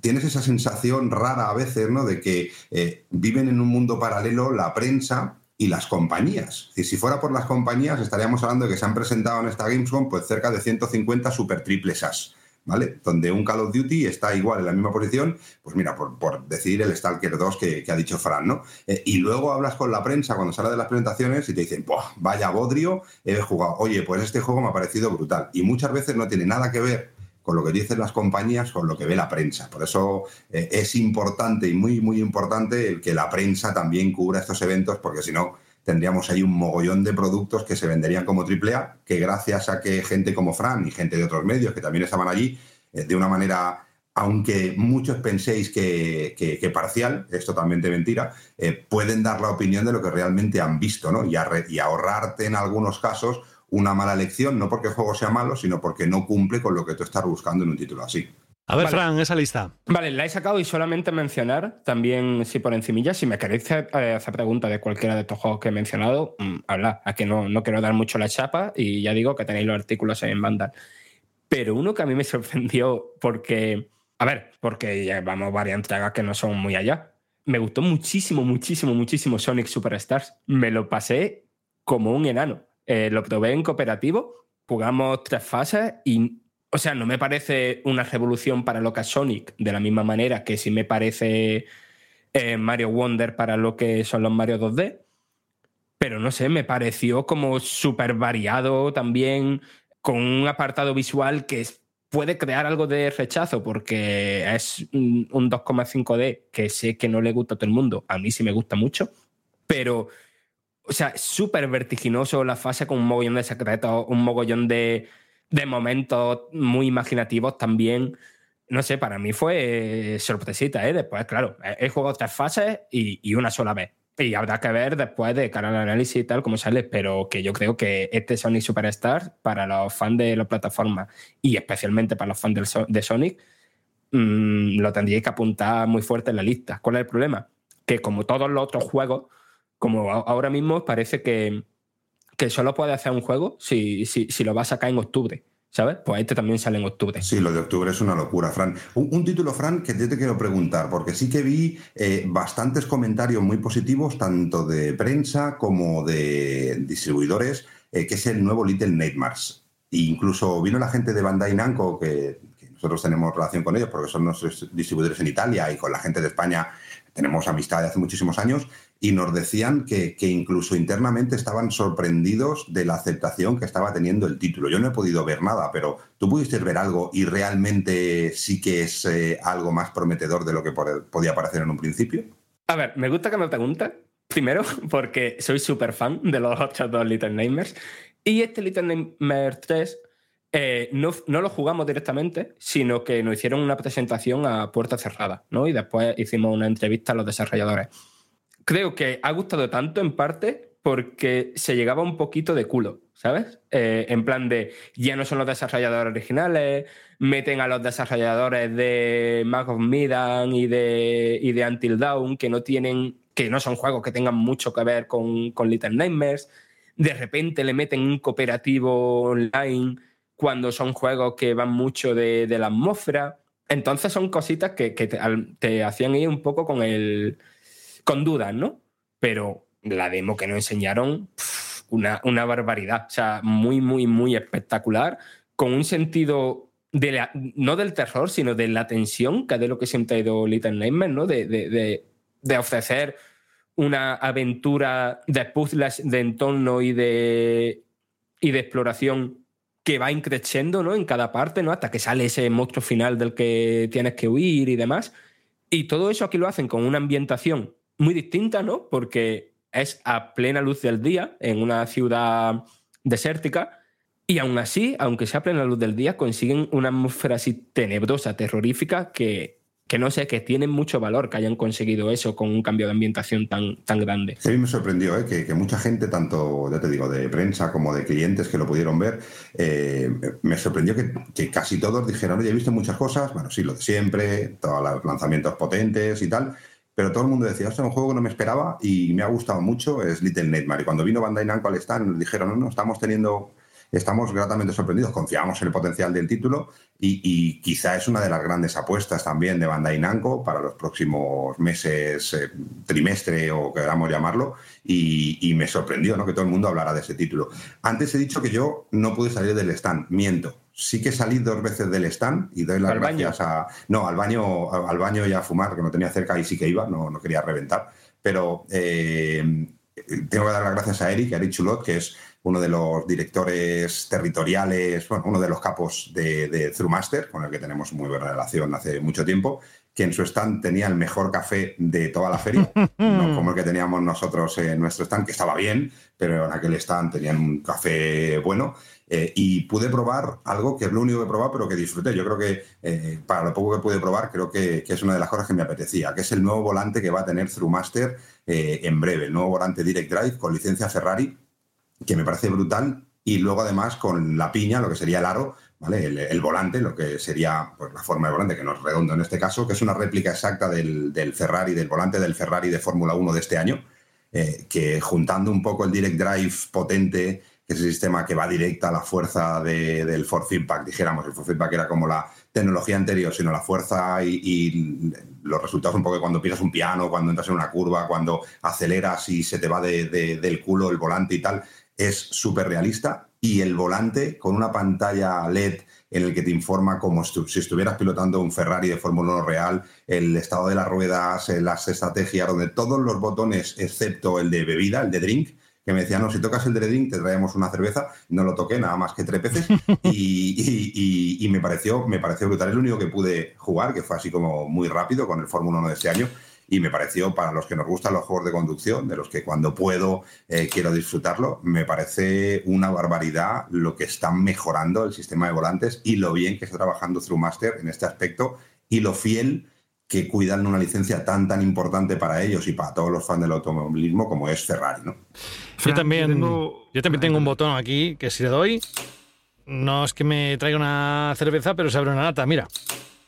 tienes esa sensación rara a veces, ¿no? De que eh, viven en un mundo paralelo la prensa y las compañías. Y si fuera por las compañías, estaríamos hablando de que se han presentado en esta Gamescom pues cerca de 150 super triple SAS, ¿vale? Donde un Call of Duty está igual en la misma posición, pues mira, por, por el Stalker 2 que, ha dicho Fran, ¿no? Eh, y luego hablas con la prensa cuando sale de las presentaciones y te dicen, "Buah, vaya bodrio, he jugado. Oye, pues este juego me ha parecido brutal. Y muchas veces no tiene nada que ver con lo que dicen las compañías, con lo que ve la prensa. Por eso eh, es importante y muy, muy importante el que la prensa también cubra estos eventos, porque si no, tendríamos ahí un mogollón de productos que se venderían como AAA, que gracias a que gente como Fran y gente de otros medios que también estaban allí, eh, de una manera, aunque muchos penséis que, que- parcial, es totalmente mentira, eh, pueden dar la opinión de lo que realmente han visto, ¿no? Y, y ahorrarte en algunos casos una mala elección, no porque el juego sea malo, sino porque no cumple con lo que tú estás buscando en un título así. A ver, Vale. Fran, esa lista. Vale, la he sacado y solamente mencionar, también si por encimilla, si me queréis hacer, eh, hacer preguntas de cualquiera de estos juegos que he mencionado, mm, hablad, a que no, no quiero dar mucho la chapa y ya digo que tenéis los artículos en Vandal. Pero uno que a mí me sorprendió porque, a ver, porque llevamos varias entregas que no son muy allá. Me gustó muchísimo, muchísimo, muchísimo Sonic Superstars. Me lo pasé como un enano. Eh, lo probé en cooperativo, jugamos tres fases y, o sea, no me parece una revolución para lo que Sonic, de la misma manera que sí me parece eh, Mario Wonder para lo que son los Mario 2D. Pero no sé, me pareció como súper variado también, con un apartado visual que puede crear algo de rechazo porque es un 2,5D que sé que no le gusta a todo el mundo. A mí sí me gusta mucho, pero o sea, súper vertiginoso la fase con un mogollón de secretos, un mogollón de, de momentos muy imaginativos también. no sé, para mí fue sorpresita, ¿eh? Después, claro, he jugado tres fases y, y una sola vez. Y habrá que ver después de cara al análisis y tal cómo sale, pero que yo creo que este Sonic Superstar, para los fans de la plataforma y especialmente para los fans del So- de Sonic, mm, lo tendríais que apuntar muy fuerte en la lista. ¿Cuál es el problema? Que como todos los otros juegos, como ahora mismo parece que, que solo puede hacer un juego si, si, si lo va a sacar en octubre, ¿sabes? Pues este también sale en octubre. Sí, lo de octubre es una locura, Fran. Un, título, Fran, que yo te quiero preguntar, porque sí que vi eh, bastantes comentarios muy positivos, tanto de prensa como de distribuidores, eh, que es el nuevo Little Nightmares. E incluso vino la gente de Bandai Namco, que nosotros tenemos relación con ellos porque son nuestros distribuidores en Italia y con la gente de España tenemos amistad de hace muchísimos años, y nos decían que, que incluso internamente estaban sorprendidos de la aceptación que estaba teniendo el título. Yo no he podido ver nada, pero tú pudiste ver algo y realmente sí que es eh, algo más prometedor de lo que podía parecer en un principio. A ver, me gusta que me preguntes. Primero, porque soy súper fan de los otros dos Little Nightmares. Y este Little Nightmares 3 eh, no, no lo jugamos directamente, sino que nos hicieron una presentación a puerta cerrada, ¿no? Y después hicimos una entrevista a los desarrolladores. Creo que ha gustado tanto en parte porque se llegaba un poquito de culo, ¿sabes? Eh, en plan de, ya no son los desarrolladores originales, meten a los desarrolladores de Mag of Medan y de, y Until Dawn, que no tienen, que no son juegos que tengan mucho que ver con, Little Nightmares. De repente le meten un cooperativo online cuando son juegos que van mucho de, la atmósfera. Entonces son cositas que, te hacían ir un poco con el. Con dudas, ¿no? Pero la demo que nos enseñaron, una, una barbaridad. O sea, muy, muy, muy espectacular. Con un sentido de no del terror, sino de la tensión, que es de lo que siempre ha ido Little Nightmares, ¿no? De, de- de- de ofrecer una aventura de puzzles de entorno y de, y de exploración que va increciendo ¿no? en cada parte, ¿no? hasta que sale ese monstruo final del que tienes que huir y demás. Y todo eso aquí lo hacen con una ambientación muy distinta, ¿no? Porque es a plena luz del día, en una ciudad desértica, y aún así, aunque sea a plena luz del día, consiguen una atmósfera así tenebrosa, terrorífica, que, que no sé, que tienen mucho valor que hayan conseguido eso con un cambio de ambientación tan, tan grande. Sí, me sorprendió ¿eh? que, que mucha gente, tanto, ya te digo, de prensa como de clientes que lo pudieron ver, eh, me sorprendió que, que casi todos dijeron, oye, he visto muchas cosas, bueno, sí, lo de siempre, todos los lanzamientos potentes y tal, pero todo el mundo decía, este es un juego que no me esperaba y me ha gustado mucho, es Little Nightmare. Y cuando vino Bandai Namco al stand, nos dijeron, no, no, estamos teniendo... Estamos gratamente sorprendidos, confiamos en el potencial del título y, y quizá es una de las grandes apuestas también de Bandai Namco para los próximos meses, eh, trimestre o queramos llamarlo, y, y me sorprendió ¿no? que todo el mundo hablara de ese título. Antes he dicho que yo no pude salir del stand, miento. Sí que salí dos veces del stand y doy las ¿Al baño? gracias a... No, al baño, al baño y a fumar, que no tenía cerca y sí que iba, no, no quería reventar. Pero eh, tengo que dar las gracias a Eric, a Eric Chulot, que es uno de los directores territoriales, bueno, uno de los capos de, de Thrumaster, con el que tenemos muy buena relación hace mucho tiempo, que en su stand tenía el mejor café de toda la feria, no como el que teníamos nosotros en nuestro stand, que estaba bien, pero en aquel stand tenían un café bueno. eh, y pude probar algo que es lo único que he probado, pero que disfruté. Yo creo que eh, para lo poco que pude probar, creo que, que es una de las cosas que me apetecía, que es el nuevo volante que va a tener Thrumaster eh, en breve, el nuevo volante Direct Drive con licencia Ferrari, que me parece brutal. Y luego, además, con la piña, lo que sería el aro, El, volante, lo que sería pues, la forma de volante, que no es redondo en este caso, que es una réplica exacta del, Ferrari, del volante del Ferrari de Fórmula 1 de este año, eh, que juntando un poco el Direct Drive potente, que es el sistema que va directa a la fuerza de- del Force Feedback, dijéramos, el Force Feedback era como la tecnología anterior, sino la fuerza y, los resultados un poco de cuando pisas un piano, cuando entras en una curva, cuando aceleras y se te va de- de- del culo el volante y tal, es súper realista. Y el volante con una pantalla LED en el que te informa como si estuvieras pilotando un Ferrari de Fórmula 1 real, el estado de las ruedas, eh, las estrategias, donde todos los botones, excepto el de bebida, el de drink, que me decían, no, si tocas el de drink te traemos una cerveza, no lo toqué nada más que tres veces y, y- y- y me, pareció, me pareció brutal. Es lo único que pude jugar, que fue así como muy rápido con el Fórmula 1 de este año y me pareció, para los que nos gustan los juegos de conducción, de los que cuando puedo eh, quiero disfrutarlo, me parece una barbaridad lo que están mejorando el sistema de volantes y lo bien que está trabajando Master en este aspecto y lo fiel que cuidan una licencia tan tan importante para ellos y para todos los fans del automovilismo como es Ferrari, ¿no? Yo también, yo también tengo un botón aquí que si le doy, no es que me traiga una cerveza, pero se abre una lata, mira.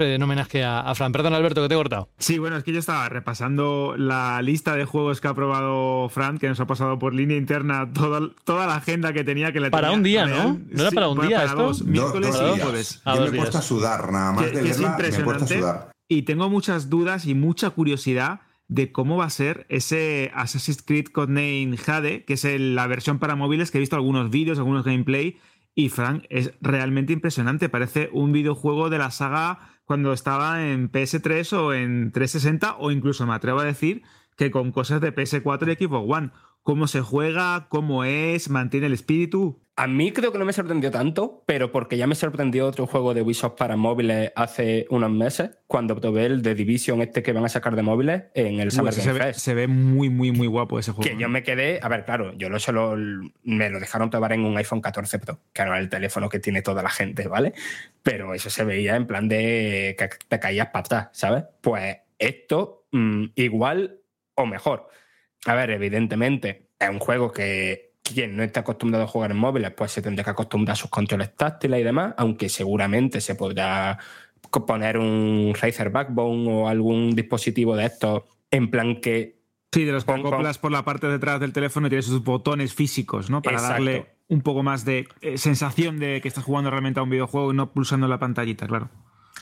En homenaje a, a Fran. Perdón, Alberto, que te he cortado. Sí, bueno, es que yo estaba repasando la lista de juegos que ha probado Fran, que nos ha pasado por línea interna toda, toda la agenda que tenía que le Para un día. ¿no? ¿No era Sí, para un día para esto? dos, miércoles Dos y jueves. Yo me he puesto a sudar, nada más Que- de que es verla, me he puesto a impresionante. sudar. Y tengo muchas dudas y mucha curiosidad de cómo va a ser ese Assassin's Creed Codename Jade, que es el- la versión para móviles que he visto algunos vídeos, algunos gameplay. Y Frank, es realmente impresionante. Parece un videojuego de la saga cuando estaba en PS3 o en 360, o incluso me atrevo a decir que con cosas de PS4 y Xbox One. Cómo se juega, cómo es, mantiene el espíritu. A mí creo que no me sorprendió tanto, pero porque ya me sorprendió otro juego de Ubisoft para móviles hace unos meses, cuando probé el de Division este que van a sacar de móviles en el Summer Game se, ve, se ve muy, muy, muy guapo ese juego. Que yo me quedé, a ver, claro, yo lo solo me lo dejaron probar en un iPhone 14 Pro, que no es el teléfono que tiene toda la gente, ¿vale? Pero eso se veía en plan de que te caías para atrás, ¿sabes? Pues esto mm, igual o mejor. A ver, evidentemente es un juego que quien no está acostumbrado a jugar en móviles, pues se tendrá que acostumbrar a sus controles táctiles y demás, aunque seguramente se podrá poner un Razer Backbone o algún dispositivo de estos en plan que Sí, de los que acoplas por la parte de atrás del teléfono y tienes sus botones físicos, ¿no? Para Exacto. darle un poco más de eh, sensación de que estás jugando realmente a un videojuego y no pulsando la pantallita, claro.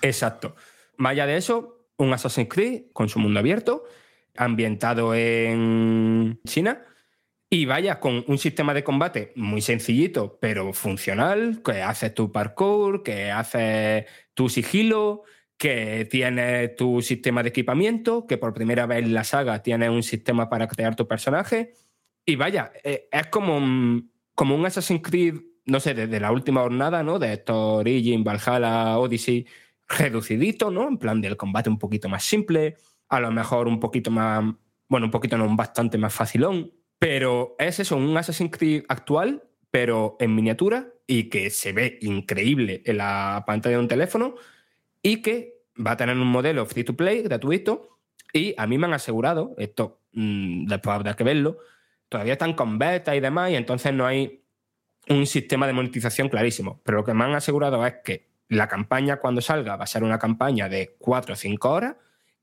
Exacto. Más allá de eso, un Assassin's Creed con su mundo abierto, ambientado en China. Y vaya, con un sistema de combate muy sencillito, pero funcional, que haces tu parkour, que haces tu sigilo, que tiene tu sistema de equipamiento, que por primera vez en la saga tiene un sistema para crear tu personaje. Y vaya, eh, es como un, como un Assassin's Creed, no sé, desde la última jornada, ¿no? De estos Origin, Valhalla, Odyssey, reducidito, ¿no? En plan del combate un poquito más simple, a lo mejor un poquito más, bueno, un poquito no, bastante más facilón, pero es eso, un Assassin's Creed actual, pero en miniatura y que se ve increíble en la pantalla de un teléfono y que va a tener un modelo free to play gratuito y a mí me han asegurado, esto mm, después habrá que verlo, todavía están con beta y demás y entonces no hay un sistema de monetización clarísimo, pero lo que me han asegurado es que la campaña cuando salga va a ser una campaña de 4 o 5 horas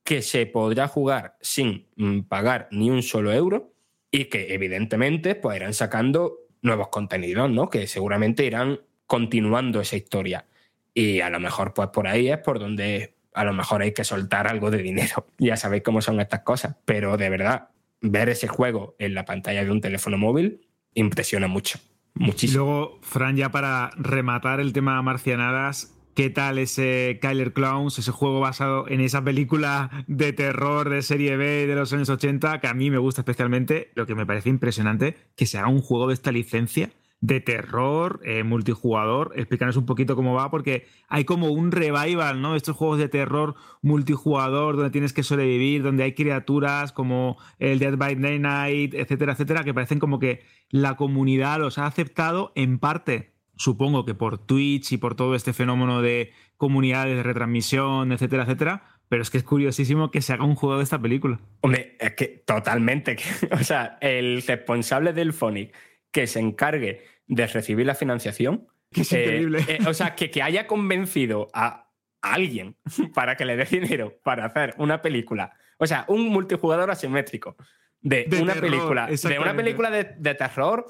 que se podrá jugar sin mm, pagar ni un solo euro y que evidentemente pues irán sacando nuevos contenidos, ¿no? Que seguramente irán continuando esa historia. Y a lo mejor pues por ahí es por donde a lo mejor hay que soltar algo de dinero. Ya sabéis cómo son estas cosas, pero de verdad ver ese juego en la pantalla de un teléfono móvil impresiona mucho, muchísimo. luego, Fran, ya para rematar el tema marcianadas, ¿qué tal ese Kyler Clowns, ese juego basado en esa película de terror de serie B de los años 80, que a mí me gusta especialmente, lo que me parece impresionante, que se haga un juego de esta licencia de terror, eh, multijugador. Explícanos un poquito cómo va, porque hay como un revival, ¿no? Estos juegos de terror multijugador donde tienes que sobrevivir, donde hay criaturas como el Dead by Daylight, etcétera, etcétera, que parecen como que la comunidad los ha aceptado en parte, supongo que por Twitch y por todo este fenómeno de comunidades de retransmisión, etcétera, etcétera. Pero es que es curiosísimo que se haga un juego de esta película. Hombre, es que totalmente. O sea, el responsable del Phonic que se encargue de recibir la financiación. Es eh, increíble. eh, o sea, que, que haya convencido a alguien para que le dé dinero para hacer una película. O sea, un multijugador asimétrico de, De una terror, película. De una película de, de terror.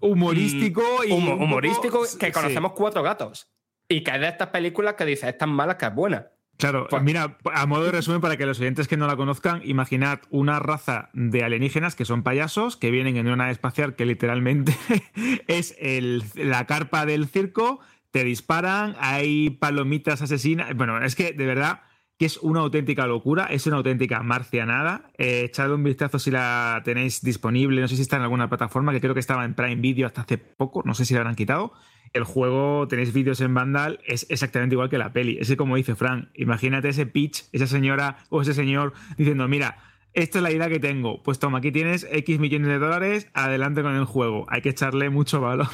Humorístico mm, y. humo- un poco- humorístico que sí. conocemos cuatro gatos. Y que es de estas películas que dices, es tan mala que es buena. Claro, Pues- mira, a modo de resumen, para que los oyentes que no la conozcan, imaginad una raza de alienígenas que son payasos, que vienen en una nave espacial que literalmente es el- la carpa del circo, te disparan, hay palomitas asesinas. Bueno, es que de verdad que es una auténtica locura, es una auténtica marcianada. Eh, echadle un vistazo si la tenéis disponible, no sé si está en alguna plataforma, que creo que estaba en Prime Video hasta hace poco, no sé si la habrán quitado. El juego, tenéis vídeos en Vandal, es exactamente igual que la peli. Es que como dice Frank, imagínate ese pitch, esa señora o ese señor diciendo, mira, esta es la idea que tengo. Pues toma, aquí tienes X millones de dólares, adelante con el juego. Hay que echarle mucho valor.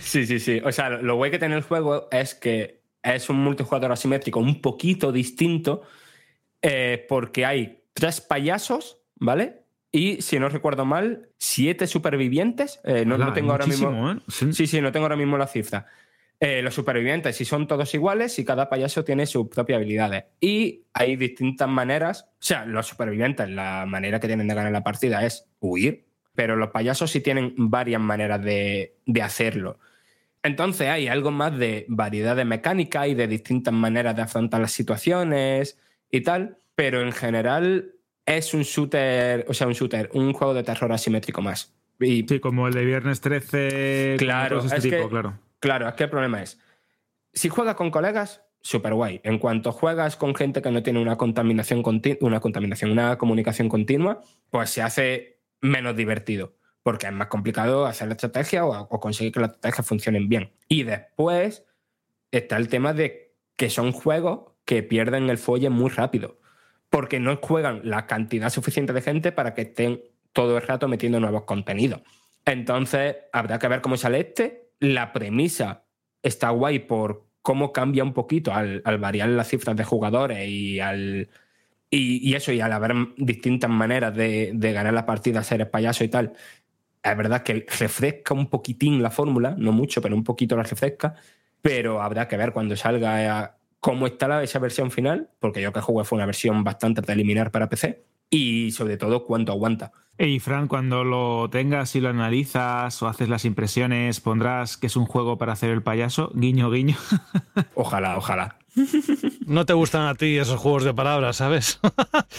Sí, sí, sí. O sea, lo guay que tiene el juego es que es un multijugador asimétrico un poquito distinto eh, porque hay tres payasos, ¿vale? Y si no recuerdo mal, siete supervivientes. Eh, no, Hola, no tengo ahora mismo. ¿eh? Sí. Sí, sí, no tengo ahora mismo la cifra. Los supervivientes, si son todos iguales, y cada payaso tiene sus propias habilidades. Y hay distintas maneras. O sea, los supervivientes, la manera que tienen de ganar la partida es huir, pero los payasos sí tienen varias maneras de, de hacerlo. Entonces hay algo más de variedad de mecánica y de distintas maneras de afrontar las situaciones y tal, pero en general es un shooter, o sea, un shooter, un juego de terror asimétrico más. Y Sí, como el de Viernes 13. como Claro, es este que, tipo, claro. claro, es que el problema es, si juegas con colegas, súper guay. En cuanto juegas con gente que no tiene una contaminación una contaminación, una comunicación continua, pues se hace menos divertido, porque es más complicado hacer la estrategia o, conseguir que las estrategias funcionen bien. Y después está el tema de que son juegos que pierden el fuelle muy rápido, porque no juegan la cantidad suficiente de gente para que estén todo el rato metiendo nuevos contenidos. Entonces, habrá que ver cómo sale este. La premisa está guay por cómo cambia un poquito al, variar las cifras de jugadores y al. Y, y eso, y al haber distintas maneras de, de ganar la partida, ser el payaso y tal. Es verdad que refresca un poquitín la fórmula, no mucho, pero un poquito la refresca. Pero habrá que ver cuando salga eh, cómo está la- esa versión final, porque yo que jugué fue una versión bastante preliminar para PC. Y sobre todo, cuánto aguanta. Y Fran, cuando lo tengas y lo analizas o haces las impresiones, pondrás que es un juego para hacer el payaso, guiño, guiño. Ojalá, ojalá. No te gustan a ti esos juegos de palabras, ¿sabes?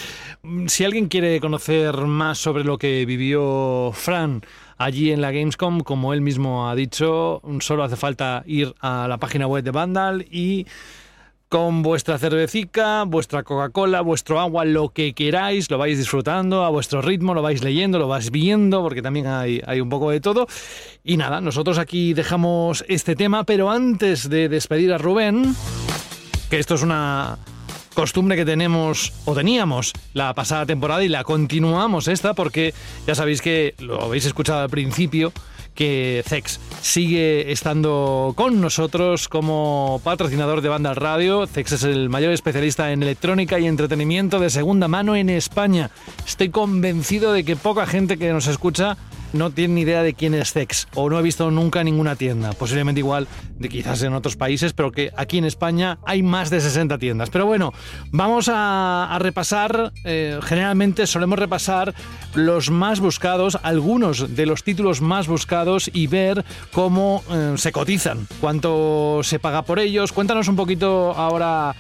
si alguien quiere conocer más sobre lo que vivió Fran allí en la Gamescom, como él mismo ha dicho, solo hace falta ir a la página web de Vandal y con vuestra cervecica, vuestra Coca-Cola, vuestro agua, lo que queráis, lo vais disfrutando a vuestro ritmo, lo vais leyendo, lo vais viendo, porque también hay, hay un poco de todo. Y nada, nosotros aquí dejamos este tema, pero antes de despedir a Rubén, que esto es una costumbre que tenemos o teníamos la pasada temporada y la continuamos esta porque ya sabéis que lo habéis escuchado al principio que Zex sigue estando con nosotros como patrocinador de Banda Radio. Zex es el mayor especialista en electrónica y entretenimiento de segunda mano en España. Estoy convencido de que poca gente que nos escucha no tiene ni idea de quién es Zex o no ha visto nunca ninguna tienda. Posiblemente igual de quizás en otros países, pero que aquí en España hay más de 60 tiendas. Pero bueno, vamos a, repasar, eh, generalmente solemos repasar los más buscados, algunos de los títulos más buscados y ver cómo eh, se cotizan, cuánto se paga por ellos. Cuéntanos un poquito ahora,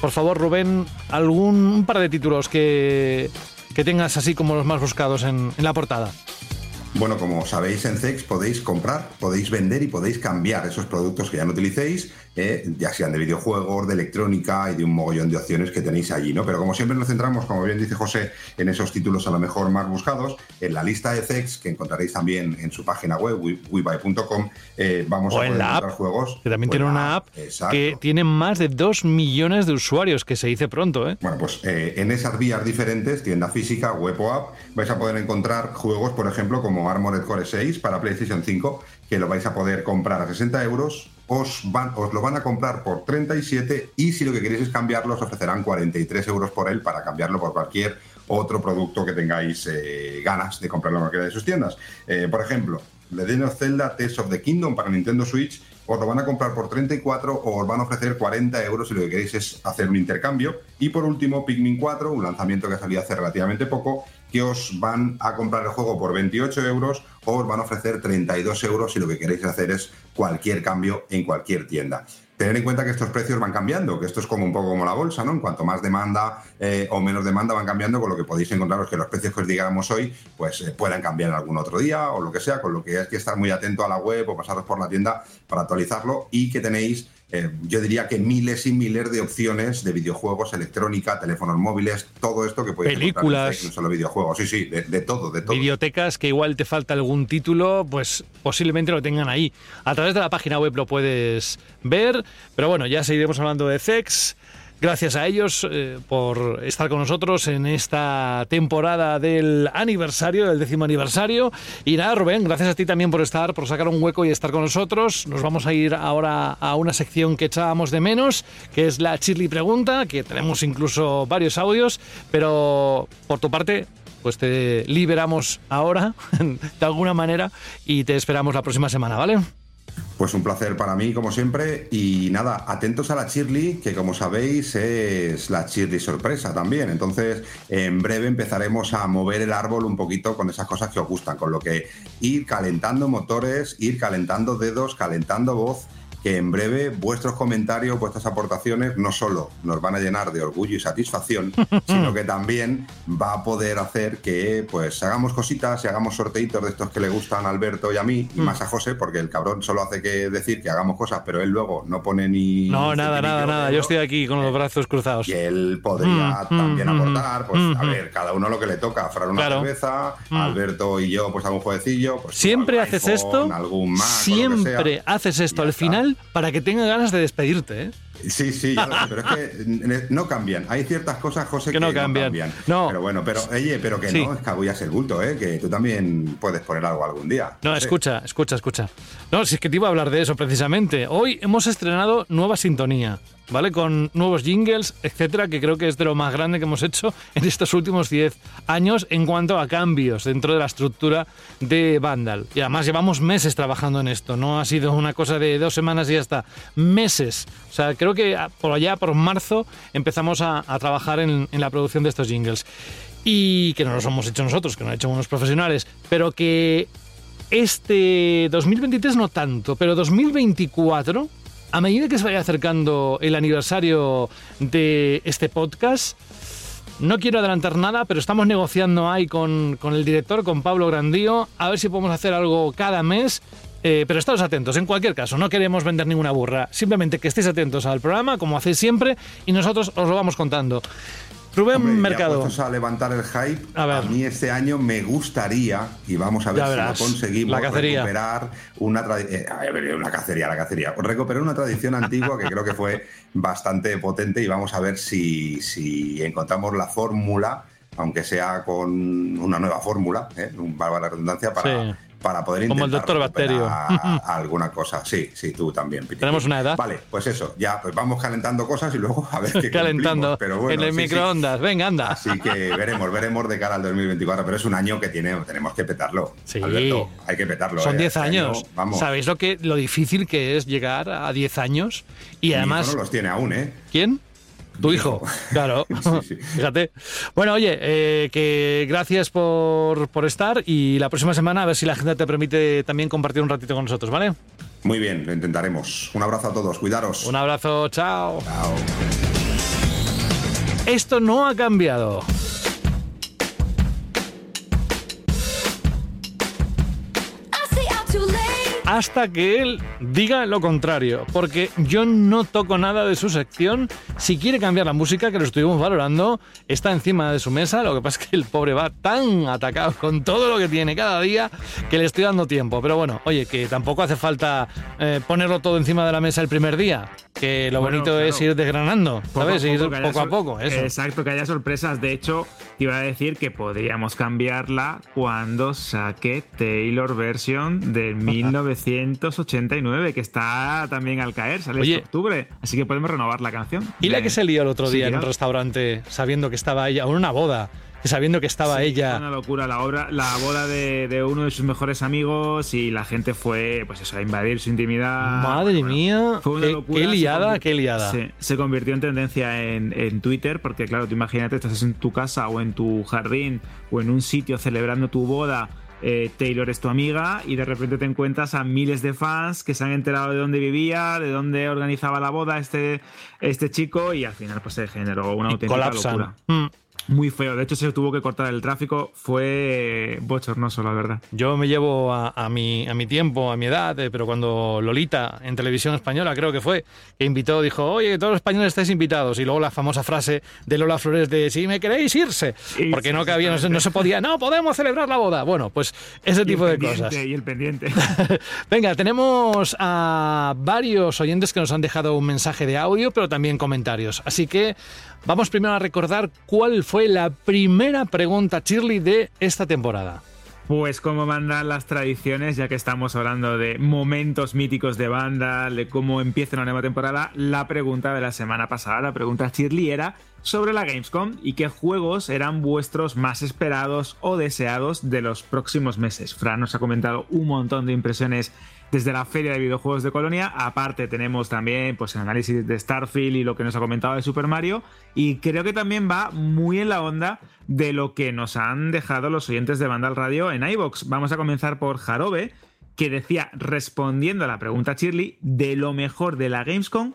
por favor, Rubén, algún un par de títulos que, tengas así como los más buscados en la portada. Bueno, como sabéis en CEX podéis comprar, podéis vender y podéis cambiar esos productos que ya no utilicéis, eh, ya sean de videojuegos, de electrónica y de un mogollón de opciones que tenéis allí, ¿no? Pero como siempre nos centramos, como bien dice José, en esos títulos a lo mejor más buscados, en la lista de CEX, que encontraréis también en su página web, wi- wibuy.com, eh, vamos O a poder encontrar app, juegos. que también en tiene una app exacto. que tiene más de 2 millones de usuarios, que se dice pronto, ¿eh? Bueno, pues eh, en esas vías diferentes, tienda física, web o app, vais a poder encontrar juegos, por ejemplo, como Armored Core 6 para PlayStation 5, que lo vais a poder comprar a 60 euros, os, van, lo van a comprar por 37 y si lo que queréis es cambiarlo, os ofrecerán 43 euros por él para cambiarlo por cualquier otro producto que tengáis eh, ganas de comprarlo en cualquiera de sus tiendas. Eh, por ejemplo, Legend of Zelda Tales of the Kingdom para Nintendo Switch os lo van a comprar por 34 o os van a ofrecer 40 euros si lo que queréis es hacer un intercambio. Y por último, Pikmin 4, un lanzamiento que salió hace relativamente poco, que os van a comprar el juego por 28 euros o os van a ofrecer 32 euros si lo que queréis hacer es cualquier cambio en cualquier tienda. Tener en cuenta que estos precios van cambiando, que esto es como un poco como la bolsa, ¿no? En cuanto más demanda eh, o menos demanda van cambiando, con lo que podéis encontraros que los precios que os digamos hoy, pues eh, puedan cambiar algún otro día o lo que sea, con lo que hay que estar muy atento a la web o pasaros por la tienda para actualizarlo y que tenéis, eh, yo diría que miles y miles de opciones de videojuegos, electrónica, teléfonos móviles, todo esto que en Películas. No solo videojuegos, sí, sí, de, de todo, de todo. Bibliotecas que igual te falta algún título, pues posiblemente lo tengan ahí. A través de la página web lo puedes ver, pero bueno, ya seguiremos hablando de Zex. Gracias a ellos eh, por estar con nosotros en esta temporada del aniversario, del décimo aniversario. Y nada, Rubén, gracias a ti también por estar, por sacar un hueco y estar con nosotros. Nos vamos a ir ahora a una sección que echábamos de menos, que es la Chirly Pregunta, que tenemos incluso varios audios, pero por tu parte, pues te liberamos ahora, de alguna manera, y te esperamos la próxima semana, ¿vale? Pues un placer para mí, como siempre. Y nada, atentos a la Cheerly, que como sabéis es la Cheerly sorpresa también. Entonces, en breve empezaremos a mover el árbol un poquito con esas cosas que os gustan. Con lo que ir calentando motores, ir calentando dedos, calentando voz que en breve vuestros comentarios, vuestras aportaciones no solo nos van a llenar de orgullo y satisfacción, sino que también va a poder hacer que pues hagamos cositas y hagamos sorteitos de estos que le gustan a Alberto y a mí, y Mm. más a José, porque el cabrón solo hace que decir que hagamos cosas, pero él luego no pone ni... No, nada, nada, nada. Yo estoy aquí con los brazos cruzados. Y él podría Mm, también mm, aportar, pues mm, a mm. ver, cada uno lo que le toca, Fran una Claro. cerveza, Mm. Alberto y yo pues algún jueguecillo, pues Siempre haces iPhone, esto, algún Mac, siempre haces esto al final para que tenga ganas de despedirte, ¿eh? Sí, sí, ya lo sé, pero es que no cambian. Hay ciertas cosas, José, Que que, no no cambian. cambian. No. Pero bueno, pero oye, pero que Sí. no escabullas el bulto, ¿eh? Que tú también puedes poner algo algún día. No, sé. escucha, escucha, escucha. No, si es que te iba a hablar de eso precisamente. Hoy hemos estrenado nueva sintonía, ¿vale? Con nuevos jingles, etcétera, que creo que es de lo más grande que hemos hecho en estos últimos 10 años en cuanto a cambios dentro de la estructura de Vandal. Y además llevamos meses trabajando en esto, no ha sido una cosa de dos semanas y ya está. Meses. O sea, creo que por allá, por marzo, empezamos a, a trabajar en, en la producción de estos jingles. Y que no los hemos hecho nosotros, que no lo han hecho unos profesionales, pero que este 2023 no tanto, pero 2024, a medida que se vaya acercando el aniversario de este podcast, no quiero adelantar nada, pero estamos negociando ahí con, con el director, con Pablo Grandío, a ver si podemos hacer algo cada mes. Eh, pero estaos atentos, en cualquier caso, no queremos vender ninguna burra. Simplemente que estéis atentos al programa, como hacéis siempre, y nosotros os lo vamos contando. Rubén Hombre, ya Mercado. puestos a levantar el hype, A ver. mí este año me gustaría, y vamos a ver Ya si lo conseguimos, recuperar una tradición. la cacería, la cacería. Recuperar una tradición antigua que creo que fue bastante potente y vamos a ver si, si encontramos la fórmula, aunque sea con una nueva fórmula, ¿eh? un la redundancia, para. Sí. Para poder Como el intentar Dr. Bacterio. recuperar alguna cosa. Sí, sí, tú también. Piti. Tenemos una edad. Vale, pues eso, ya, pues vamos calentando cosas y luego a ver qué Calentando pero bueno, en el sí, sí. microondas. Venga, anda. Así que veremos, veremos de cara al 2024, pero es un año que tiene, tenemos que petarlo. Sí. Alberto, hay que petarlo. Son ¿eh? 10 Este año, años. vamos. ¿Sabéis lo que lo difícil que es llegar a 10 años? Y además. no los tiene aún, ¿eh? ¿Quién? Tu hijo. Claro. Fíjate. Bueno, oye, eh, que gracias por, por estar y la próxima semana a ver si la agenda te permite también compartir un ratito con nosotros, ¿vale? Muy bien, lo intentaremos. Un abrazo a todos, cuidaros. Un abrazo, chao. Esto no ha cambiado. Hasta que él diga lo contrario, porque yo no toco nada de su sección. Si quiere cambiar la música, que lo estuvimos valorando, está encima de su mesa. Lo que pasa es que el pobre va tan atacado con todo lo que tiene cada día que le estoy dando tiempo. Pero bueno, oye, que tampoco hace falta eh, ponerlo todo encima de la mesa el primer día. Que lo Bueno, bonito claro. es ir desgranando, Poco ¿sabes? ir poco, que haya poco a poco. Eso. Exacto, que haya sorpresas. De hecho, te iba a decir que podríamos cambiarla cuando saque Taylor Version del 1989, que está también al caer, sale Oye. este octubre. Así que podemos renovar la canción. Y la De- que se lió el otro Sí, día en un restaurante sabiendo que estaba ella, o en una boda, que sabiendo que estaba Sí, ella. una locura la obra, la boda de, de uno de sus mejores amigos y la gente fue, pues eso, a invadir su intimidad. Madre mía, Fue una qué, locura, qué se liada, qué liada. Se convirtió en tendencia en, en Twitter, porque claro, tú imagínate, estás en tu casa o en tu jardín o en un sitio celebrando tu boda. Eh, Taylor es tu amiga y de repente te encuentras a miles de fans que se han enterado de dónde vivía, de dónde organizaba la boda este, este chico y al final pues se generó una Y auténtica colapsan. locura. Mm. Muy feo. De hecho, se tuvo que cortar el tráfico. Fue bochornoso, la verdad. Yo me llevo a, a mi, a mi tiempo, a mi edad, eh, pero cuando Lolita, en televisión española, creo que fue, que invitó, dijo, oye, todos los españoles estáis invitados. Y luego la famosa frase de Lola Flores de, si me queréis irse. Porque no cabía, no se, no se podía, no, podemos celebrar la boda. Bueno, pues ese tipo de cosas. Y el pendiente. Venga, tenemos a varios oyentes que nos han dejado un mensaje de audio, pero también comentarios. Así que vamos primero a recordar cuál fue la primera pregunta, Shirley, de esta temporada. Pues como mandan las tradiciones, ya que estamos hablando de momentos míticos de banda, de cómo empieza una nueva temporada, la pregunta de la semana pasada, la pregunta Shirley era sobre la Gamescom y qué juegos eran vuestros más esperados o deseados de los próximos meses. Fran nos ha comentado un montón de impresiones desde la Feria de Videojuegos de Colonia. Aparte tenemos también pues, el análisis de Starfield y lo que nos ha comentado de Super Mario. Y creo que también va muy en la onda de lo que nos han dejado los oyentes de Vandal Radio en iVox. Vamos a comenzar por Jarobe, que decía, respondiendo a la pregunta Shirley, de lo mejor de la Gamescom,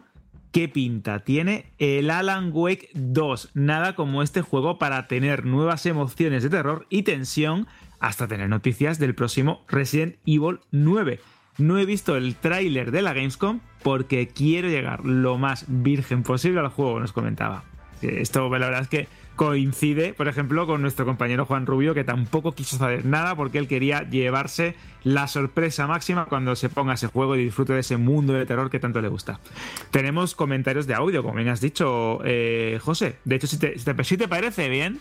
¿qué pinta tiene el Alan Wake 2? Nada como este juego para tener nuevas emociones de terror y tensión hasta tener noticias del próximo Resident Evil 9. No he visto el tráiler de la Gamescom porque quiero llegar lo más virgen posible al juego, nos comentaba. Esto la verdad es que coincide, por ejemplo, con nuestro compañero Juan Rubio, que tampoco quiso saber nada porque él quería llevarse la sorpresa máxima cuando se ponga ese juego y disfrute de ese mundo de terror que tanto le gusta. Tenemos comentarios de audio, como bien has dicho, eh, José. De hecho, si te, parece bien,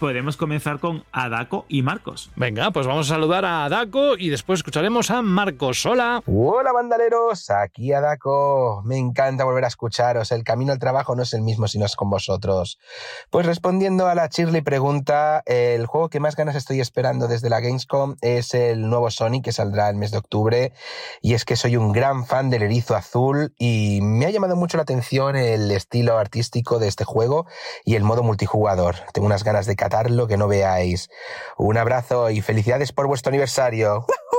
podemos comenzar con Adako y Marcos. Venga, pues vamos a saludar a Daco y después escucharemos a Marcos. Hola. Hola bandaleros, aquí Adako. Me encanta volver a escucharos. El camino al trabajo no es el mismo si no es con vosotros. Pues respondiendo a la Shirley pregunta, el juego que más ganas estoy esperando desde la Gamescom es el nuevo Sonic que saldrá el mes de octubre. Y es que soy un gran fan del erizo azul y me ha llamado mucho la atención el estilo artístico de este juego y el modo multijugador. Tengo unas ganas de catarlo que no veáis. Un abrazo y felicidades por vuestro aniversario.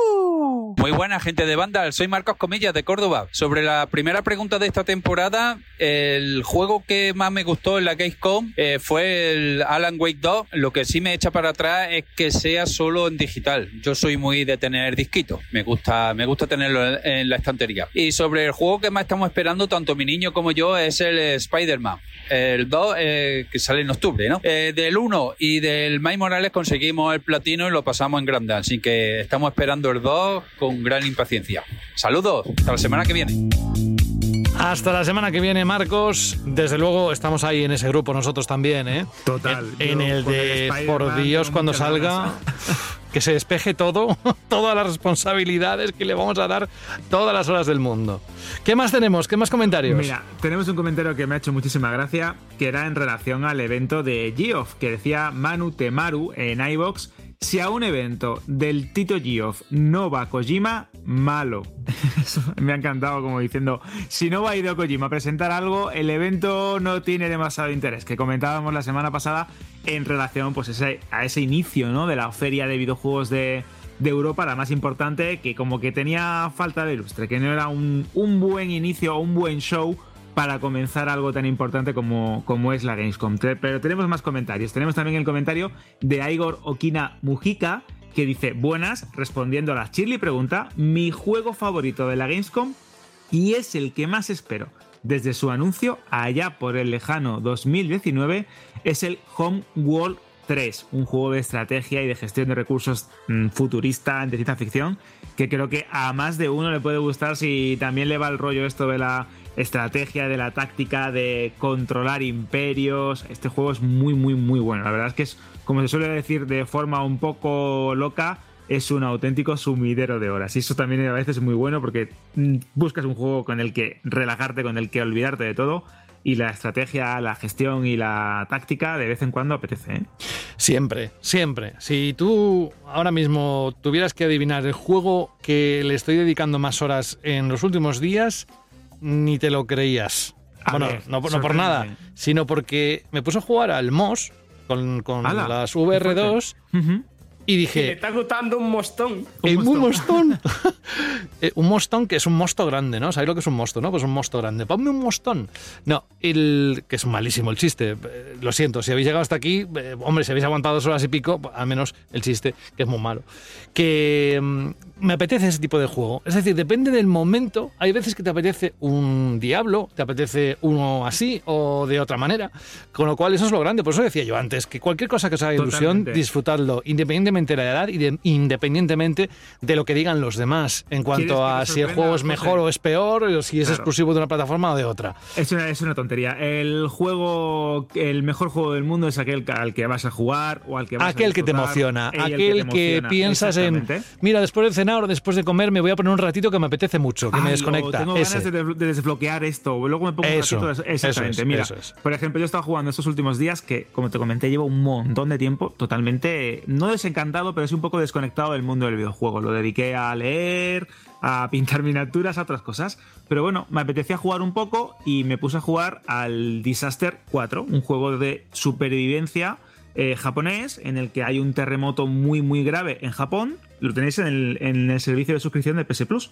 Muy buena gente de banda, soy Marcos Comillas de Córdoba. Sobre la primera pregunta de esta temporada, el juego que más me gustó en la Gamescom eh, fue el Alan Wake 2. Lo que sí me echa para atrás es que sea solo en digital. Yo soy muy de tener disquitos, me gusta, me gusta tenerlo en, la estantería. Y sobre el juego que más estamos esperando, tanto mi niño como yo, es el Spider-Man. El 2 eh, que sale en octubre, ¿no? Eh, del 1 y del Miles Morales conseguimos el platino y lo pasamos en grande, así que estamos esperando el 2 con gran impaciencia. Saludos, hasta la semana que viene. Hasta la semana que viene, Marcos. Desde luego estamos ahí en ese grupo nosotros también, ¿eh? Total. En, el con el de, por Dios, cuando salga, ganas. que se despeje todo, todas las responsabilidades que le vamos a dar todas las horas del mundo. ¿Qué más tenemos? ¿Qué más comentarios? Mira, tenemos un comentario que me ha hecho muchísima gracia, que era en relación al evento de Geoff, que decía Manu Temaru en iBox. Si a un evento del Tito Geoff no va Kojima, malo. Me ha encantado como diciendo, si no va Hideo Kojima a presentar algo, el evento no tiene demasiado interés, que comentábamos la semana pasada en relación pues, ese- a ese inicio ¿no? de la feria de videojuegos de, de Europa, la más importante, que como que tenía falta de lustre, que no era un, un buen inicio o un buen show para comenzar algo tan importante como, como es la Gamescom. Pero tenemos más comentarios. Tenemos también el comentario de Igor Okina Mujica, que dice, buenas, respondiendo a la Shirley pregunta, mi juego favorito de la Gamescom y es el que más espero desde su anuncio allá por el lejano 2019 es el Homeworld 3, un juego de estrategia y de gestión de recursos mm, futurista de ciencia ficción que creo que a más de uno le puede gustar si también le va el rollo esto de la estrategia, de la táctica, de controlar imperios. Este juego es muy, muy, muy bueno. La verdad es que es, como se suele decir de forma un poco loca, es un auténtico sumidero de horas. Y eso también a veces es muy bueno porque buscas un juego con el que relajarte, con el que olvidarte de todo. Y la estrategia, la gestión y la táctica de vez en cuando apetece. ¿eh? Siempre, siempre. Si tú ahora mismo tuvieras que adivinar el juego que le estoy dedicando más horas en los últimos días, ni te lo creías. A bueno, ver, no, por- no por nada, sino porque me puse a jugar al MOS con, con las Qué VR2 fuerte. Ujú. Y dije, está gustando un mostón. ¿El un mostón? Eh, un mostón que es un mosto grande, ¿no? ¿Sabéis lo que es un mosto, no? Pues un mosto grande. Ponme un mostón. No, el que es malísimo el chiste. Eh, Lo siento, si habéis llegado hasta aquí, eh, hombre, si habéis aguantado dos horas y pico, al menos el chiste, que es muy malo. Que mm, me apetece ese tipo de juego. Es decir, depende del momento. Hay veces que te apetece un diablo, te apetece uno así o de otra manera. Con lo cual, eso es lo grande. Por eso decía yo antes, que cualquier cosa que os haga ilusión, Totalmente. disfrutadlo, independientemente de la edad y de- independientemente de lo que digan los demás en cuanto ¿Quieres que a te si el juego es mejor o es peor, o si es Claro. exclusivo de una plataforma o de otra. Es una, es una tontería. El juego, el mejor juego del mundo es aquel al que vas a jugar o al que vas a Aquel que te emociona, aquel te que, emociona. piensas en, mira, después de cenar o después de comer me voy a poner un ratito que me apetece mucho, que me Ay, o desconecta. Tengo Ese. ganas de, des- de desbloquear esto. Luego me pongo Eso, un ratito. Exactamente. eso es, Mira, eso es. por ejemplo, yo he estado jugando estos últimos días que, como te comenté, llevo un montón de tiempo totalmente, no desencantado, pero sí un poco desconectado del mundo del videojuego. Lo dediqué a leer, a pintar miniaturas, a otras cosas. Pero bueno, me apetecía jugar un poco y me puse a jugar al Disaster 4, un juego de supervivencia eh, japonés en el que hay un terremoto muy muy grave en Japón. Lo tenéis en el servicio de suscripción de PS Plus.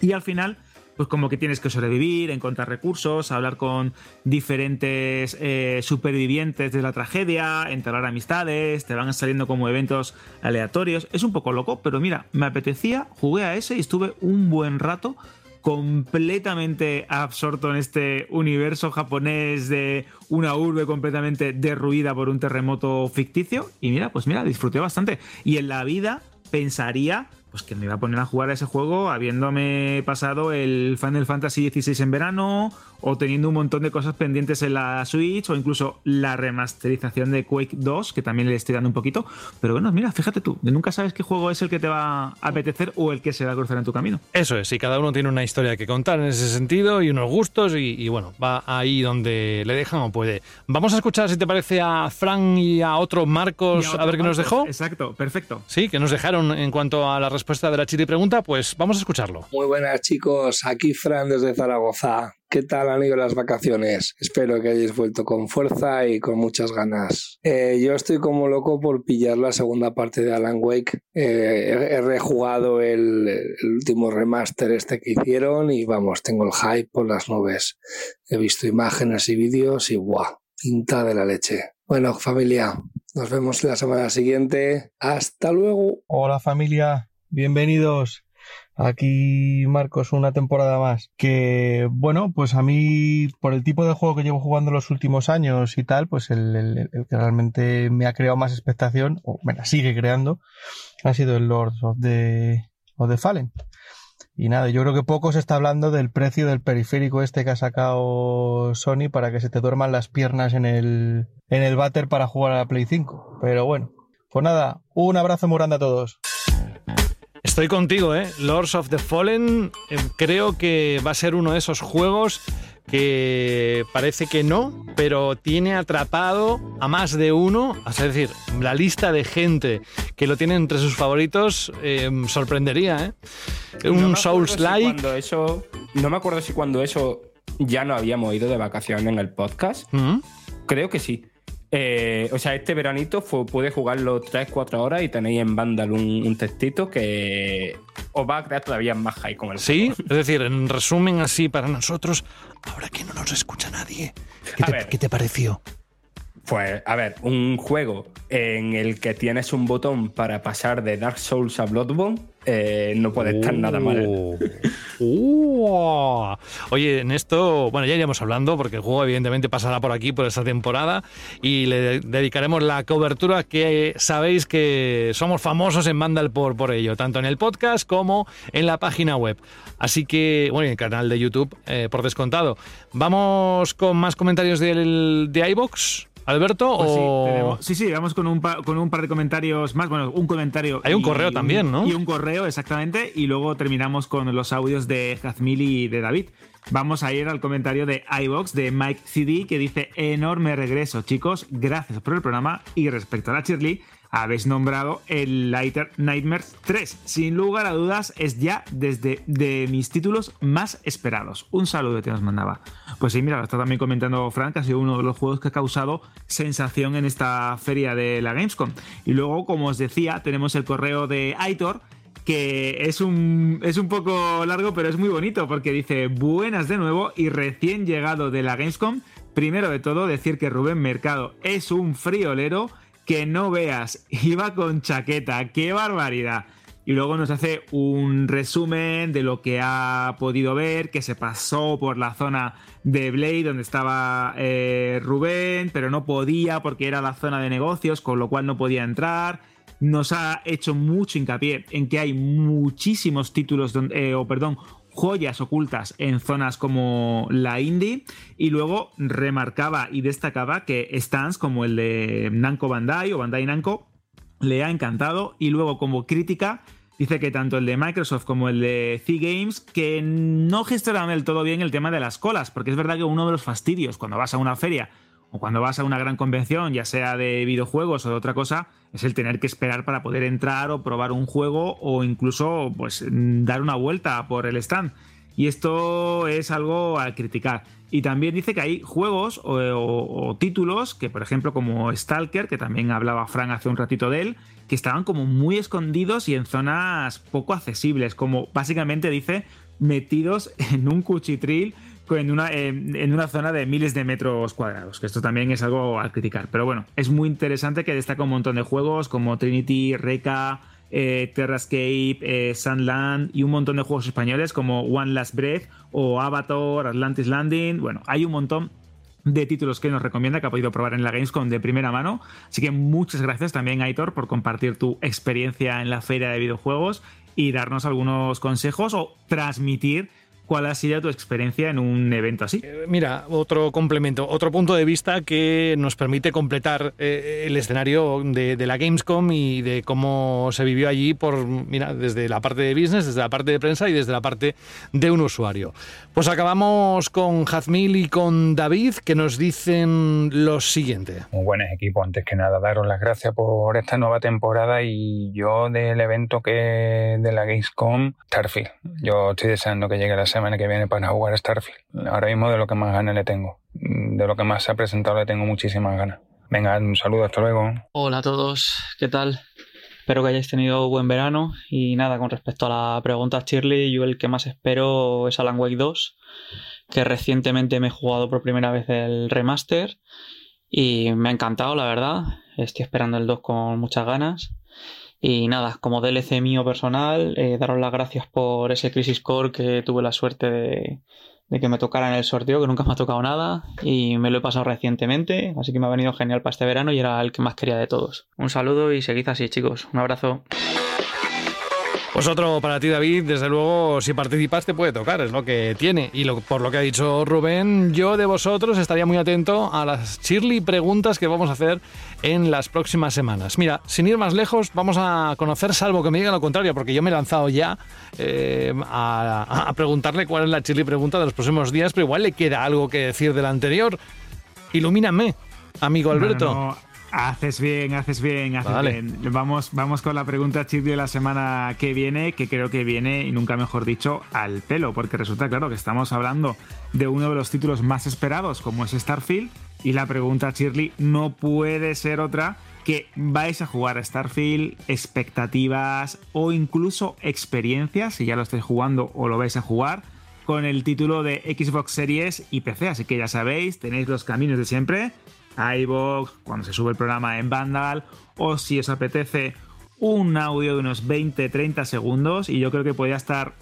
Y al final, pues como que tienes que sobrevivir, encontrar recursos, hablar con diferentes eh, supervivientes de la tragedia, entablar amistades, te van saliendo como eventos aleatorios. Es un poco loco, pero mira, me apetecía, jugué a ese y estuve un buen rato completamente absorto en este universo japonés de una urbe completamente derruida por un terremoto ficticio. Y mira, pues mira, disfruté bastante. Y en la vida pensaría pues que me iba a poner a jugar a ese juego habiéndome pasado el Final Fantasy XVI en verano o teniendo un montón de cosas pendientes en la Switch o incluso la remasterización de Quake 2 que también le estoy dando un poquito pero bueno mira fíjate tú nunca sabes qué juego es el que te va a apetecer o el que se va a cruzar en tu camino Eso es, y cada uno tiene una historia que contar en ese sentido y unos gustos y, y bueno, va ahí donde le dejan o puede. Vamos a escuchar si te parece a Fran y a otro Marcos a, otro ver qué nos Marcos. dejó. exacto perfecto Sí, que nos dejaron en cuanto a la respuesta de la chiri pregunta, pues vamos a escucharlo. Muy buenas chicos, aquí Fran desde Zaragoza. ¿Qué tal han ido las vacaciones? Espero que hayáis vuelto con fuerza y con muchas ganas. Eh, yo estoy como loco por pillar la segunda parte de Alan Wake. Eh, he, rejugado el, el último remaster este que hicieron y vamos, tengo el hype por las nubes. He visto imágenes y vídeos y ¡guau! Pinta de la leche. Bueno, familia, nos vemos la semana siguiente. Hasta luego. Hola familia, bienvenidos. Aquí Marcos, una temporada más. Que bueno, pues a mí, por el tipo de juego que llevo jugando los últimos años y tal, pues el, que realmente me ha creado más expectación, o me la sigue creando, ha sido el Lord of the, of the Fallen. Y nada, yo creo que poco se está hablando del precio del periférico este que ha sacado Sony para que se te duerman las piernas en el, en el váter para jugar a la Play 5. Pero bueno, pues nada, un abrazo muy grande a todos. Estoy contigo, ¿eh? Lords of the Fallen eh, creo que va a ser uno de esos juegos que parece que no, pero tiene atrapado a más de uno, es decir, la lista de gente que lo tiene entre sus favoritos eh, sorprendería, ¿eh? No me Un si Souls-like. cuando eso, no me acuerdo si cuando eso ya no habíamos ido de vacaciones en el podcast. ¿Mm? Creo que sí. Eh, o sea, este veranito fue, pude jugarlo 3-4 horas y tenéis en Vandal un, un textito que os va a crear todavía más hype con el Sí, es decir, en resumen así para nosotros, ahora que no nos escucha nadie, ¿qué A te, ver. qué te pareció? Pues, a ver, un juego en el que tienes un botón para pasar de Dark Souls a Bloodborne eh, no puede estar nada mal. Uh. Oye, en esto, bueno, ya iremos hablando porque el juego evidentemente pasará por aquí por esta temporada y le dedicaremos la cobertura que sabéis que somos famosos en Vandal por, por ello, tanto en el podcast como en la página web. Así que, bueno, y en el canal de YouTube, eh, por descontado. Vamos con más comentarios del, de iBox. Alberto, Pues sí, o... tenemos- sí, sí, vamos con un, con un par de comentarios más. Bueno, un comentario. Hay un correo también, ¿no? Y un correo, exactamente. Y luego terminamos con los audios de Jazmil y de David. Vamos a ir al comentario de iBox de Mike CD que dice: Enorme regreso, chicos. Gracias por el programa. Y respecto a la Shirley, habéis nombrado el Lighter Nightmares 3. Sin lugar a dudas, es ya desde de mis títulos más esperados. Un saludo que nos mandaba. Pues sí, mira, lo está también comentando Frank, ha sido uno de los juegos que ha causado sensación en esta feria de la Gamescom. Y luego, como os decía, tenemos el correo de Aitor que es un, es un poco largo, pero es muy bonito porque dice buenas de nuevo y recién llegado de la Gamescom. Primero de todo, decir que Rubén Mercado es un friolero que no veas. Iba con chaqueta, qué barbaridad. Y luego nos hace un resumen de lo que ha podido ver, que se pasó por la zona de Blade donde estaba eh, Rubén, pero no podía porque era la zona de negocios, con lo cual no podía entrar nos ha hecho mucho hincapié en que hay muchísimos títulos, eh, o perdón, joyas ocultas en zonas como la indie y luego remarcaba y destacaba que stands como el de Namco Bandai o Bandai Namco le ha encantado y luego como crítica dice que tanto el de Microsoft como el de C-Games que no gestionan del todo bien el tema de las colas porque es verdad que uno de los fastidios cuando vas a una feria o cuando vas a una gran convención, ya sea de videojuegos o de otra cosa, es el tener que esperar para poder entrar o probar un juego o incluso pues dar una vuelta por el stand. Y esto es algo a criticar. Y también dice que hay juegos o, títulos que, por ejemplo, como Stalker, que también hablaba Frank hace un ratito de él, que estaban como muy escondidos y en zonas poco accesibles, como básicamente dice, metidos en un cuchitril en una, en una zona de miles de metros cuadrados, que esto también es algo a criticar. Pero bueno, es muy interesante que destaca un montón de juegos como Trinity, Reca, eh, Terrascape, eh, Sandland y un montón de juegos españoles como One Last Breath o Avatar, Atlantis Landing. Bueno, hay un montón de títulos que nos recomienda que ha podido probar en la Gamescom de primera mano. Así que muchas gracias también, Aitor, por compartir tu experiencia en la feria de videojuegos y darnos algunos consejos o transmitir ¿Cuál ha sido tu experiencia en un evento así? Eh, mira, otro complemento, otro punto de vista que nos permite completar eh, el escenario de, la Gamescom y de cómo se vivió allí por, mira, desde la parte de business, desde la parte de prensa y desde la parte de un usuario. Pues acabamos con Jazmil y con David que nos dicen lo siguiente. Muy buenos equipos, antes que nada daros las gracias por esta nueva temporada y yo del evento que de la Gamescom, Starfield. Yo estoy deseando que llegue la semana que viene para jugar Starfield. Ahora mismo de lo que más ganas le tengo. De lo que más se ha presentado le tengo muchísimas ganas. Venga, un saludo, hasta luego. Hola a todos, ¿qué tal? Espero que hayáis tenido buen verano. Y nada, con respecto a la pregunta Shirley, yo el que más espero es Alan Wake 2, que recientemente me he jugado por primera vez el remaster y me ha encantado, la verdad. Estoy esperando el 2 con muchas ganas. Y nada, como DLC mío personal, eh, daros las gracias por ese Crisis Core que tuve la suerte de, que me tocara en el sorteo, que nunca me ha tocado nada y me lo he pasado recientemente, así que me ha venido genial para este verano y era el que más quería de todos. Un saludo y seguid así chicos, un abrazo. Pues otro para ti, David, desde luego, si participas te puede tocar, es lo que tiene. Y por lo que ha dicho Rubén, yo de vosotros estaría muy atento a las Shirley preguntas que vamos a hacer en las próximas semanas. Mira, sin ir más lejos, vamos a conocer, salvo que me diga lo contrario, porque yo me he lanzado ya eh, a, preguntarle cuál es la Shirley pregunta de los próximos días, pero igual le queda algo que decir de la anterior. Ilumíname, amigo Alberto. Haces bien, haces bien, haces bien. Vamos, vamos con la pregunta chip de la semana que viene, que creo que viene, y nunca mejor dicho, al pelo, porque resulta claro que estamos hablando de uno de los títulos más esperados, como es Starfield, y la pregunta, Shirley, no puede ser otra que vais a jugar a Starfield, expectativas o incluso experiencias, si ya lo estáis jugando o lo vais a jugar, con el título de Xbox Series y PC. Así que ya sabéis, tenéis los caminos de siempre iVoox, cuando se sube el programa en Vandal, o si os apetece un audio de unos 20-30 segundos y yo creo que podría estar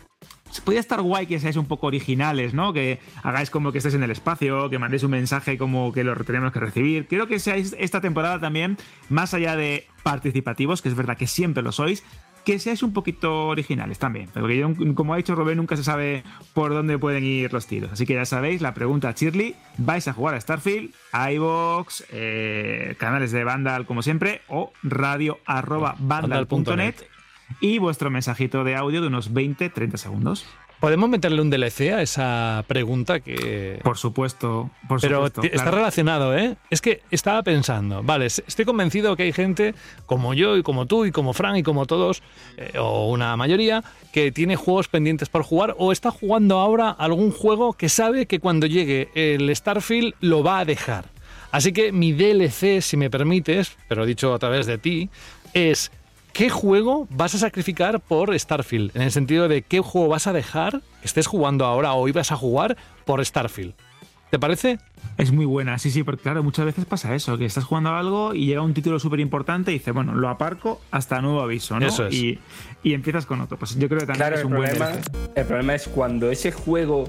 podría estar guay que seáis un poco originales, ¿no? Que hagáis como que estéis en el espacio, que mandéis un mensaje como que lo tenemos que recibir. Quiero que seáis esta temporada también, más allá de participativos, que es verdad que siempre lo sois, que seáis un poquito originales también. Porque como ha dicho Rubén, nunca se sabe por dónde pueden ir los tiros. Así que ya sabéis, la pregunta Shirley, vais a jugar a Starfield, iVox, eh, canales de Vandal como siempre, o radio arroba vandal.net y vuestro mensajito de audio de unos 20-30 segundos. ¿Podemos meterle un DLC a esa pregunta que... Por supuesto, por Pero supuesto. ti- está claro. relacionado, ¿eh? Es que estaba pensando, vale, estoy convencido que hay gente como yo y como tú y como Fran y como todos, eh, o una mayoría, que tiene juegos pendientes por jugar o está jugando ahora algún juego que sabe que cuando llegue el Starfield lo va a dejar. Así que mi DLC, si me permites, pero dicho a través de ti, es ¿qué juego vas a sacrificar por Starfield? En el sentido de qué juego vas a dejar que estés jugando ahora o ibas a jugar por Starfield. ¿Te parece? Es muy buena, sí, sí, porque claro, muchas veces pasa eso, que estás jugando a algo y llega un título súper importante y dices, bueno, lo aparco hasta nuevo aviso, ¿no? Eso es. Y, y empiezas con otro. Pues yo creo que también Claro, es el un buen problema, el problema es cuando ese juego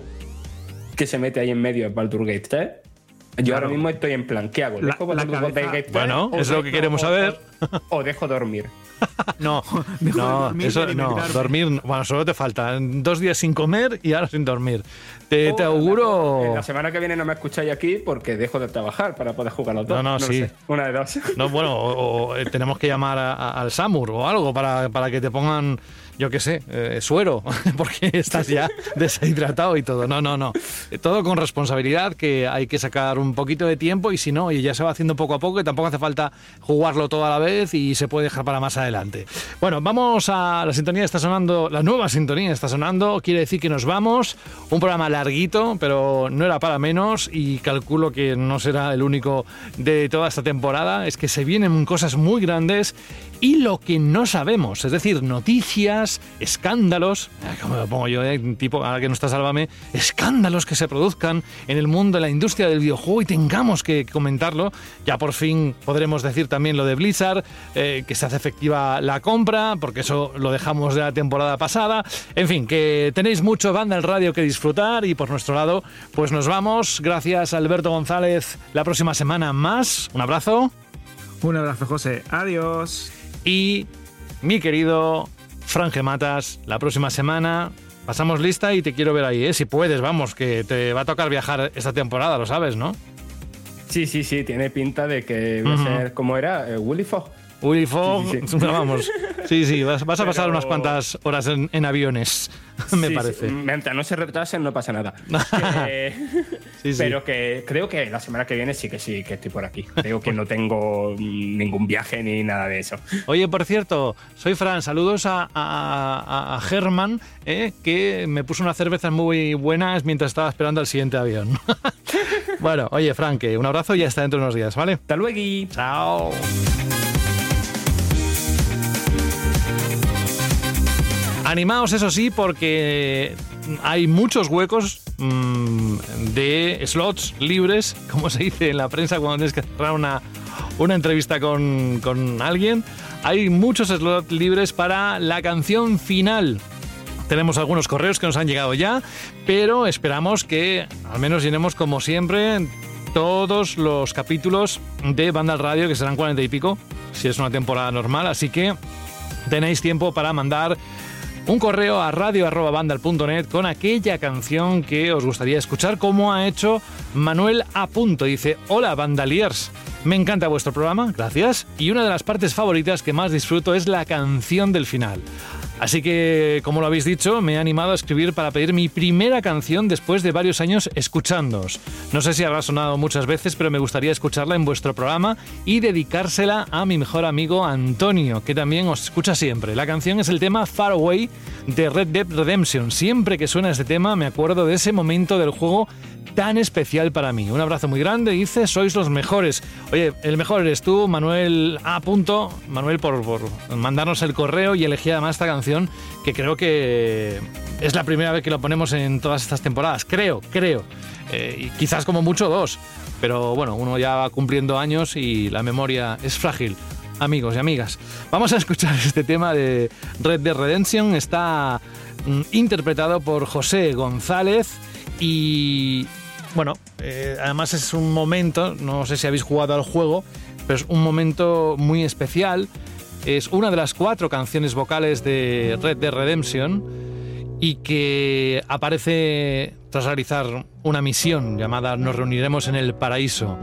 que se mete ahí en medio es Baldur's Gate 3. Yo Claro. ahora mismo estoy en plan, ¿qué hago? La- ¿Dejo la Baldur's cabeza- Gate 3 Bueno, es lo que queremos o- saber. O, o dejo dormir. No, Dejo de no, dormir eso no, dormir, no. bueno, solo te faltan dos días sin comer y ahora sin dormir. Te, te auguro... La semana que viene no me escucháis aquí porque dejo de trabajar para poder jugar los dos. No, no, lo sí. sé. Una de dos. No, bueno, o, o, eh, tenemos que llamar a- a- al Samur o algo para, para que te pongan, yo qué sé, eh, suero, porque estás ya deshidratado y todo. No, no, no. Eh, Todo con responsabilidad, que hay que sacar un poquito de tiempo y si no, y ya se va haciendo poco a poco y tampoco hace falta jugarlo todo a la vez y se puede dejar para más adelante. Bueno, vamos a la sintonía, está sonando, la nueva sintonía está sonando, quiere decir que nos vamos. Un programa larguito, pero no era para menos y calculo que no será el único de toda esta temporada. Es que se vienen cosas muy grandes y lo que no sabemos, es decir, noticias, escándalos, ah, como lo pongo yo, eh, tipo, ahora que no está Sálvame, escándalos que se produzcan en el mundo de la industria del videojuego y tengamos que comentarlo. Ya por fin podremos decir también lo de Blizzard, eh, que se hace efectiva la compra, porque eso lo dejamos de la temporada pasada. En fin, que tenéis mucho banda al radio que disfrutar y por nuestro lado, pues nos vamos. Gracias Alberto González, la próxima semana más. Un abrazo. Un abrazo, José. Adiós. Y mi querido Fran Gematas, la próxima semana pasamos lista y te quiero ver ahí, ¿eh? Si puedes, vamos, que te va a tocar viajar esta temporada, lo sabes, ¿no? Sí, sí, sí, tiene pinta de que va a ser, ¿cómo era? Eh, Willy Fogg. Willy Fogg, Sí, sí, vamos. Sí, sí, vas, vas a pasar Pero- unas cuantas horas en, en aviones, me Sí, parece. Mientras no se retrasen, no pasa nada. Que-. Pero que creo que la semana que viene sí que sí, que estoy por aquí. Creo que no tengo ningún viaje ni nada de eso. Oye, por cierto, soy Fran. Saludos a, a, a Germán, eh, que me puso unas cervezas muy buenas mientras estaba esperando al siguiente avión. bueno, oye, Fran, que un abrazo y ya está dentro de unos días, ¿vale? Hasta luego. Chao. Animaos, eso sí, porque hay muchos huecos mm, de slots libres, como se dice en la prensa cuando tienes que cerrar una, una entrevista con, con alguien. Hay muchos slots libres para la canción final. Tenemos algunos correos que nos han llegado ya, pero esperamos que al menos llenemos como siempre todos los capítulos de Banda Radio, que serán cuarenta y pico, si es una temporada normal. Así que tenéis tiempo para mandar un correo a radio.bandal.net con aquella canción que os gustaría escuchar, como ha hecho Manuel A. Punto. Dice, hola Bandaliers, me encanta vuestro programa, gracias, y una de las partes favoritas que más disfruto es la canción del final. Así que, como lo habéis dicho, me he animado a escribir para pedir mi primera canción después de varios años escuchándoos. No sé si habrá sonado muchas veces, pero me gustaría escucharla en vuestro programa y dedicársela a mi mejor amigo Antonio, que también os escucha siempre. La canción es el tema Far Away de Red Dead Redemption. Siempre que suena este tema me acuerdo de ese momento del juego tan especial para mí. Un abrazo muy grande, dice, sois los mejores. Oye, el mejor eres tú, Manuel A. Manuel, por, por mandarnos el correo y elegir además esta canción, que creo que es la primera vez que lo ponemos en todas estas temporadas. Creo, creo. Eh, quizás como mucho dos. Pero bueno, uno ya va cumpliendo años y la memoria es frágil. Amigos y amigas, vamos a escuchar este tema de Red Dead Redemption. Está mm, interpretado por José González y bueno, eh, además es un momento, no sé si habéis jugado al juego, pero es un momento muy especial. Es una de las cuatro canciones vocales de Red Dead Redemption y que aparece tras realizar una misión llamada Nos reuniremos en el paraíso.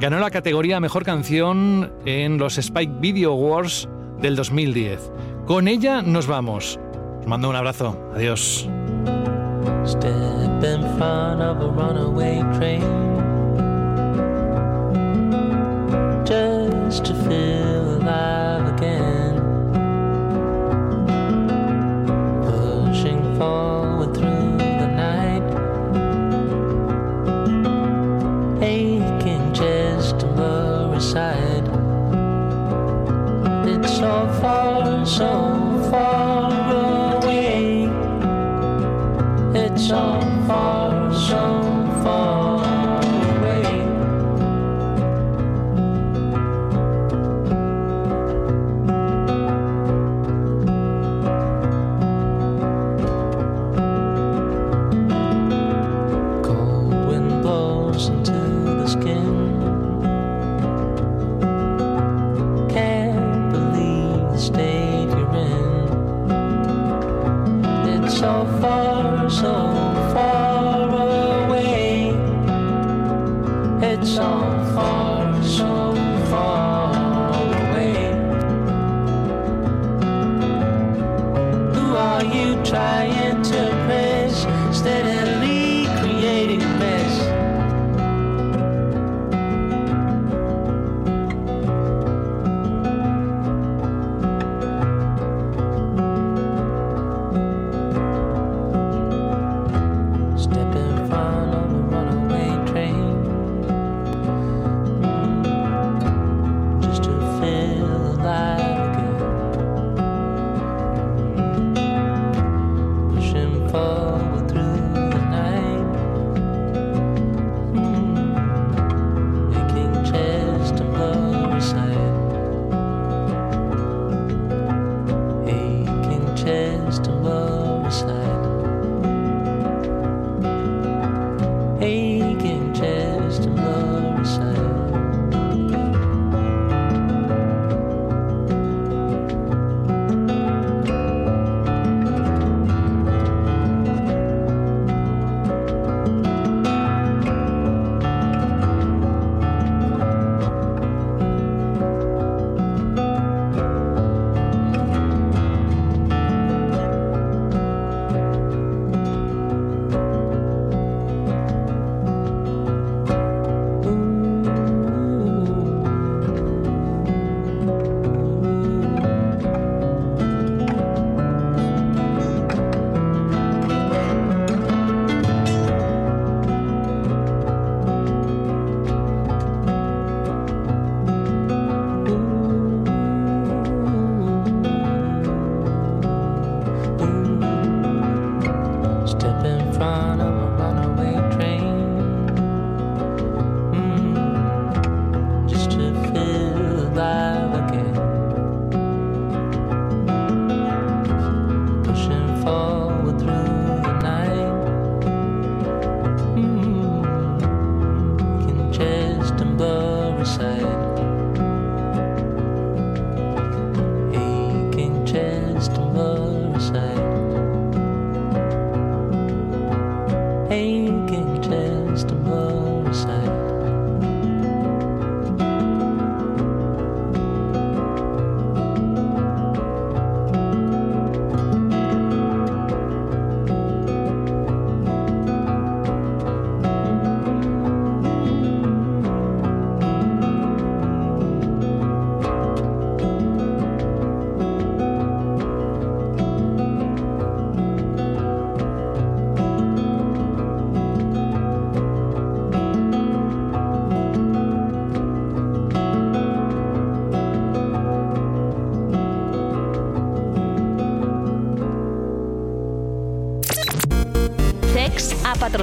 Ganó la categoría Mejor Canción en los Spike Video Awards del 2010. Con ella nos vamos. Os mando un abrazo. Adiós. song.